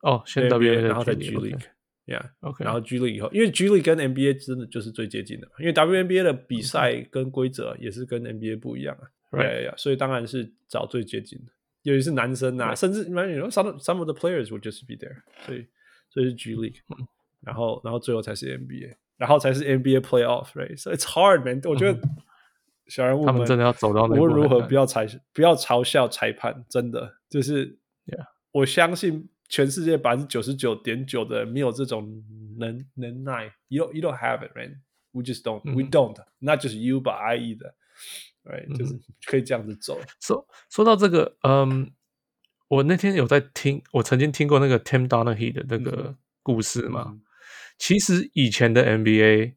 哦，先 WNBA，
然后再 G League，Yeah，OK。然后 G League 以后，因为 G League 跟 NBA 真的就是最接近的，因为 WNBA 的比赛跟规则也是跟 NBA 不一样啊。对，所以当然是找最接近的，尤其是男生啊，甚至 you know some some of the players would just be there，所以所以是 G League，然后然后最后才是 NBA，然后才是 NBA Playoff，Right？So it's hard, man。我觉得。小人物们，
他们真的要走到那。
无论如何，不要裁，不要嘲笑裁判。真的，就是.我相信全世界百分之九十九点九的人没有这种能能耐。You don't, you don't have it, man. We just don't. We don't. Not just you, but I either. Right？就是可以这样子走。
说说到这个，嗯，我那天有在听，我曾经听过那个 Tim Donaghy 的那个故事嘛。其实以前的 NBA，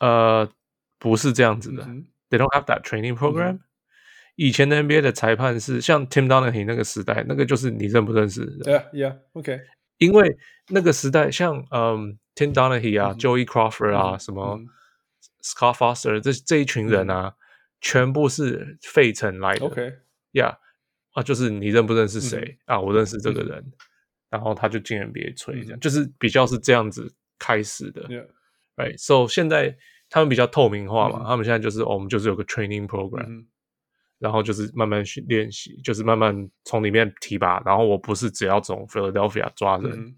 呃。不是这样子的、嗯、，They don't have that training program、嗯。以前的 NBA 的裁判是像 Tim Donaghy 那个时代，那个就是你认不认识的
？Yeah, yeah, OK。
因为那个时代，像嗯 Tim Donaghy 啊、嗯、Joey Crawford 啊、嗯、什么、嗯、Scott Foster 这这一群人啊，嗯、全部是费城来的。OK，Yeah. 啊，就是你认不认识谁、嗯、啊？我认识这个人，嗯、然后他就进 nba 吹一下就是比较是这样子开始的 right so 现在他们比较透明化嘛他们现在就是我们就是有个 training program 然后就是慢慢去练习就是慢慢从里面提拔然后我不是只要从 philadelphia 抓人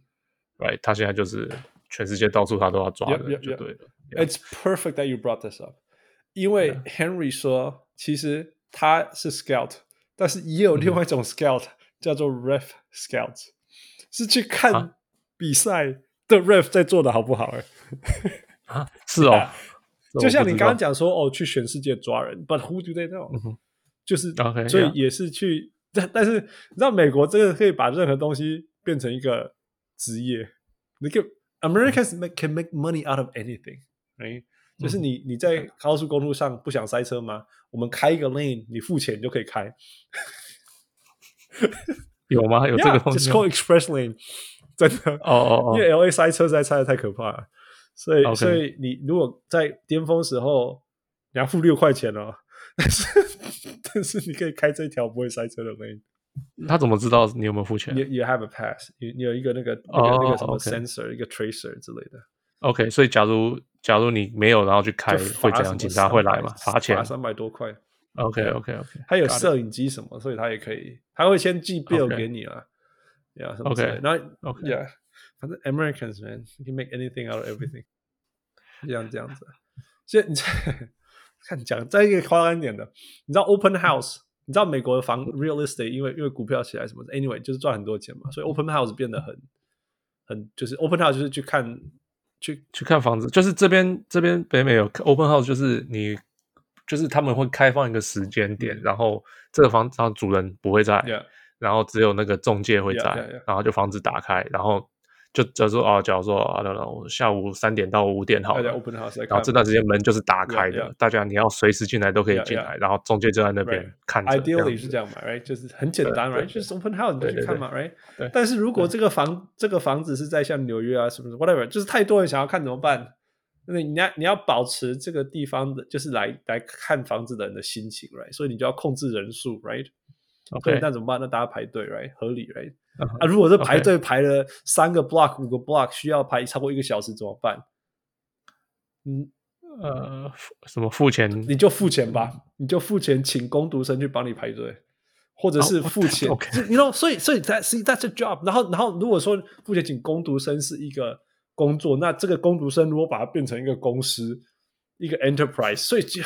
right 他现在就是全世界到处他都要抓人就
对的 it's perfect that you brought this up 因为 henry 说其实他是 scout 但是也有另外一种 scout 叫做 riff scout 是去看比赛的 ref 在做的好不好？哎，
啊，是哦。
就像你刚刚讲说，哦，去全世界抓人，But who do they know？、嗯、就是，okay, 所以也是去，但.但是你知道，美国这个可以把任何东西变成一个职业。你可以 Americans make can make money out of anything，哎、嗯，就是你你在高速公路上不想塞车吗？我们开一个 lane，你付钱就可以开。
有吗？有这个东西
call express lane，真的哦哦哦，因为 LA 塞车实在塞的太可怕了。所以，Okay. 所以你如果在巅峰时候，你要付六块钱哦。但是，但是你可以开这条不会塞车的 lane。
他怎么知道你有没有付钱
？You you have a pass，你你有一个那个、oh, 那个那个什么 sensor. 一个 tracer 之类的。
OK，所以假如假如你没有，然后去开，会怎样，警察会来吗？罚钱，
罚三百多块。
OK OK OK，
他有摄影机什么，所以他也可以，他会先寄 bill、给你啊。Yeah,
OK，
那 OK，yeah。反正 Americans man can make anything out of everything，这样这样子。所以你在看讲再一个夸张一点的，你知道 open house，你知道美国的房 real estate，因为因为股票起来什么的，anyway 就是赚很多钱嘛，所以 open house 变得很很就是 open house 就是去看去
去看房子，就是这边这边北美有 open house，就是你就是他们会开放一个时间点，然后这个房子然后主人不会在，yeah. 然后只有那个中介会在，yeah, yeah, yeah. 然后就房子打开，然后。就假如说啊，假如说啊，下午三点到五点好了，然后这段时间门就是打开的.大家你要随时进来都可以进来.然后中介就在那边看.
Ideally 是这样嘛，right？就是很简单，right？就是 open house 你就去看嘛，right？但是如果这个房这个房子是在像纽约啊，什么什么？Whatever，就是太多人想要看怎么办？那你要你要保持这个地方的，就是来来看房子的人的心情，right？所以你就要控制人数，right？OK，那怎么办？那大家排队，right？合理，right？啊，如果是排队排了三个 block、五个 block，需要排超过一个小时怎么办？
嗯，呃，什么付钱？
你就付钱吧，你就付钱，请工读生去帮你排队。或者是付钱。
Oh,
you know，所以所以 that's a job。然后然后如果说付钱请工读生是一个工作，那这个工读生如果把它变成一个公司，一个 enterprise，所以就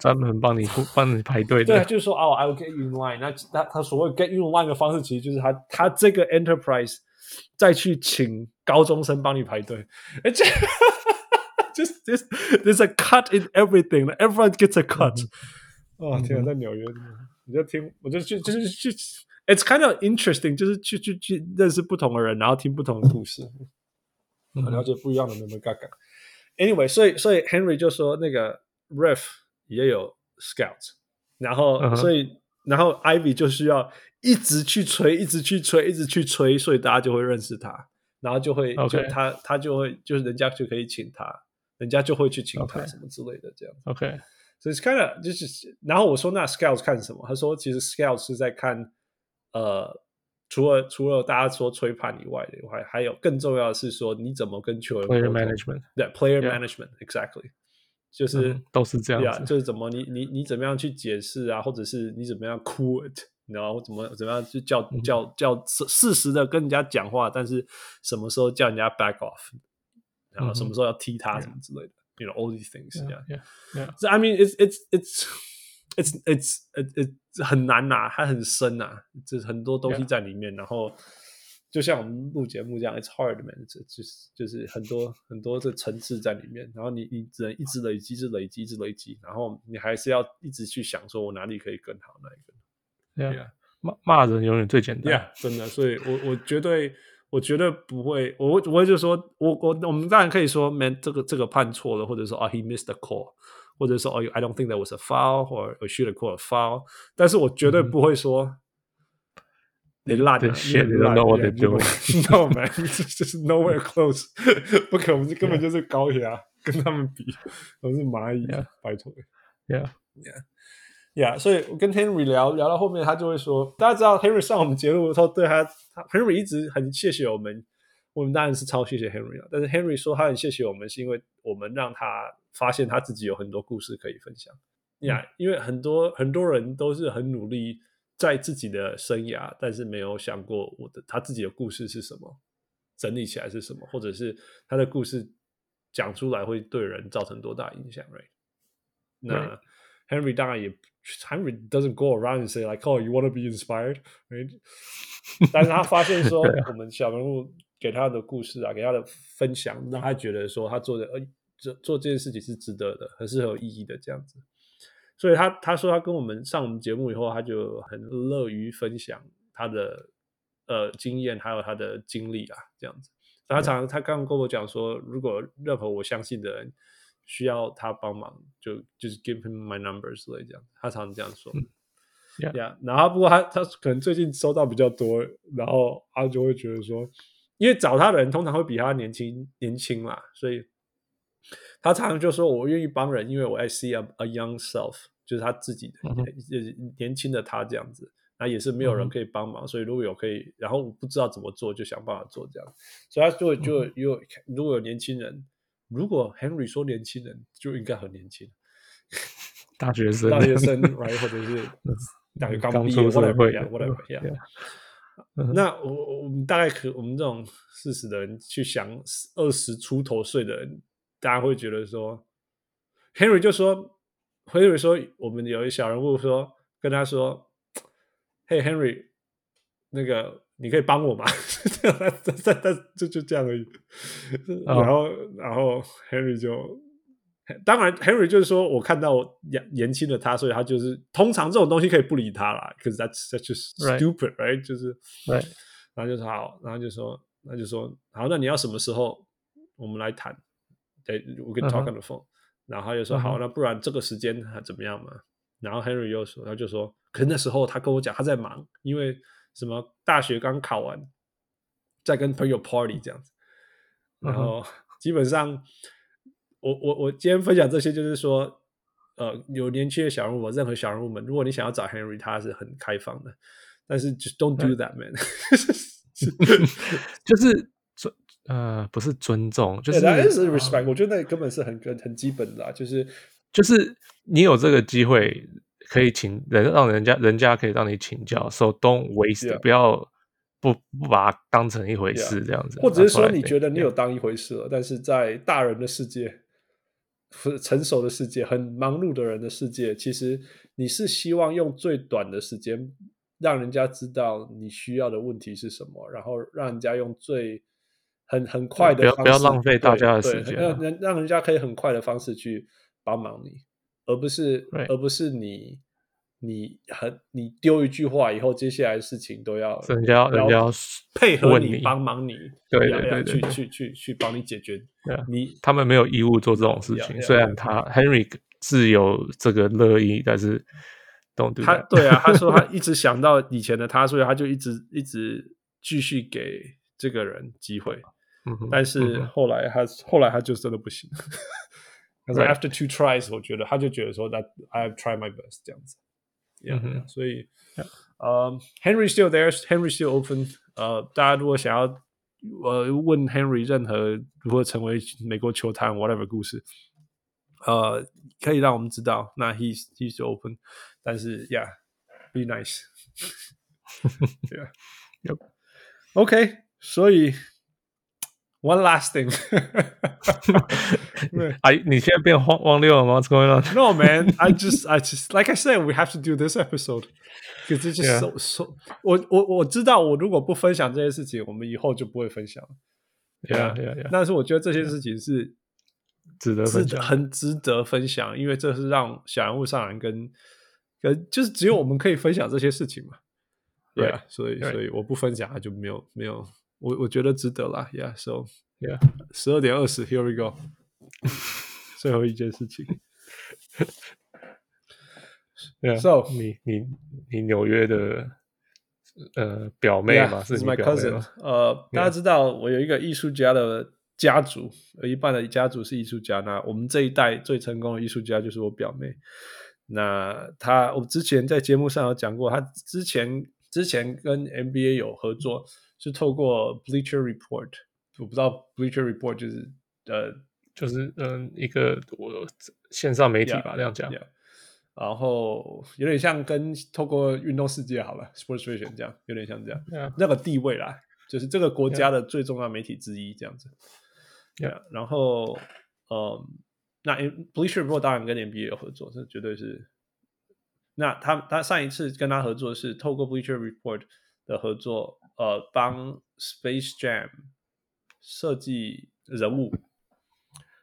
专门帮你帮你排队的。
对，就是说哦，I will get you in line。那那他所谓 get you in line 的方式，其实就是他他这个 enterprise 再去请高中生帮你排队，而且。Just this, there's a cut in everything. Everyone gets a cut. 哦、嗯，天啊，在纽约，你就听，我就去，就是去。It's kind of interesting，就是去去去认识不同的人，然后听不同的故事，嗯、了解不一样的人们嘎嘎。Anyway，所以所以 Henry 就说那个 Ref 也有 Scout，然后、uh -huh. 所以然后 Ivy 就需要一直去吹，一直去吹，一直去吹，所以大家就会认识他，然后就会、他他就会就是人家就可以请他。人家就会去请他什么之类的，这样。
OK，
所以 kind of 就是，然后我说那 Scout 看什么？他说其实 Scout 是在看，呃，除了除了大家说吹判以外的，还还有更重要的是说你怎么跟球员
player management，
对 player management exactly，就是、
嗯、都是这样子，
就是怎么你你你怎么样去解释啊，或者是你怎么样 cool it，然后怎么怎么样去叫叫叫适时的跟人家讲话，但是什么时候叫人家 back off。然后什么时候要踢他什么之类的、mm -hmm.，you know all these things，yeah
yeah yeah。
So I mean it's it's it's it's it's it's, 很难呐、啊，它很深呐、啊，就是很多东西在里面。然后就像我们录节目这样，it's hard man，就是就是很多很多的层次在里面。然后你你只能一直累积，一直累积，一直累积。然后你还是要一直去想，说我哪里可以更好，哪一个。
Yeah，骂骂人永远最简单。
Yeah，真的。所以我我绝对。我绝对不会，我我就说，我我我们当然可以说，man，这个这个判错了，或者说啊、oh,，he missed the call，或者说哦、oh,，I don't think that was a foul，或者 should have called a foul，但是我绝对不会说、嗯、你烂了，你烂了，我得丢，no man，just nowhere close，不可能，这根本就是高压，yeah. 跟他们比，都是蚂蚁，yeah. 拜托，
yeah，yeah。
呀、yeah,，所以我跟 Henry 聊聊到后面，他就会说，大家知道 Henry 上我们节目的时候，对他，他 Henry 一直很谢谢我们， 我们当然是超谢谢 Henry 了。但是 Henry 说他很谢谢我们，是因为我们让他发现他自己有很多故事可以分享。呀、yeah, 嗯，因为很多很多人都是很努力在自己的生涯，但是没有想过我的他自己的故事是什么，整理起来是什么，或者是他的故事讲出来会对人造成多大影响，right？那。Henry 当然也，Henry doesn't go around and say like, "Oh, you want to be inspired?" Right? 但是他发现说，我们小人物给他的故事啊，给他的分享，让他觉得说他做的呃，做做这件事情是值得的，很是很有意义的这样子。所以他他说他跟我们上我们节目以后，他就很乐于分享他的呃经验，还有他的经历啊，这样子。他常他刚刚跟我讲说，如果任何我相信的人。需要他帮忙，就就是 give him my numbers 之类这样，他常常这样说。嗯、yeah. yeah，然后不过他他可能最近收到比较多，然后他就会觉得说，因为找他的人通常会比他年轻年轻嘛，所以他常常就说我愿意帮人，因为我 I see a a young self，就是他自己的、嗯、年轻的他这样子，那也是没有人可以帮忙、嗯，所以如果有可以，然后我不知道怎么做，就想办法做这样，所以他就就有、嗯、如果有年轻人。如果 Henry 说年轻人就应该很年轻，
大学生、
大学生，right，或者是 大学刚毕业那我我们大概可我们这种四十的人去想二十出头岁的人，大家会觉得说，Henry 就说，Henry 说，我们有一小人物说跟他说，嘿，Henry，那个。你可以帮我吗？这样，他他他就就这样而已。然后，然后 Henry 就，当然 Henry 就是说我看到年年轻的他，所以他就是通常这种东西可以不理他啦。可是 that's that's just stupid，right？就是
，right？
然后就说好，然后就说，那就说好，那你要什么时候我们来谈？对，我跟 talk on the phone。然后他就说好，那不然这个时间怎么样嘛？然后 Henry 又说，他就说，可是那时候他跟我讲他在忙，因为。什么大学刚考完，在跟朋友 party 这样子，然后基本上，我我我今天分享这些，就是说，呃，有年轻的小人物，任何小人物们，如果你想要找 Henry，他是很开放的，但是 just don't do that man，
就是尊呃不是尊重，就是
respect，、uh, 我觉得那根本是很很很基本的，就是
就是你有这个机会。可以请人让人家人家可以让你请教，so don't waste，不要不不把它当成一回事这样子，
或者是说你觉得你有当一回事了，但是在大人的世界，成熟的世界，很忙碌的人的世界，其实你是希望用最短的时间让人家知道你需要的问题是什么，然后让人家用最很很快的方式，
不要不要浪费大家的时间，
让人让人家可以很快的方式去帮忙你，而不是.而不是你你很你丢一句话以后，接下来的事情都要
人家人家要
配合你帮忙你，
对
要要
对对对
去去去去帮你解
决
你
他们没有义务做这种事情。虽然他 Henry 是有这个乐意，但是 don't do
他
that
对啊，他说他 一直想到以前的他，所以他就一直一直继续给这个人机会。
嗯
但是后来他后来他就真的不行。可是 after two tries，我觉得他就觉得说，that I have tried my best 这样子。Yeah，、
嗯哼
所以呃、um,，Henry still there，Henry still open。呃，大家如果想要呃问 Henry 任何如何成为美国球坛 whatever 故事，呃，可以让我们知道。那 he's he's still open，但是 yeah，be nice。对啊
Yep.
OK，所以 One last thing 对。
哎，你现在变荒荒六了吗？What's going on?
No, man. I just, I just, like I said, we have to do this episode because it's just so, so. 我我我知道，我如果不分享这些事情，我们以后就不会分享。
Yeah, yeah, yeah.
但是我觉得这些事情是
值得分享。
很值得分享，因为这是让小人物上篮跟跟就是只有我们可以分享这些事情嘛。对啊，所以所以我不分享，他就没有没有。我我觉得值得啦，Yeah，so
Yeah.
十二点二十，Here we go。最后一件事情。So
你你你纽约的呃表妹嘛，是
my
表妹
cousin
吗。
呃，大家知道我有一个艺术家的家族，有一半的家族是艺术家。那我们这一代最成功的艺术家就是我表妹。那她，我之前在节目上有讲过，她之前之前跟 NBA 有合作，是透过 Bleacher Report。我不知道 Bleacher Report 就是呃，
就是嗯一个我线上媒体吧，这样讲。
Yeah. 然后有点像跟透过运动世界好了，Sports Vision 这样，有点像这样
Yeah.
那个地位啦，就是这个国家的最重要媒体之一这样子。
Yeah.
然后嗯，那 Bleacher Report 当然跟 NBA 有合作，这绝对是。那他他上一次跟他合作是透过 Bleacher Report 的合作，呃，帮 Space Jam 设计人物。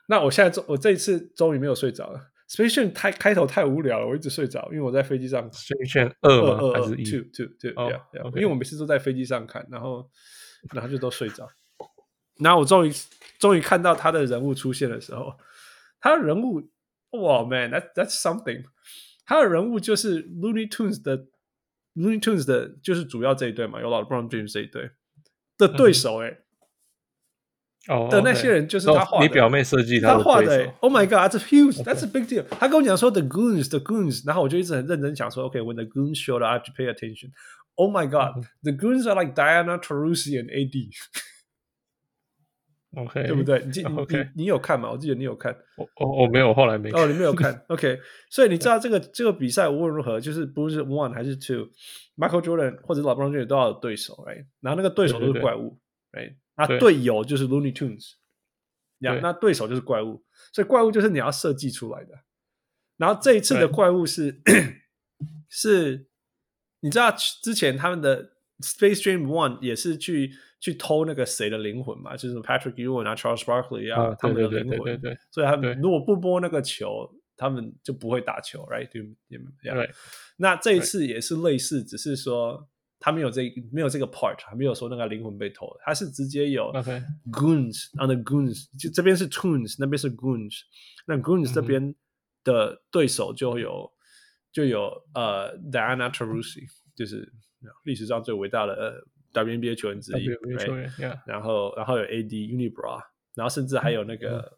那我现在终我这一次终于没有睡着了。Space Jam 太开头太无聊了，我一直睡着，因为我在飞机上。
Space Jam 二吗？
二二
还是一
？Two two two，因为我每次都在飞机上看，然后然后就都睡着。然后我终于终于看到他的人物出现的时候，他的人物哇，man，that that's something。他的人物就是 Looney Tunes 的 Looney Tunes 的，就是主要这一队嘛，有老 LeBron James 这一队的对手哎、欸。
哦
的那些人就是他画的，
你表妹设计
他画的、
的对手
欸。Oh my god，that's huge，that's a big deal。他跟我讲说 the goons，the goons，然后我就一直很认真想说，OK，when、okay, the goons show up，I have to pay attention。Oh my god，the goons are like Diana Taurasi and AD。
OK，
对不对？你
记
你你有看吗？我记得你有看。
我我我没有，后来没看。
哦，你没有看。OK，所以你知 道这个这个比赛无论如何，就是不是 one 还是 two，Michael Jordan 或者 LeBron James 都要有对手，right？然后那个对手都是怪物，right？那队友就是 Looney Tunes，呀，那对手就是怪物，所以怪物就是你要设计出来的。然后这一次的怪物是 是，你知道之前他们的 Space Jam One 也是去去偷那个谁的灵魂嘛，就是 Patrick Ewing 啊，Charles Barkley 啊，他们的灵魂。
对对对。
所以他们如果不播那个球，他们就不会打球，right？对
对。
那这一次也是类似，只是说。他没有这没有这个 part，还没有说那个灵魂被偷，他是直接有 goons on the goons，就这边是 tunes，那边是 goons，那 goons 这边的对手就有就有呃 Diana Taurasi，就是历史上最伟大的呃 WNBA 球员之一，然后然后有 AD Unibra，然后甚至还有那个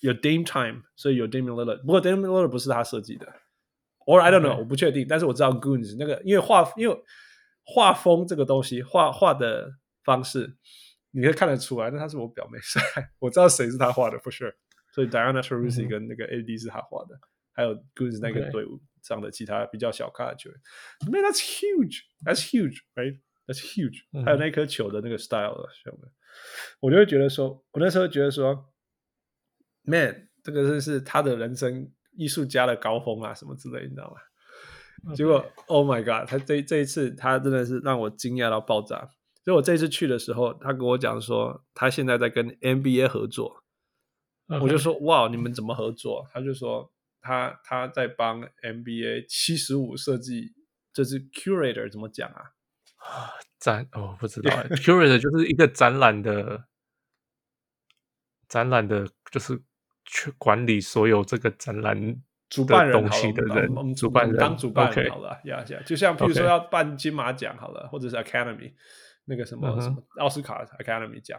有 Dame Time，所以有 Damian Lillard，不过 Damian Lillard 不是他设计的。Or I don't know，、okay. 我不确定，但是我知道 Goons 那个，因为画，因为画风这个东西，画画的方式，你可以看得出来，那他是我表妹，我知道谁是他画的，for sure。所以 Diana Taurasi 跟那个 AD 是他画的，还有 Goons 那个队伍这样的其他比较小咖的球员。Man, that's huge, that's huge, right? That's huge。还有那颗球的那个 style 的兄弟，我就会觉得说，我那时候觉得说，Man，这个真是他的人生艺术家的高峰啊，什么之类，你知道吗.结果，Oh my God，他这这一次他真的是让我惊讶到爆炸。所以我这次去的时候，他跟我讲说，他现在在跟 NBA 合作。我就说，哇，你们怎么合作？他就说，他他在帮 NBA 七十五设计，这是 curator 怎么讲啊？
展哦，不知道，curator 就是一个展览的展览的，就是去管理所有这个展览
主办人
东西的人，
我们
主办人
当主办人好了，呀呀，就像比如
说
要办金马奖好了，或者是 Academy 那个什么、uh. 什么奥斯卡 Academy 奖。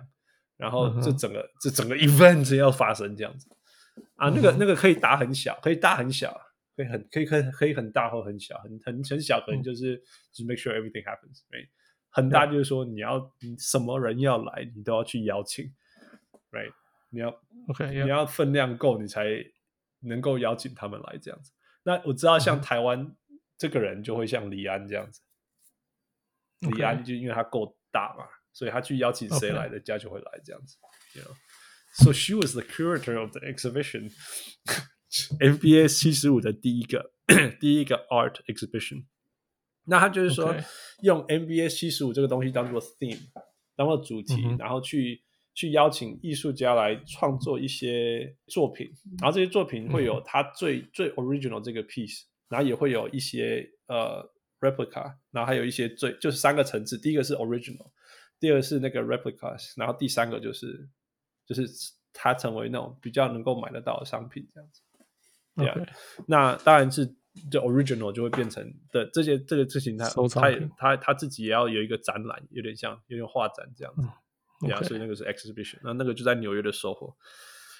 然后这整个、uh. 这整个 event 要发生这样子啊，那个、uh. 那个可以打很小，可以大很小，可以很可以可以可以很大或很小，很很很小可能就是、uh. 就是 make sure everything happens，right？很大就是说你要你什么人要来，你都要去邀请，right？你要
OK，、yeah.
你要分量够，你才能够邀请他们来这样子。那我知道像台湾、uh. 这个人就会像李安这样子李安就因为他够大嘛。所以他去邀请谁来的，家就会来这样子。You know? So she was the curator of the exhibition, NBA 七十五的第一个第一个 art exhibition。那他就是说.用 NBA 七十五这个东西当做 theme，当做主题，mm hmm. 然后去去邀请艺术家来创作一些作品，然后这些作品会有他最、mm hmm. 最 original 这个 piece，然后也会有一些呃 replica，然后还有一些最就是三个层次，第一个是 original。第二是那个 replicas，然后第三个就是就是它成为那种比较能够买得到的商品这样子。对啊那当然是就 original 就会变成的这些这个事情，它它它它自己也要有一个展览，有点像有点画展这样子。对啊，所以那个是 exhibition，那那个就在纽约的 SOHO。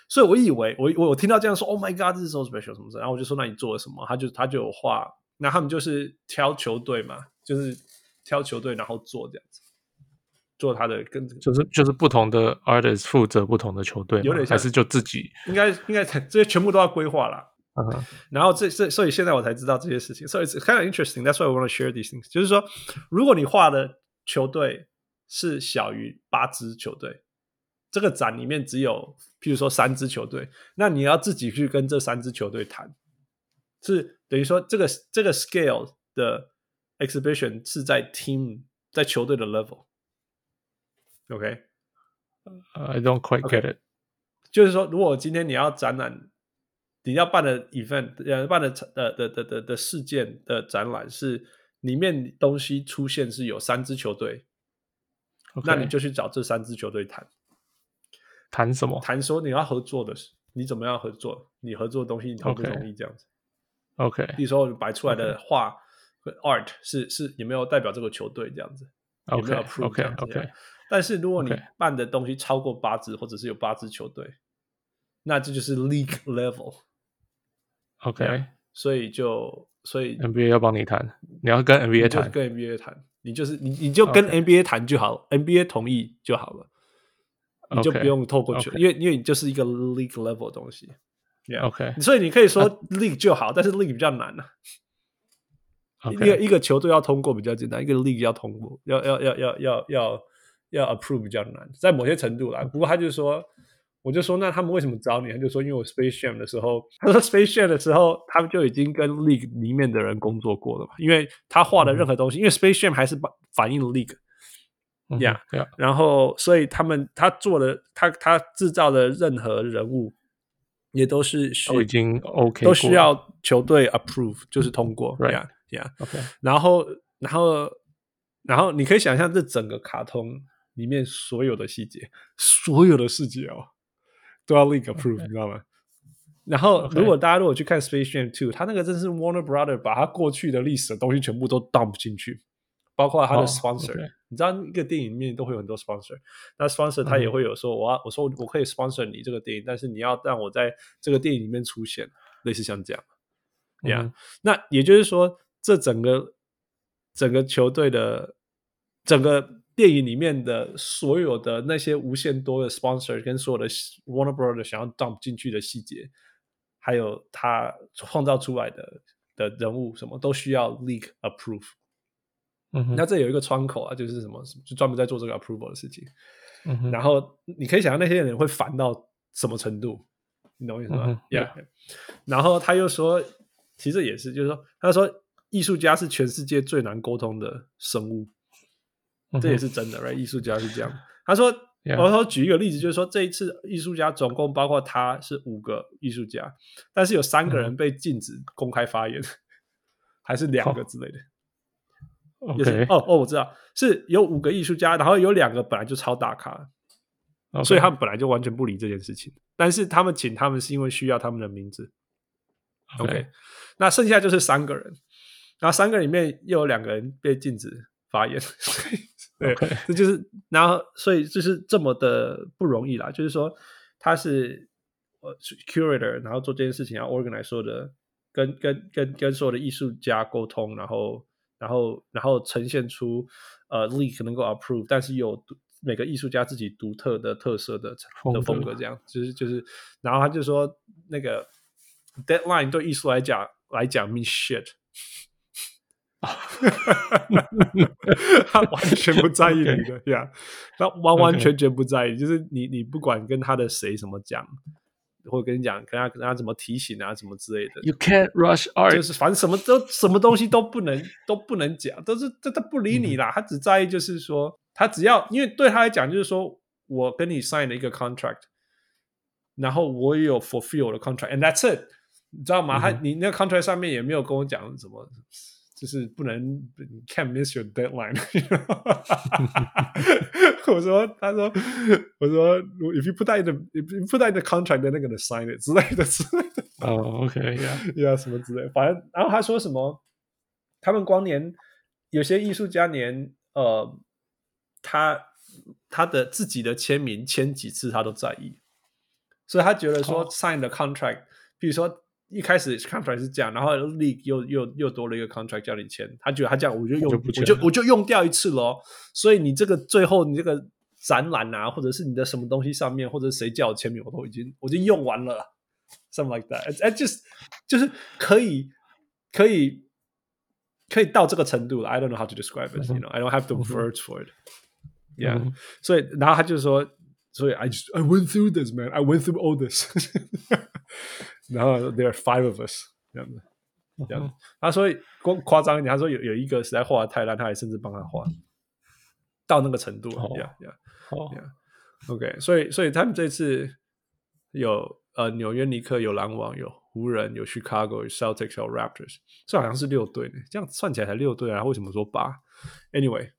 所以我以为我我我听到这样说，Oh my God，这是 so special 什么的，然后我就说那你做了什么？他就他就有画，那他们就是挑球队嘛，就是挑球队然后做这样子。做他的跟
就是就是不同的 artist 负责不同的球队，有点像还是就自己
应该应该这些全部都要规划了。Uh huh. 然后这这所以现在我才知道这些事情，所以 it's kind of interesting. That's why I want to share these things. 就是说，如果你画的球队是小于八支球队，这个展里面只有譬如说三支球队，那你要自己去跟这三支球队谈，是等于说这个这个 scale 的 exhibition 是在 team 在球队的 level。
OK，I don't quite get it。
就是说，如果今天你要展览，你要办的 event，呃，办的的的的的的事件的展览是里面东西出现是有三支球队，Okay. 那你就去找这三支球队谈，
谈什么？
谈说你要合作的，你怎么样合作？你合作的东西你同不同意这样子
？OK，
比如说你摆出来的画 Okay. art 是是有没有代表这个球队这样子？OK，有没有
OK，OK。
但是如果你办的东西超过八支，或者是有八支球队，那这就是 league level。
OK，
所以就所以
NBA 要帮你谈，你要跟 NBA 谈，
跟 NBA 谈，你就是你你就跟 NBA 谈就好，NBA 同意就好了，你就不用透过球，因为因为你就是一个 league level 的东西。
OK，
所以你可以说 league 就好，但是 league 比较难呢。一个一个球队要通过比较简单，一个 league 要通过，要要要要要要。要 approve 比较难，在某些程度啦。不过他就说，我就说，那他们为什么找你？他就说，因为我 Space Jam 的时候，他说 Space Jam 的时候，他们就已经跟 League 里面的人工作过了嘛。因为他画的任何东西，嗯、因为 Space Jam 还是反映 League，呀，然后所以他们他做的，他他制造的任何人物，也都是
都已经 OK，
都需要球队 approve，就是通过，呀呀，OK。然后然后然后你可以想象这整个卡通。里面所有的细节，所有的细节哦，都要 league approve，Okay. 你知道吗？然后如果大家如果去看 Space Jam 2》，它那个真是 Warner Brother 把它过去的历史的东西全部都 dump 进去，包括它的 sponsor。Oh, okay. 你知道一个电影里面都会有很多 sponsor，那 sponsor 他也会有说，我要我说我可以 sponsor 你这个电影，但是你要让我在这个电影里面出现，类似像这样。呀、yeah. 那也就是说，这整个整个球队的整个。电影里面的所有的那些无限多的 sponsor 跟所有的 Warner Brothers 想要 dump 进去的细节，还有他创造出来的的人物什么都需要 league approve。
嗯哼，
那这有一个窗口啊，就是什么，就专门在做这个 approval 的事情。
嗯哼，
然后你可以想象那些人会烦到什么程度，你懂我意思吗？
嗯
，Yeah。然后他又说，其实也是，就是说，他说艺术家是全世界最难沟通的生物，这也是真的，right？艺术家是这样。他
说
我说举一个例子，就是说这一次艺术家总共包括他是五个艺术家，但是有三个人被禁止公开发言，嗯、还是两个之类的。也是
OK，
哦哦，我知道是有五个艺术家，然后有两个本来就超大咖.所以他们本来就完全不理这件事情。但是他们请他们是因为需要他们的名字。OK，, okay. 那剩下就是三个人，然后三个里面又有两个人被禁止发言。对.这就是然后所以就是这么的不容易啦。就是说他是呃 curator，然后做这件事情要 organize 所有的跟跟跟跟所有的艺术家沟通，然后。然后，然后呈现出呃，league 能够 approve，但是有每个艺术家自己独特的特色的的风格，这样就是就是，然后他就说那个 deadline 对艺术来讲来讲 mean shit，他完全不在意你的 呀，yeah, 他完完全全不在意就是你你不管跟他的谁什么讲。或者跟你讲，跟他跟他怎么提醒啊，什么之类的。
You can't rush art，
就是反正什么都什么东西都不能 都不能讲，都是这他不理你啦。嗯、他只在意就是说，他只要因为对他来讲就是说我跟你 sign 了一个 contract，然后我也有 fulfill 的 contract，and that's it，你知道吗？嗯、他你那个 contract 上面也没有跟我讲什么。就是不能，can't miss your deadline。我说，他说，我说，if you put that in the，if you put that in the contract，then they're gonna sign it 之类的之类的。
哦、oh,，OK，yeah，yeah，、
yeah, 什么之类的，反正，然后他说什么，他们光年有些艺术家连呃，他他的自己的签名签几次他都在意，所以他觉得说 sign the contract，、oh. 比如说。一开始 contract 是这样，然后 league 又又又多了一个 contract 叫你签，他觉得他这样我就用我就我就，用掉一次咯。所以你这个最后你这个展览啊，或者是你的什么东西上面，或者谁叫我签名，我都已经我已经用完了，something like that，哎，just 就是可以可以可以到这个程度了。I don't know how to describe it，you know，I don't have the words for it，yeah，所以然后他就说，所以 I just I went through this man，I went through all this。然后 there are five of us 这样子，这样子。他说光夸张一点，他说有有一个实在画的太烂，他还甚至帮他画到那个程度。Yeah, yeah, yeah. OK，所以所以他们这次有呃纽约尼克、有篮网、有湖人、有 Chicago、有 Celtics、有 Raptors，这好像是六队呢。这样算起来才六队啊？为什么说八？Anyway，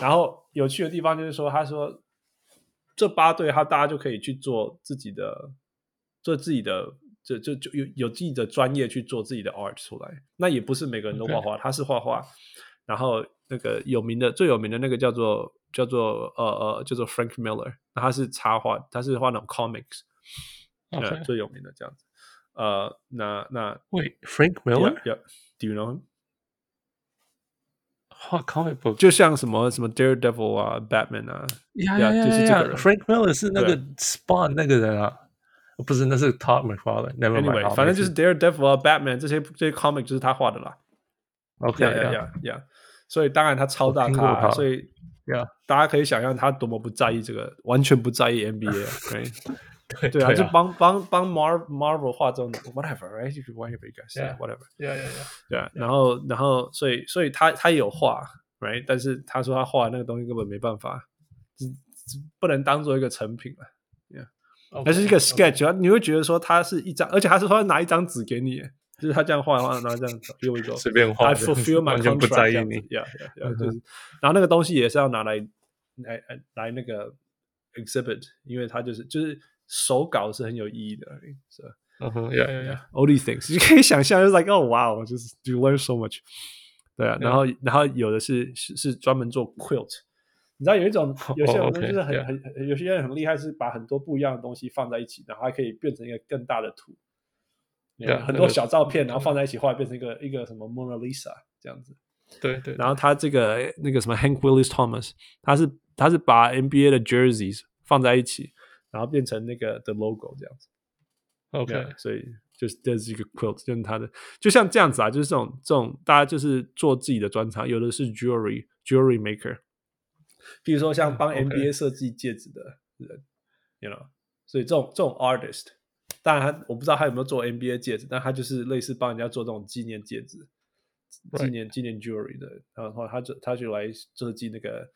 然后有趣的地方就是说，他说这八队他大家就可以去做自己的，做自己的。就就就有有自己的专业去做自己的 art 出来，那也不是每个人都画画.他是画画，然后那个有名的最有名的那个叫做叫做呃呃叫做 Frank Miller，那他是插画，他是画那种 comics. 最有名的这样子，呃那那
Wait Frank Miller，Yeah，Do
you know him？
画 comic book
就像什么什么 Daredevil 啊，Batman 啊，
呀呀呀
就是这个
，Frank Miller 是那个 Spawn 那个人啊。不是，那是 Todd McFarlane，Anyway，
反正就是 Daredevil 啊，Batman 这些这些 comic 就是他画的啦。OK，yeah，yeah，yeah，所以当然他超大咖，所以，yeah，大家可以想象他多么不在意这个，完全不在意 NBA。对对啊，就帮帮帮 Mar Marvel 画这种 whatever，right？If you want to be guys，whatever，yeah yeah yeah，对啊，然后然后所以所以他他也有画，right？但是他说他画那个东西根本没办法，不能当做一个成品了。还是一个 sketch，啊，你会觉得说它是一张，而且他是说拿一张纸给你，就是他这样画的话，然后这样给我一个
随便画，I
fulfill my contract，
不在意你
，yeah yeah yeah，就是，然后那个东西也是要拿来来来那个 exhibit，因为它就是就是手稿是很有意义的，是吧？
嗯哼，yeah yeah
yeah，all these things，你可以想象，就是 like oh wow，就是 you learn so much，对啊，然后然后有的是是是专门做 quilt。你知道有一种有些人就是很很有些人很厉害，是把很多不一样的东西放在一起，然后还可以变成一个更大的图。很多小照片，然后放在一起画，变成一个一个什么 Mona Lisa 这样子。
对对。
然后他这个那个什么 Hank Willis Thomas，他是他是把 NBA 的 jerseys 放在一起，然后变成那个的 logo 这样子。
OK，、
yeah, 所以就是这是一个 quilt，就是他的，就像这样子啊，就是这种这种大家就是做自己的专长，有的是 jewelry jewelry maker，比如说像帮 NBA 设计戒指的人、okay.，you know，所以这种这种 artist，当然他我不知道他有没有做 NBA 戒指，但他就是类似帮人家做这种纪念戒指，纪念纪念 jewelry 的，然后他就他就来设计那个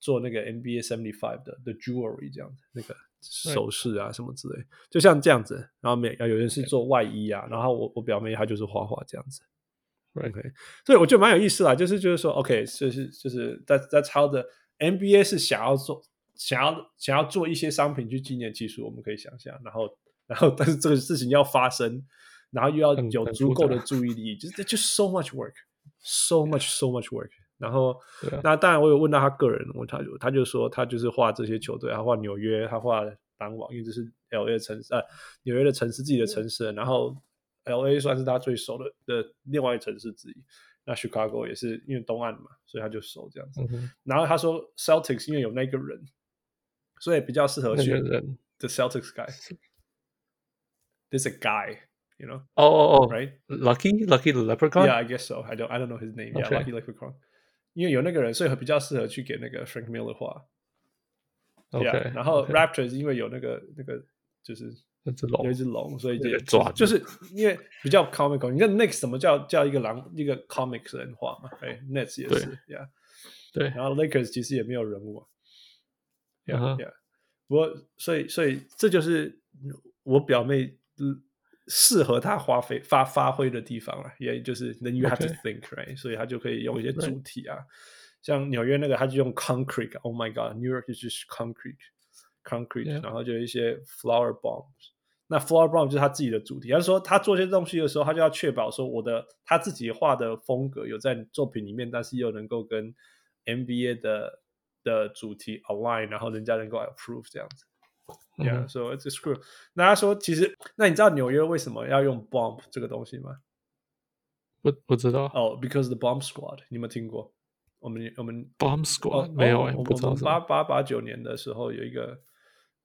做那个 NBA seventy five 的的 jewelry 这样子那个。首饰啊，什么之类，就像这样子。然后每有人是做外衣啊，然后我我表妹她就是画画这样子。OK，所以我觉得蛮有意思啦，就是就是说，OK，就是就是在在抄的 NBA 是想要做，想要想要做一些商品去纪念技术，我们可以想象。然后然后但是这个事情要发生，然后又要有足够的注意力，就是就 so much work，so much so much work。然后，啊、那当然，我有问到他个人，我他就他就说，他就是画这些球队，他画纽约，他画篮网，因为这是 L A 城市，呃，纽约的城市自己的城市，然后 L A 算是他最熟的的另外一城市之一。那 Chicago 也是因为东岸嘛，所以他就熟这样子。嗯、然后他说 Celtics 因为有那个人，所以比较适合选人 The Celtics guy，There's a guy，you know？
哦哦哦，
Right？Lucky，Lucky
the Leprechaun？Yeah，I
guess so，I don't I don't know his name。Yeah，Lucky Leprechaun。因为有那个人，所以比较适合去给那个 Frank Miller
画。
OK，yeah, 然后 Raptors 因为有那个那个就是
那只龙，
有一只龙，所以就抓，就是因为比较 comical。你看 Knicks 什么叫叫一个狼一个 comics 人话嘛？哎，Nets 也是，Yeah，
对。
然后 Lakers 其实也没有人物，Yeah，Yeah。不过所以所以这就是我表妹。适合他发挥发发挥的地方了，也就是 then you have to think right，所以他就可以用一些主体啊，像纽约那个他就用 concrete，oh my god，New York 就是 concrete，concrete，然后就一些 flower bombs，那 flower bomb 就是他自己的主题，他说他做这些东西的时候，他就要确保说我的他自己画的风格有在作品里面，但是又能够跟 NBA 的的主题 align，然后人家能够 approve 这样子。Yeah, so it's a screw. 那他说，其实，那你知道纽约为什么要用 bomb 这个东西吗？
不不知道。
哦、oh,，because the bomb squad，你有没有听过？我们我们
bomb squad、oh, 没有哎、欸，
我们八八八九年的时候有一个，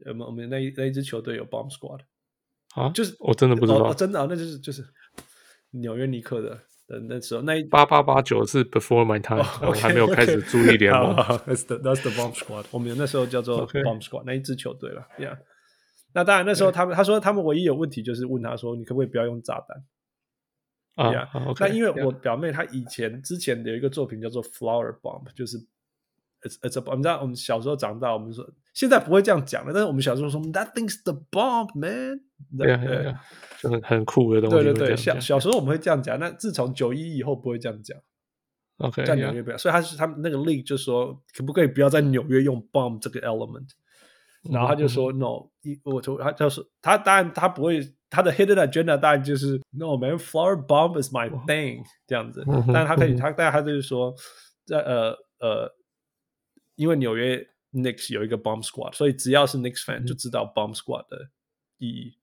我们我们那那一支球队有 bomb squad
啊，
就是
我真的不知道，
哦、真的、啊，那就是就是纽约尼克的。那时候那
八八八九是 before my time，、oh, okay, 我还没有开始注意联盟。
That's the That's the bomb squad。我们那时候叫做 bomb squad. 那一支球队了。Yeah。那当然那时候他们.他说他们唯一有问题就是问他说，你可不可以不要用炸弹？
啊、
yeah.
uh, okay.
那因为我表妹她以前之前有一个作品叫做 flower bomb，就是 it's it's a 我们知道我们小时候长大，我们说现在不会这样讲了，但是我们小时候说 that thing's the bomb man。
对啊对啊。就很很酷的东西。
对对对，小小时候我们会这样讲，那自从九一以后不会这样讲。
OK，
在纽约不要，所以他是他们那个 league 就说，可不可以不要在纽约用 bomb 这个 element？然后他就说 no，一我就他就是他当然他不会他的 hidden agenda 当然就是 no man，flower bomb is my thing 这样子。但是他可以他但他就是说在呃呃，因为纽约 Knicks 有一个 bomb squad，所以只要是 Knicks fan 就知道 bomb squad 的意义。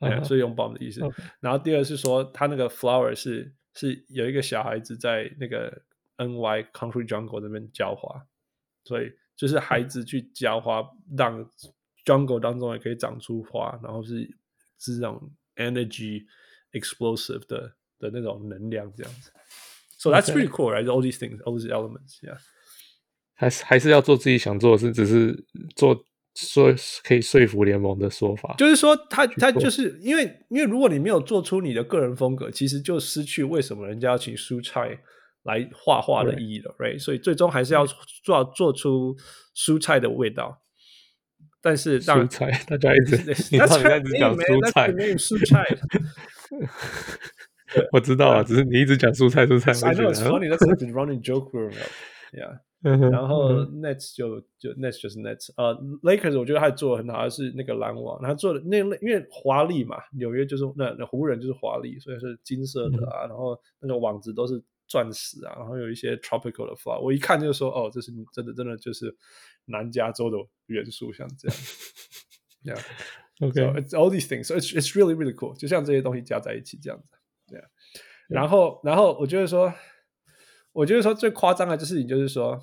对、uh-huh. 所以用 bomb 的意思。Okay. 然后第二是说，他那个 flower 是是有一个小孩子在那个 NY Concrete Jungle 那边浇花，所以就是孩子去浇花，让 jungle 当中也可以长出花，然后是是这种 energy explosive 的的那种能量这样子。So that's pretty cool, right? All these things, all these elements, yeah.
还是还是要做自己想做的事，只是做。说可以说服联盟的说法，
就是说他他就是因为因为如果你没有做出你的个人风格，其实就失去为什么人家要请蔬菜来画画的意义了，right？所以最终还是要做做出蔬菜的味道。但是
蔬菜大家一直 你到底在一直讲蔬菜，
没有蔬菜。
我知道啊，只是你一直讲蔬菜蔬菜。
I know it's funny. That's running joke. Yeah. 然后 Nets 就就 Nets 就是 Nets，呃，Lakers 我觉得他做的很好，是那个篮网，他做的那因为华丽嘛，纽约就是那那湖人就是华丽，所以是金色的啊，然后那个网子都是钻石啊，然后有一些 tropical 的 flower，我一看就说哦，这是真的真的就是南加州的元素，像这样，Yeah，OK，it's all these things，so it's it's really really cool，就像这些东西加在一起这样子，Yeah，然后然后我觉得说，我觉得说最夸张的就是你就是说。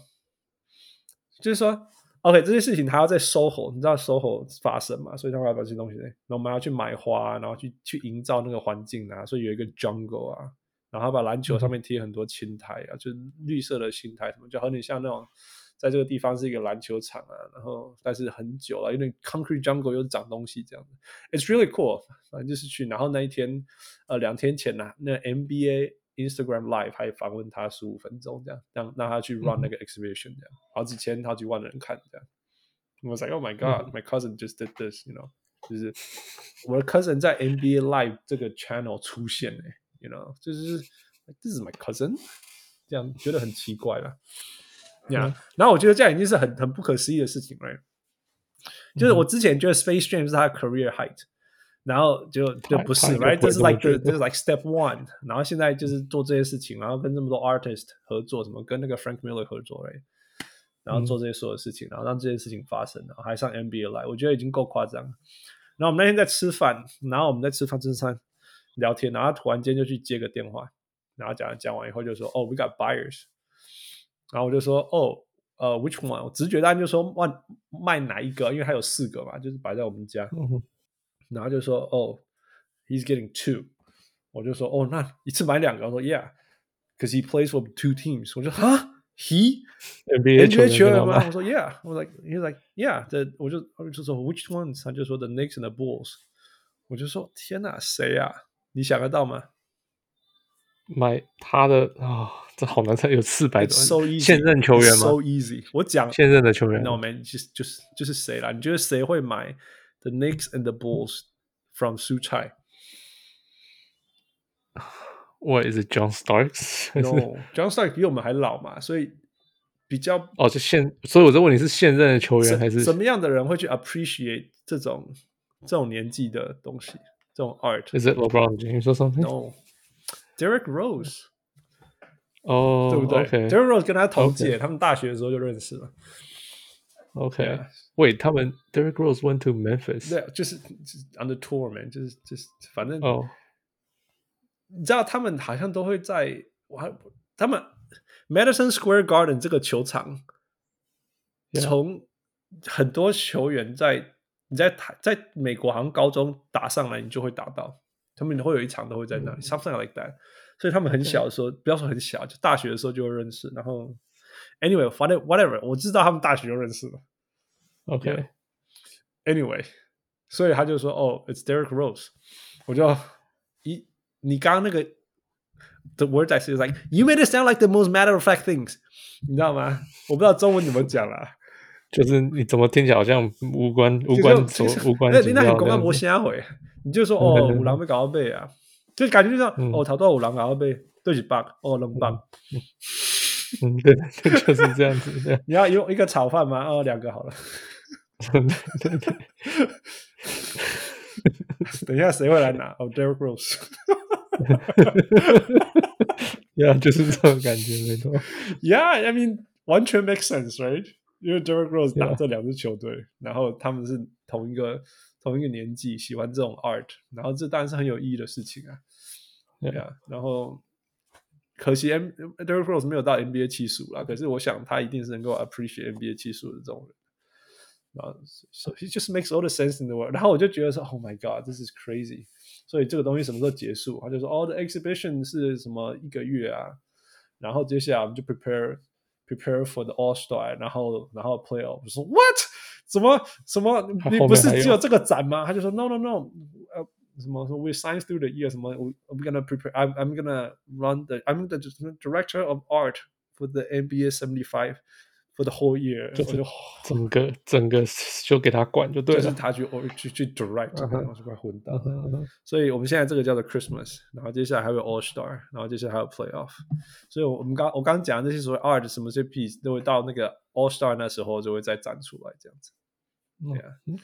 就是说，OK，这些事情还要在 SOHO，你知道 SOHO 发生嘛？所以他们要把这些东西，然后我们要去买花，然后去去营造那个环境啊。所以有一个 jungle 啊，然后把篮球上面贴很多青苔啊，嗯、就是绿色的青苔什么，就有点像那种在这个地方是一个篮球场啊。然后但是很久了，有点 concrete jungle 又长东西这样子。It's really cool，反正就是去。然后那一天，呃，两天前呐、啊，那 NBA。Instagram Live 还访问他十五分钟，这样让让他去 run 那个 exhibition，这样、嗯、好几千、好几万的人看，这样。我 was like, oh my god,、嗯、my cousin just did this，you know，就是我的 cousin 在 NBA Live 这个 channel 出现诶，you know，就是 this is my cousin，这样觉得很奇怪了。这样、嗯，然后我觉得这样已经是很很不可思议的事情了。就是我之前觉得 Space Jam 是他的 career height。然后就就不是，right？这是 like 这是 like step one。然后现在就是做这些事情，然后跟这么多 artist 合作，什么跟那个 Frank Miller 合作，right？然后做这些所有事情，然后让这些事情发生，然后还上 NBA 来，我觉得已经够夸张了。然后我们那天在吃饭，然后我们在吃饭正餐聊天，然后突然间就去接个电话，然后讲讲完以后就说：“哦，we got buyers。”然后我就说：“哦，呃，which one？” 我直觉当然就说：“卖卖哪一个？因为还有四个嘛，就是摆在我们家。”然后就说哦，he's getting two，我就说哦，那一次买两个，我说 yeah，cause he plays for two teams。我就哈，he NBA 球员吗？我说 yeah，我 like he's like yeah，这我就我就说 which ones？他就说 the Knicks and the Bulls。我就说天哪，谁啊？你想得到吗？
买他的啊、哦，这好难猜，有四百多
so easy,
现任球员吗？
So easy，我讲
现任的球员。
No man，就是就是就是谁啦？你觉得谁会买 ？The Knicks and the Bulls from Suchai.
What is it, John Starks?
No, John Starks 比我们还老嘛，所以比较
哦，就现，所以我在问你是现任的球员还是
什么样的人会去 appreciate 这种这种年纪的东西，这种 art？Is
it LeBron James or something?
No, Derrick Rose.
哦，对不对？
Derrick Rose 跟他同届，他们大学的时候就认识了。
OK，喂，他们 Derrick Rose went to Memphis，
对，就是 on the tour man，就是就是反正
哦，
你知道他们好像都会在，我还他们 Madison Square Garden 这个球场，从很多球员在你在台在美国好像高中打上来，你就会打到，他们会有一场都会在那里，something like that，所以他们很小的时候，不要说很小，就大学的时候就会认识，然后。Anyway, whatever, whatever，我知道他们大学就认识了。
OK，Anyway，、
okay. 所以他就说：“哦、oh,，It's Derrick Rose。”我就一你刚刚那个 The word I say is like you made it sound like the most matter of fact things，你知道吗？我不知道中文怎么讲啦，
就是你怎么听起来好像无关无关所无关。
那那很公安，我瞎回，你就说哦，五郎被搞到背啊，就感觉就像、嗯、哦，逃到五郎搞到背，对起 bug，哦，能 bug。嗯
嗯，对，就是这样子。对
你要用一个炒饭吗？哦，两个好了。
对对对。
等一下，谁会来拿？哦，Derrick Rose。
呀，就是这种感觉，没错。
Yeah，I mean，完全 make sense，right？因为 Derrick Rose 打这两支球队，yeah. 然后他们是同一个同一个年纪，喜欢这种 art，然后这当然是很有意义的事情啊。对啊，然后。可惜 M Derrick Rose 没有到 NBA 气数啦，可是我想他一定是能够 appreciate NBA 气数的这种人。然后，so he just makes all the sense in the world。然后我就觉得说，Oh my God，this is crazy。所以这个东西什么时候结束？他就说，哦，the exhibition 是什么一个月啊？然后接下来我们就 prepare prepare for the All Star，然后然后 playoff。我说 What？怎么什么？你不是只有这个展吗？他就说 No No No。 什么说 We sign through the year 什么 I'm gonna prepare I'm I'm gonna run the I'm the director of art for the NBA seventy five for the whole year
就整个整个就给他管就对了，
就是他去去去 direct，然后是快混蛋。所以我们现在这个叫做 Christmas，然后接下来还有 All Star，然后接下来还有 Playoff。所以我们刚我刚讲的那些所谓 art 什么这些 piece 都会到那个 All Star 那时候就会再展出来这样子。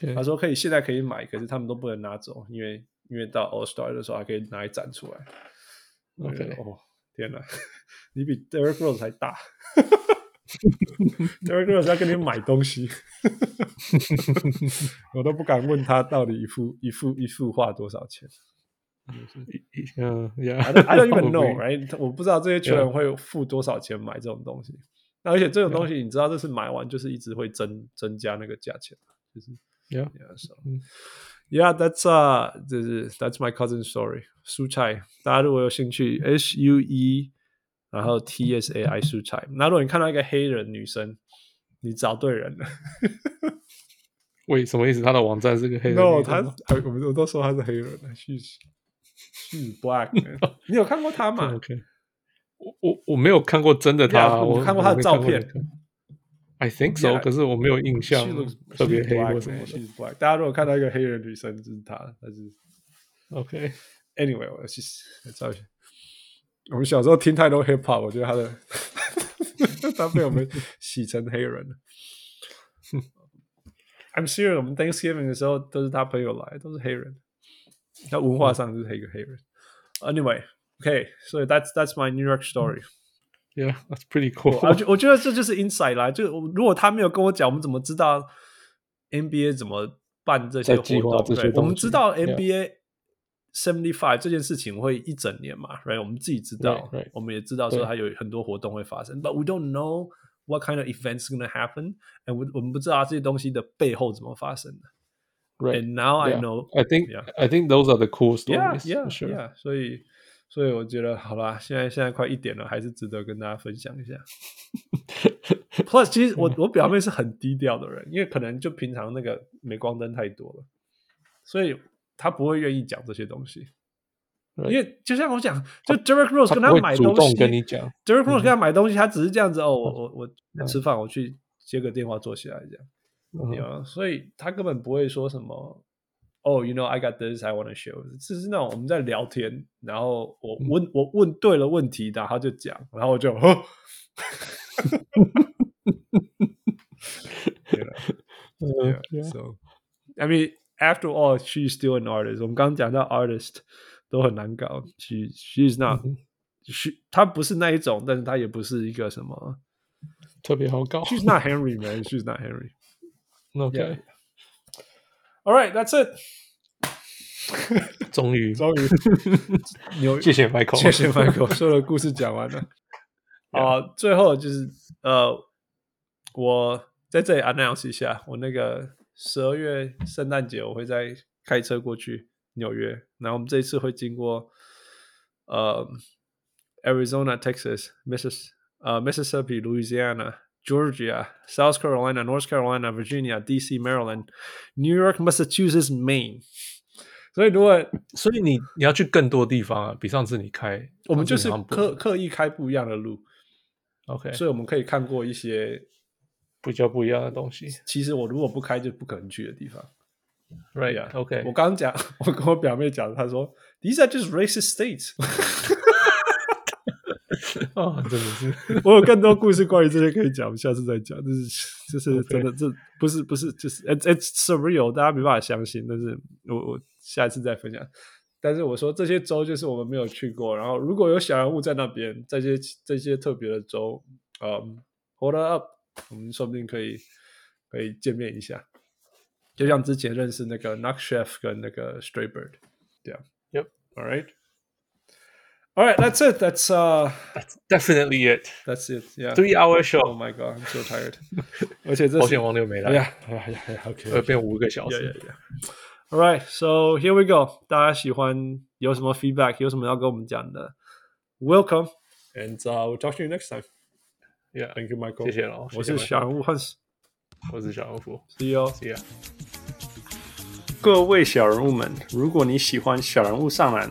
对啊，他说可以现在可以买，可是他们都不能拿走，因为。 因为到 All Star 的时候还可以拿一展出来。OK，哦，天哪，你比 Derrick Rose 还大。Derrick Rose 要跟你买东西，我都不敢问他到底一幅一幅一幅画多少钱。
嗯，Yeah，I
don't even know，right？我不知道这些球员会付多少钱买这种东西。那而且这种东西你知道，这是买完就是一直会增增加那个价钱，就是
Yeah,
yeah, that's uh, that's uh，就是 that's my cousin's story。蔬菜，大家如果有兴趣，H U E，然后 T S A I 蔬菜。那如果你看到一个黑人女生，你找对人了。
为什么意思？他的网站是个黑人
？No，他我们我都说他是黑人，She's she's black。你有看过他
吗 我我我没有看过真的他，
我看过他的照片。
I think so，可是我没有印象特别黑或什么
的。大家如果看到一个黑人女生，就是她，她是
OK。
Anyway，我其实照片。我们小时候听太多 hip hop，我觉得他的 他被我们洗成黑人了。I'm sure 我们 Thanksgiving 的时候都是他朋友来，都是黑人。他文化上就是一个黑人。Anyway，OK，so that's that's my New York story。
Yeah, that's pretty cool.
我觉我觉得这就是 insight 啦。就如果他没有跟我讲，我们怎么知道 NBA 怎么办这些活动？对，我们知道 NBA seventy five 这件事情会一整年嘛，right？我们自己知道，我们也知道说它有很多活动会发生，but we don't know what kind of events is going to happen，and 我我们不知道这些东西的背后怎么发生的。
Right.
And now I know.
I think I think those are the cool stories.
Yeah, yeah, yeah. 所以。 所以我觉得，好啦，现在现在快一点了，还是值得跟大家分享一下。Plus，其实我我表妹是很低调的人，因为可能就平常那个镁光灯太多了，所以她不会愿意讲这些东西。因为就像我讲，就 Derrick Rose 跟他买东西，
跟你讲
，Derrick Rose 跟他买东西，他只是这样子哦，我我我吃饭，我去接个电话，坐下来这样，所以他根本不会说什么。哦，you know I got this I want to show，就是那种我们在聊天，然后我问我问对了问题，然后他就讲，然后我就，呵，So I mean after all she's still an artist。我们刚刚讲到 artist 都很难搞，she she's not，she 她不是那一种，但是她也不是一个什么
特别好搞。
She's not Henry man，she's not
Henry。Okay。
All right, that's it。
终于，
终于，
谢谢 Michael，
谢谢 Michael，所有的故事讲完了。啊，最后就是呃，我在这里 announce 一下，我那个十二月圣诞节我会再开车过去纽约，然后我们这一次会经过呃 Arizona、Texas、Missis 呃 Mississippi、Louisiana。 Georgia, South Carolina, North Carolina, Virginia, D.C., Maryland, New York, Massachusetts, Maine。所以，如果
所以你你要去更多地方啊，比上次你开，
我们就是刻刻意开不一样的路。
OK，
所以我们可以看过一些
比较不一样的东西。
其实我如果不开，就不可能去的地方。
Right, OK。
我刚刚讲，我跟我表妹讲，她说：“These are just racist states。”
啊，真的是，
我有更多故事关于这些可以讲，我们下次再讲。就是，就是真的，这不是不是，就是 it's it's surreal，大家没办法相信。但是我我下一次再分享。但是我说这些州就是我们没有去过，然后如果有小人物在那边，这些这些特别的州，嗯，hold up，我们说不定可以可以见面一下。就像之前认识那个 Knock Chef 跟那个 Stray Bird，对啊，Yep，all right。All right, that's it. That's uh,
that's definitely it.
That's it. Yeah,
three hour show.
Oh my god, I'm so tired. 而且这
保险王六没来。
Yeah, yeah, yeah. OK，
会变五个小时。
Yeah, yeah, yeah. All right, so here we go. 大家喜欢有什么 feedback？有什么要跟我们讲的？Welcome, and uh, we'll talk to you next time.
Yeah,
thank you, Michael.
谢谢了。
我是小人物 Hans，
我是小人物。
See you.
See ya.
各位小人物们，如果你喜欢小人物上篮。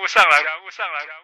物上篮。上来，上来，上来，上来。